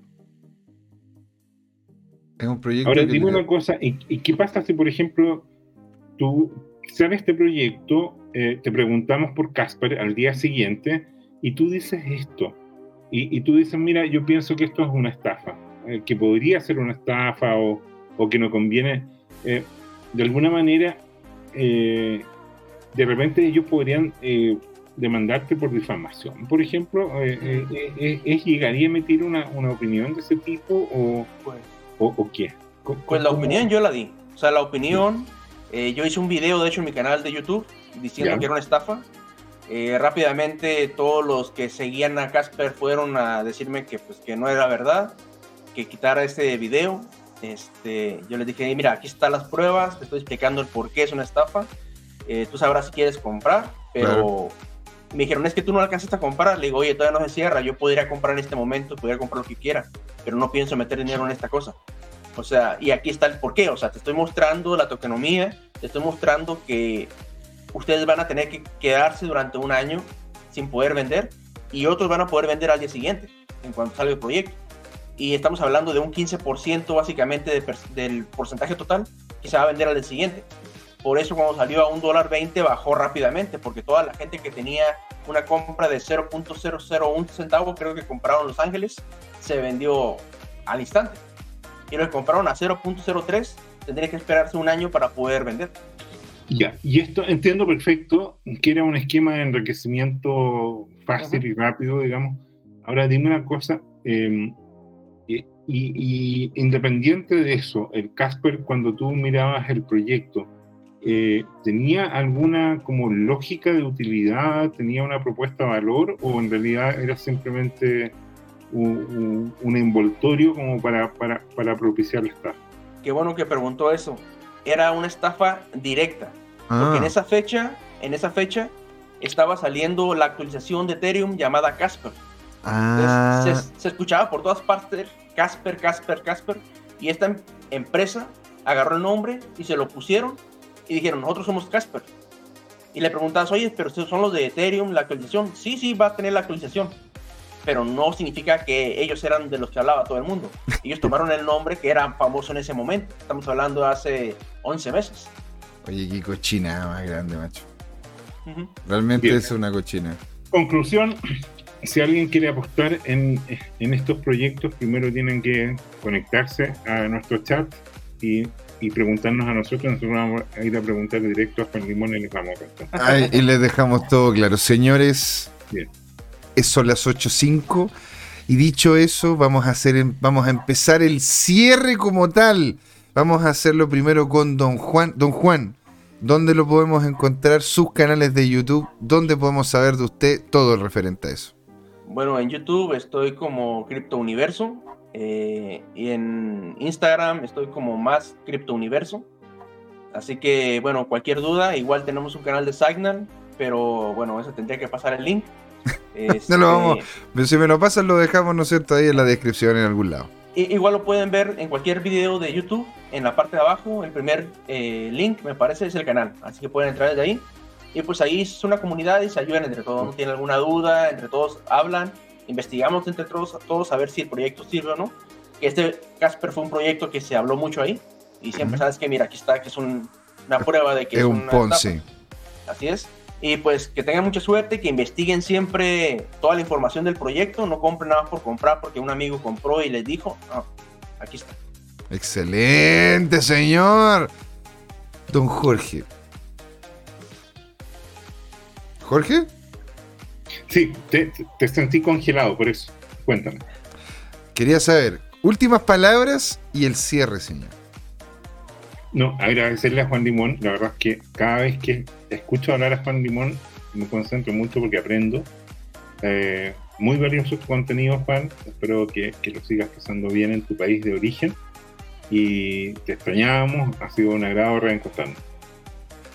Es un proyecto. Ahora, dime una cosa, ¿y, qué pasa si, por ejemplo, tú sabes este proyecto, eh, te preguntamos por Casper al día siguiente y tú dices esto? Y, tú dices, mira, yo pienso que esto es una estafa, eh, que podría ser una estafa o, que no conviene. Eh, de alguna manera, de repente ellos podrían demandarte por difamación, por ejemplo, eh, eh, eh, ¿es llegaría a emitir una, una, opinión de ese tipo o, pues, o, qué? Pues la opinión yo la di. O sea, la opinión, yo hice un video, de hecho, en mi canal de YouTube diciendo que era una estafa. rápidamente todos los que seguían a Casper fueron a decirme que, pues, que no era verdad, que quitara este video. Este, yo les dije, mira, aquí están las pruebas, te estoy explicando el por qué es una estafa. tú sabrás si quieres comprar, pero me dijeron, es que tú no alcanzaste a comprar. Le digo, oye, todavía no se cierra. Yo podría comprar en este momento, podría comprar lo que quiera, pero no pienso meter dinero en esta cosa. O sea, y aquí está el porqué. O sea, te estoy mostrando la tokenomía, te estoy mostrando que ustedes van a tener que quedarse durante un año sin poder vender y otros van a poder vender al día siguiente, en cuanto salga el proyecto. Y estamos hablando de un 15% básicamente del porcentaje total que se va a vender al día siguiente. Por eso cuando salió a un dólar 20 bajó rápidamente, porque toda la gente que tenía una compra de 0.001 centavos, creo que compraron Los Ángeles, se vendió al instante. Y los que compraron a 0.03 tendría que esperarse un año para poder vender. Ya, y esto entiendo perfecto que era un esquema de enriquecimiento fácil y rápido, digamos. Ahora dime una cosa, em, y, y, independiente de eso, el Casper, cuando tú mirabas el proyecto, eh, ¿tenía alguna como lógica de utilidad? ¿Tenía una propuesta de valor? ¿O en realidad era simplemente un, envoltorio como para, para, para, propiciar la estafa? Qué bueno que preguntó eso. Era una estafa directa. Porque en ah. esa fecha, en esa fecha, estaba saliendo la actualización de Ethereum llamada Casper. Ah. se, se, escuchaba por todas partes Casper, Casper, Casper. Y esta em, empresa agarró el nombre y se lo pusieron y dijeron, nosotros somos Casper. y le preguntas, oye, pero son los de Ethereum, la actualización. Sí, sí, va a tener la actualización. Pero no significa que ellos eran de los que hablaba todo el mundo. Ellos tomaron el nombre que era famoso en ese momento. Estamos hablando de hace 11 meses. Oye, qué cochina más grande, macho. Realmente es una cochina. Conclusión, si alguien quiere apostar en, en, estos proyectos, primero tienen que conectarse a nuestro chat y, y, preguntarnos a nosotros. Nosotros vamos a ir a preguntar directo a Juan Limón y les vamos a contar. y les dejamos todo claro. Señores, Bien. son las 8.05 y dicho eso, vamos a, hacer, vamos a empezar el cierre como tal. Vamos a hacerlo primero con Don Juan. Don Juan, ¿dónde lo podemos encontrar? Sus canales de YouTube, ¿dónde podemos saber de usted todo referente a eso? Bueno, en YouTube estoy como Crypto Universo eh, y en Instagram estoy como más Crypto Universo. Así que, bueno, cualquier duda, igual tenemos un canal de Signal, pero bueno, eso tendría que pasar el link. no lo vamos, este, si me lo pasan lo dejamos, ¿no es cierto?, ahí en la descripción en algún lado. igual lo pueden ver en cualquier video de YouTube, en la parte de abajo, el primer eh, link me parece es el canal, así que pueden entrar desde ahí y pues ahí es una comunidad y se ayudan entre todos, no tienen alguna duda, entre todos hablan, investigamos entre todos, todos a ver si el proyecto sirve o no. Este Casper fue un proyecto que se habló mucho ahí y siempre sabes que mira, aquí está, que es una prueba de que es, un Ponce. Así es. Y pues que tengan mucha suerte, que investiguen siempre toda la información del proyecto, no compren nada por comprar porque un amigo compró y les dijo, no, aquí está. Excelente, señor. Don Jorge, Jorge. Sí, te, sentí congelado, por eso. Cuéntame. Quería saber, últimas palabras y el cierre, señor. No, agradecerle a Juan Limón. La verdad es que cada vez que escucho hablar a Juan Limón me concentro mucho porque aprendo. Eh, muy valioso tu contenido, Juan. Espero que, que, lo sigas pasando bien en tu país de origen. Y te extrañábamos. Ha sido un agrado reencontrarnos.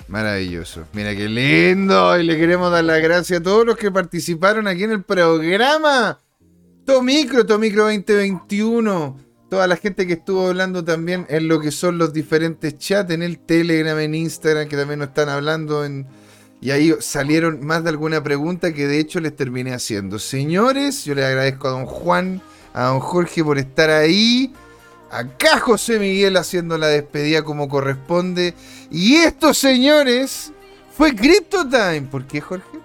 Maravilloso. Mira qué lindo. Y le queremos dar las gracias a todos los que participaron aquí en el programa. Tomicro, Tomicro 2021. Toda la gente que estuvo hablando también en lo que son los diferentes chats, en el Telegram, en Instagram, que también nos están hablando en... Y ahí salieron más de alguna pregunta que de hecho les terminé haciendo. Señores, yo les agradezco a don Juan, a don Jorge por estar ahí. Acá José Miguel haciendo la despedida como corresponde. Y esto, señores, fue Crypto Time. ¿Por qué, Jorge?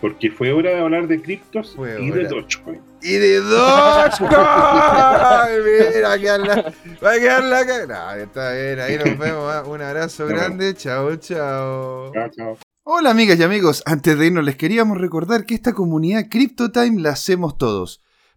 Porque fue hora de hablar de criptos y de Dogecoin. Y de Dogecoin. Mira, va a quedar la, va a quedar la no, está bien, ahí nos vemos. ¿ah? Un abrazo grande. Chao, chao. Chao, chao. Hola amigas y amigos, antes de irnos les queríamos recordar que esta comunidad CryptoTime la hacemos todos.